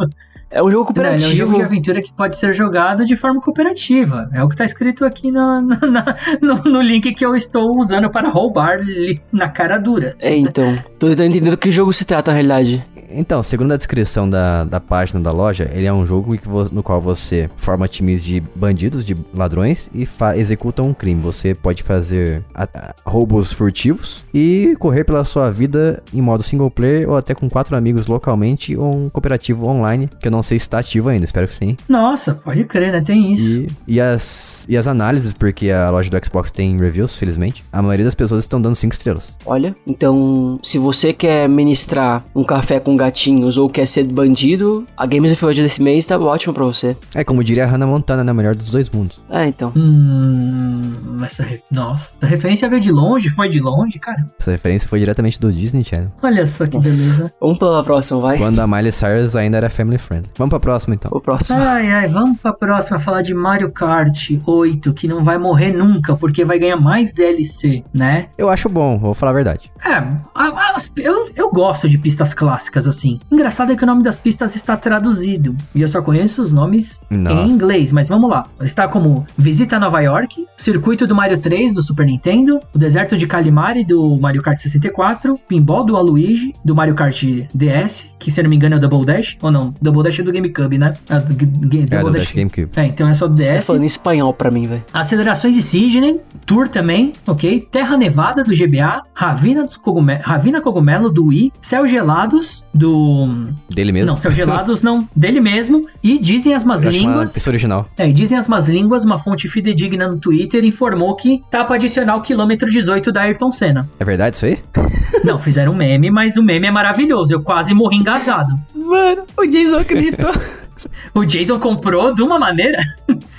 É um jogo Não, ele é um jogo cooperativo. de aventura que pode ser jogado de forma cooperativa. É o que tá escrito aqui na- na- no, no link que eu estou usando para roubar na cara dura. É, então. Tô tentando entender do que jogo se trata, na realidade. Então, segundo a descrição da, da página da loja, ele é um jogo no qual você forma times de bandidos, de ladrões e executa um crime. Você pode fazer roubos furtivos e correr pela sua vida em modo single player ou até com quatro amigos localmente ou um cooperativo online, que eu não sei se está ativo ainda, espero que sim. Nossa, pode crer, né? Tem isso. E, e, as, e as análises, porque a loja do Xbox tem reviews, felizmente, a maioria das pessoas estão dando cinco estrelas. Olha, então, se você quer ministrar um café com gatinhos ou quer ser bandido, a Games of Thrones desse mês tá ótima pra você. É como diria a Hannah Montana, né? Melhor dos dois mundos. É, então. Hum, essa re- Nossa, a referência veio de longe, foi de longe, cara. Essa referência foi diretamente do Disney Channel. Olha só que Nossa. beleza. Vamos pela próxima, vai. Quando a Miley Cyrus ainda era family friend. Vamos pra próxima então. O próximo. Ai, ai, vamos pra próxima falar de Mario Kart 8, que não vai morrer nunca, porque vai ganhar mais DLC, né? Eu acho bom, vou falar a verdade. É, a- a- eu, eu gosto de pistas clássicas assim. Engraçado é que o nome das pistas está traduzido. E eu só conheço os nomes Nossa. em inglês, mas vamos lá. Está como Visita Nova York, Circuito do Mario 3 do Super Nintendo, O Deserto de Calimari do Mario Kart 64, Pinball do Aluigi do Mario Kart DS, que se eu não me engano é o Double Dash, ou não, Double Dash do GameCube, né? É do, G- G- É, do Dash. GameCube. É, então é só do Você tá DS. falando em espanhol pra mim, velho. Acelerações de Sidney, Tour também, ok? Terra Nevada do GBA, Ravina, dos Cogume- Ravina Cogumelo do Wii, Céu Gelados do. Dele mesmo. Não, Céu Gelados não, dele mesmo. E dizem as más línguas. pista original. É, e dizem as más línguas, uma fonte fidedigna no Twitter informou que tá pra adicionar o quilômetro 18 da Ayrton Senna. É verdade isso aí? Não, fizeram um meme, mas o meme é maravilhoso. Eu quase morri engasgado. Mano, o Jason acreditou. O Jason comprou de uma maneira.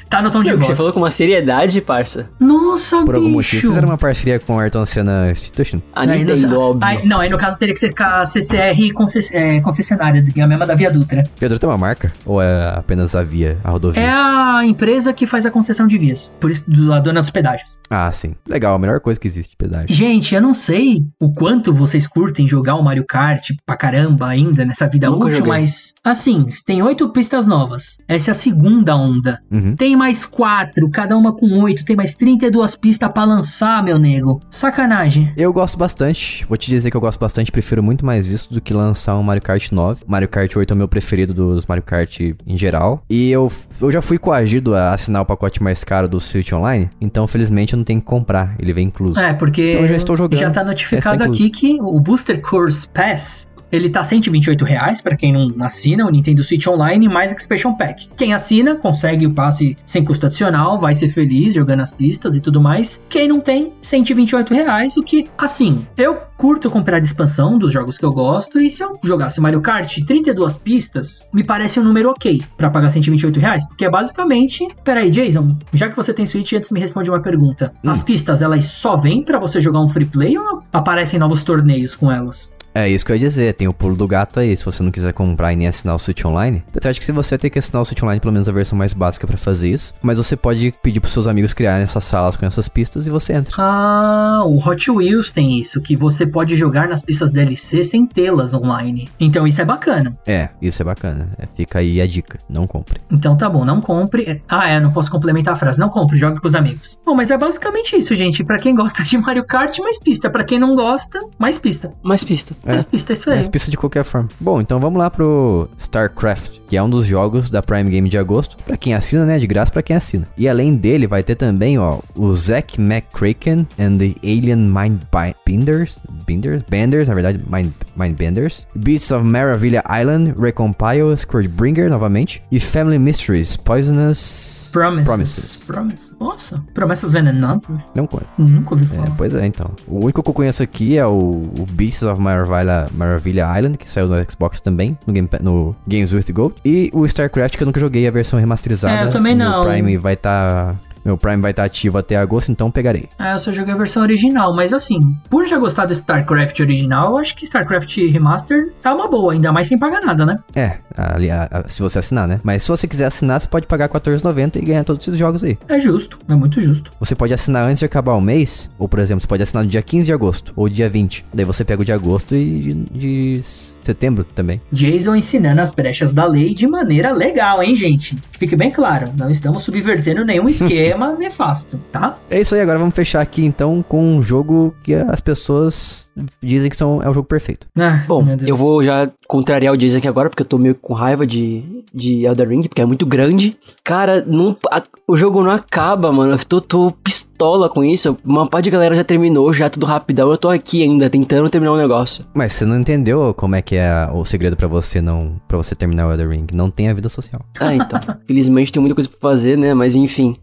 Tá no tom de Não, voz. você falou com uma seriedade, parça. Nossa, Por algum bicho. motivo fizeram uma parceria com a Ayrton Senna Institution. A Nintendo, no- óbvio. aí- não, aí no caso teria que ser com a CCR concess- é, concessionária, a mesma da Via Dutra. Pedro tem uma marca? Ou é apenas a via, a rodovia? É a empresa que faz a concessão de vias, por isso do- a dona dos pedágios. Ah, sim. Legal, a melhor coisa que existe, pedágio. Gente, eu não sei o quanto vocês curtem jogar o Mario Kart pra caramba ainda nessa vida Nunca útil, joguei. mas assim, tem oito pistas novas. Essa é a segunda onda. Uhum. Tem mais quatro, cada uma com oito, tem mais 32 pistas pra lançar, meu nego. Sacanagem. Eu gosto bastante. Vou te dizer que eu gosto bastante. Prefiro muito mais isso do que lançar um Mario Kart 9. Mario Kart 8 é o meu preferido dos Mario Kart em geral. E eu, eu já fui coagido a assinar o pacote mais caro do Switch Online. Então, felizmente, eu não tenho que comprar. Ele vem incluso. É, porque Então eu já estou jogando. já tá Já notificado aqui que o Booster Course Pass ele tá 128 reais para quem não assina o Nintendo Switch Online mais Expansion Pack. Quem assina consegue o passe sem custo adicional, vai ser feliz jogando as pistas e tudo mais. Quem não tem, 128 reais, o que, assim, eu curto comprar expansão dos jogos que eu gosto e se eu jogasse Mario Kart 32 pistas, me parece um número ok para pagar 128 reais, porque é basicamente... Peraí, Jason, já que você tem Switch, antes me responde uma pergunta. Hum. As pistas, elas só vêm para você jogar um free play ou aparecem novos torneios com elas? É isso que eu ia dizer, tem o pulo do gato aí, se você não quiser comprar e nem assinar o Switch Online. Apesar de que se você tem que assinar o Switch Online, pelo menos a versão mais básica pra fazer isso. Mas você pode pedir pros seus amigos criarem essas salas com essas pistas e você entra. Ah, o Hot Wheels tem isso, que você pode jogar nas pistas DLC sem tê-las online. Então isso é bacana. É, isso é bacana. É, fica aí a dica, não compre. Então tá bom, não compre. É- Ah, é, não posso complementar a frase. Não compre, jogue com os amigos. Bom, mas é basicamente isso, gente. Pra quem gosta de Mario Kart, mais pista. Pra quem não gosta, mais pista. Mais pista. É. É isso aí. Mas pista de qualquer forma. Bom, então vamos lá pro StarCraft, que é um dos jogos da Prime Game de agosto. Pra quem assina, né? De graça pra quem assina. E além dele, vai ter também, ó, o Zack McCracken and the Alien Mindbenders. Benders? Benders, na verdade, Mind, Mindbenders. Beasts of Maravilha Island, Recompile, Scourgebringer, novamente. E Family Mysteries, Poisonous... Promises. Promises. Promises. Nossa, promessas venenosas. Não conheço. Nunca ouvi É, falar. pois é, então. O único que eu conheço aqui é o, o Beasts of Maravilha Island, que saiu no Xbox também, no, Game, no Games with Gold. E o StarCraft, que eu nunca joguei a versão remasterizada. É, eu também não. Prime vai estar. Meu Prime vai estar ativo até agosto, então pegarei. Ah, eu só joguei a versão original, mas assim, por já gostar do StarCraft original, eu acho que StarCraft Remaster tá uma boa, ainda mais sem pagar nada, né? É, ali, se você assinar, né? Mas se você quiser assinar, você pode pagar R$14,90 e ganhar todos esses jogos aí. É justo, é muito justo. Você pode assinar antes de acabar o mês, ou por exemplo, você pode assinar no dia 15 de agosto, ou dia 20. Daí você pega o de agosto e de, de setembro também. Jason ensinando as brechas da lei de maneira legal, hein, gente? Fique bem claro, não estamos subvertendo nenhum esquema nefasto, tá? É isso aí, agora vamos fechar aqui então com um jogo que as pessoas dizem que são, é o jogo perfeito. Ah, Bom, eu vou já contrariar o Jason aqui agora, porque eu tô meio com raiva de, de Elder Ring, porque é muito grande. Cara, não, a- o jogo não acaba, mano. Eu tô, tô pistola com isso. Uma parte de galera já terminou, já tudo rapidão. Eu tô aqui ainda, tentando terminar o negócio. Mas você não entendeu como é que é o segredo pra você não para você terminar o Elder Ring. Não tem a vida social. Ah, então. Felizmente tem muita coisa pra fazer, né? Mas enfim.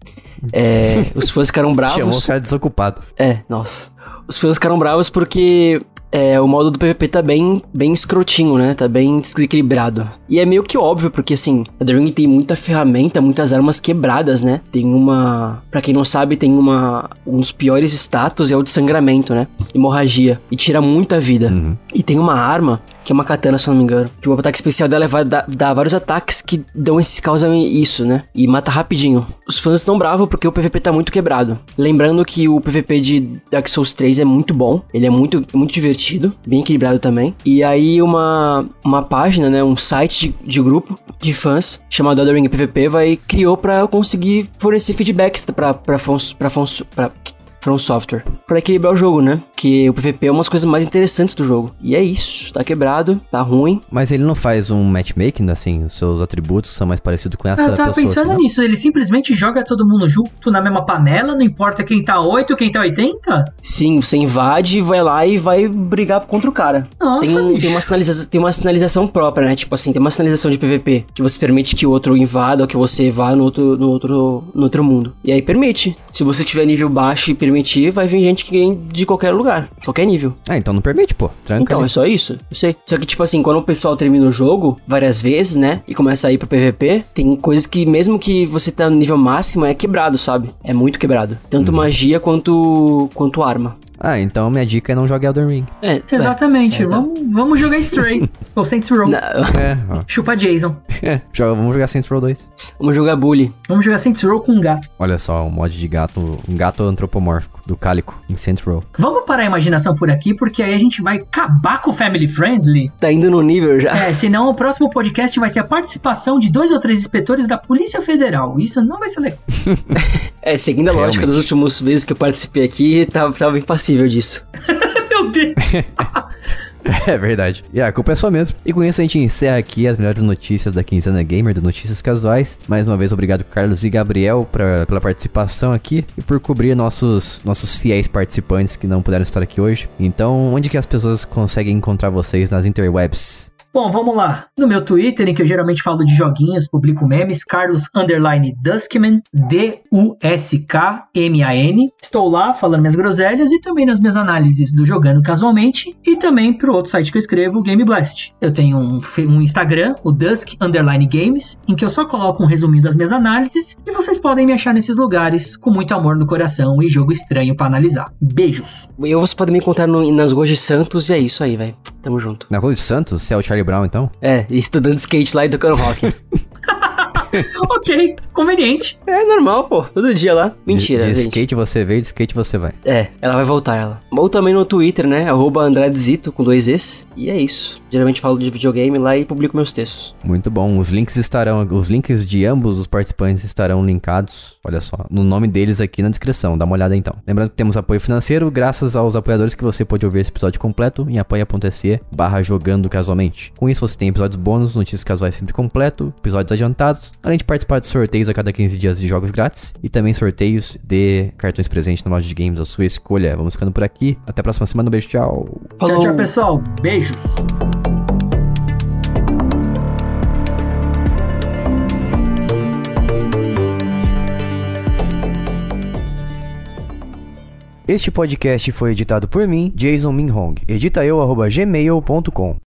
É, os fãs ficaram bravos. Chamou o cara desocupado. É, nossa. Os fãs ficaram bravos porque é, o modo do PVP tá bem, bem escrotinho, né? Tá bem desequilibrado. E é meio que óbvio, porque assim, a The Ring tem muita ferramenta, muitas armas quebradas, né? Tem uma. Pra quem não sabe, tem uma. Um dos piores status é o de sangramento, né? Hemorragia. E tira muita vida. Uhum. E tem uma arma, que é uma katana, se não me engano. Que o ataque especial dela dar, dar vários ataques que dão esse, causam isso, né? E mata rapidinho. Os fãs estão bravos porque o PVP tá muito quebrado. Lembrando que o PVP de Dark Souls 3 é muito bom. Ele é muito, muito divertido, bem equilibrado também. E aí uma, uma página, né? Um site de, de grupo de fãs chamado Elden Ring PVP vai criou eu conseguir fornecer feedbacks fãs- pra, fãs- pra, From Software. Pra equilibrar o jogo, né? Que o PVP é uma das coisas mais interessantes do jogo. E é isso. Tá quebrado, tá ruim. Mas ele não faz um matchmaking, assim, os seus atributos são mais parecidos com essa eu tava pessoa. pensando aqui, nisso, ele simplesmente joga todo mundo junto na mesma panela, não importa quem tá 8, quem tá 80? Sim, você invade, vai lá e vai brigar contra o cara. Nossa, Tem, tem, uma sinaliza tem uma sinalização própria, né? Tipo assim, tem uma sinalização de PVP que você permite que o outro invada ou que você vá no outro, no outro, no outro mundo. E aí permite. Se você tiver nível baixo e permitir, vai vir gente que vem de qualquer lugar, qualquer nível. Ah, então não permite, pô. Tranca Então, ali. é só isso. Eu sei. Só que, tipo assim, quando o pessoal termina o jogo várias vezes, né? E começa a ir pro PVP, tem coisas que, mesmo que você tá no nível máximo, é quebrado, sabe? É muito quebrado. Tanto Uhum. magia quanto, quanto arma. Ah, então minha dica é não jogar Elden Ring. É, Exatamente, É, então. vamos, vamos jogar Stray, ou Saints Row, Não, É, ó. chupa Jason. Joga, vamos jogar Saints Row 2. vamos jogar bully. Vamos jogar Saints Row com um gato. Olha só, um mod de gato, um gato antropomórfico, do Cálico, em Saints Row. Vamos parar a imaginação por aqui, porque aí a gente vai acabar com o Family Friendly. Tá indo no nível já. É, senão o próximo podcast vai ter a participação de dois ou três inspetores da Polícia Federal. Isso não vai ser legal. É, seguindo a lógica Realmente. das últimas vezes que eu participei aqui, tava, tava impassível disso. Meu Deus. É verdade. E a culpa é sua mesmo. E com isso a gente encerra aqui as melhores notícias da Quinzena Gamer, do Notícias Casuais. Mais uma vez, obrigado Carlos e Gabriel pra, pela participação aqui e por cobrir nossos, nossos fiéis participantes que não puderam estar aqui hoje. Então, onde que as pessoas conseguem encontrar vocês nas interwebs? Bom, vamos lá. No meu Twitter, em que eu geralmente falo de joguinhos, publico memes, Carlos Underline Duskman, D-U-S-K-M-A-N. Estou lá falando minhas groselhas e também nas minhas análises do Jogando Casualmente e também pro outro site que eu escrevo, o Game Blast. Eu tenho um, um Instagram, o Dusk Underline Games, em que eu só coloco um resuminho das minhas análises e vocês podem me achar nesses lugares com muito amor no coração e jogo estranho pra analisar. Beijos! Eu você pode me encontrar no- nas ruas de Santos e é isso aí, velho. Tamo junto. Na Rua de Santos? Você é o Charlie Brown, então? É, estudando skate lá e tocando rock. ok, conveniente. é normal, pô. Todo dia lá. Mentira, de, de gente. skate você veio, de skate você vai. É, ela vai voltar, ela. Ou também no Twitter, né? Arroba Andradezito com dois Es. E é isso. Geralmente falo de videogame lá e publico meus textos. Muito bom. Os links estarão, os links de ambos os participantes estarão linkados, olha só, no nome deles aqui na descrição. Dá uma olhada então. Lembrando que temos apoio financeiro, graças aos apoiadores que você pode ouvir esse episódio completo em apoia.se barra jogando casualmente. Com isso você tem episódios bônus, notícias casuais sempre completo, episódios adiantados, além de participar de sorteios a cada 15 dias de jogos grátis e também sorteios de cartões presentes na loja de games, a sua escolha. Vamos ficando por aqui. Até a próxima semana. Um beijo, tchau. Tchau, tchau, pessoal. Beijos. Este podcast foi editado por mim, Jason Minhong. Edita eu, arroba gmail.com.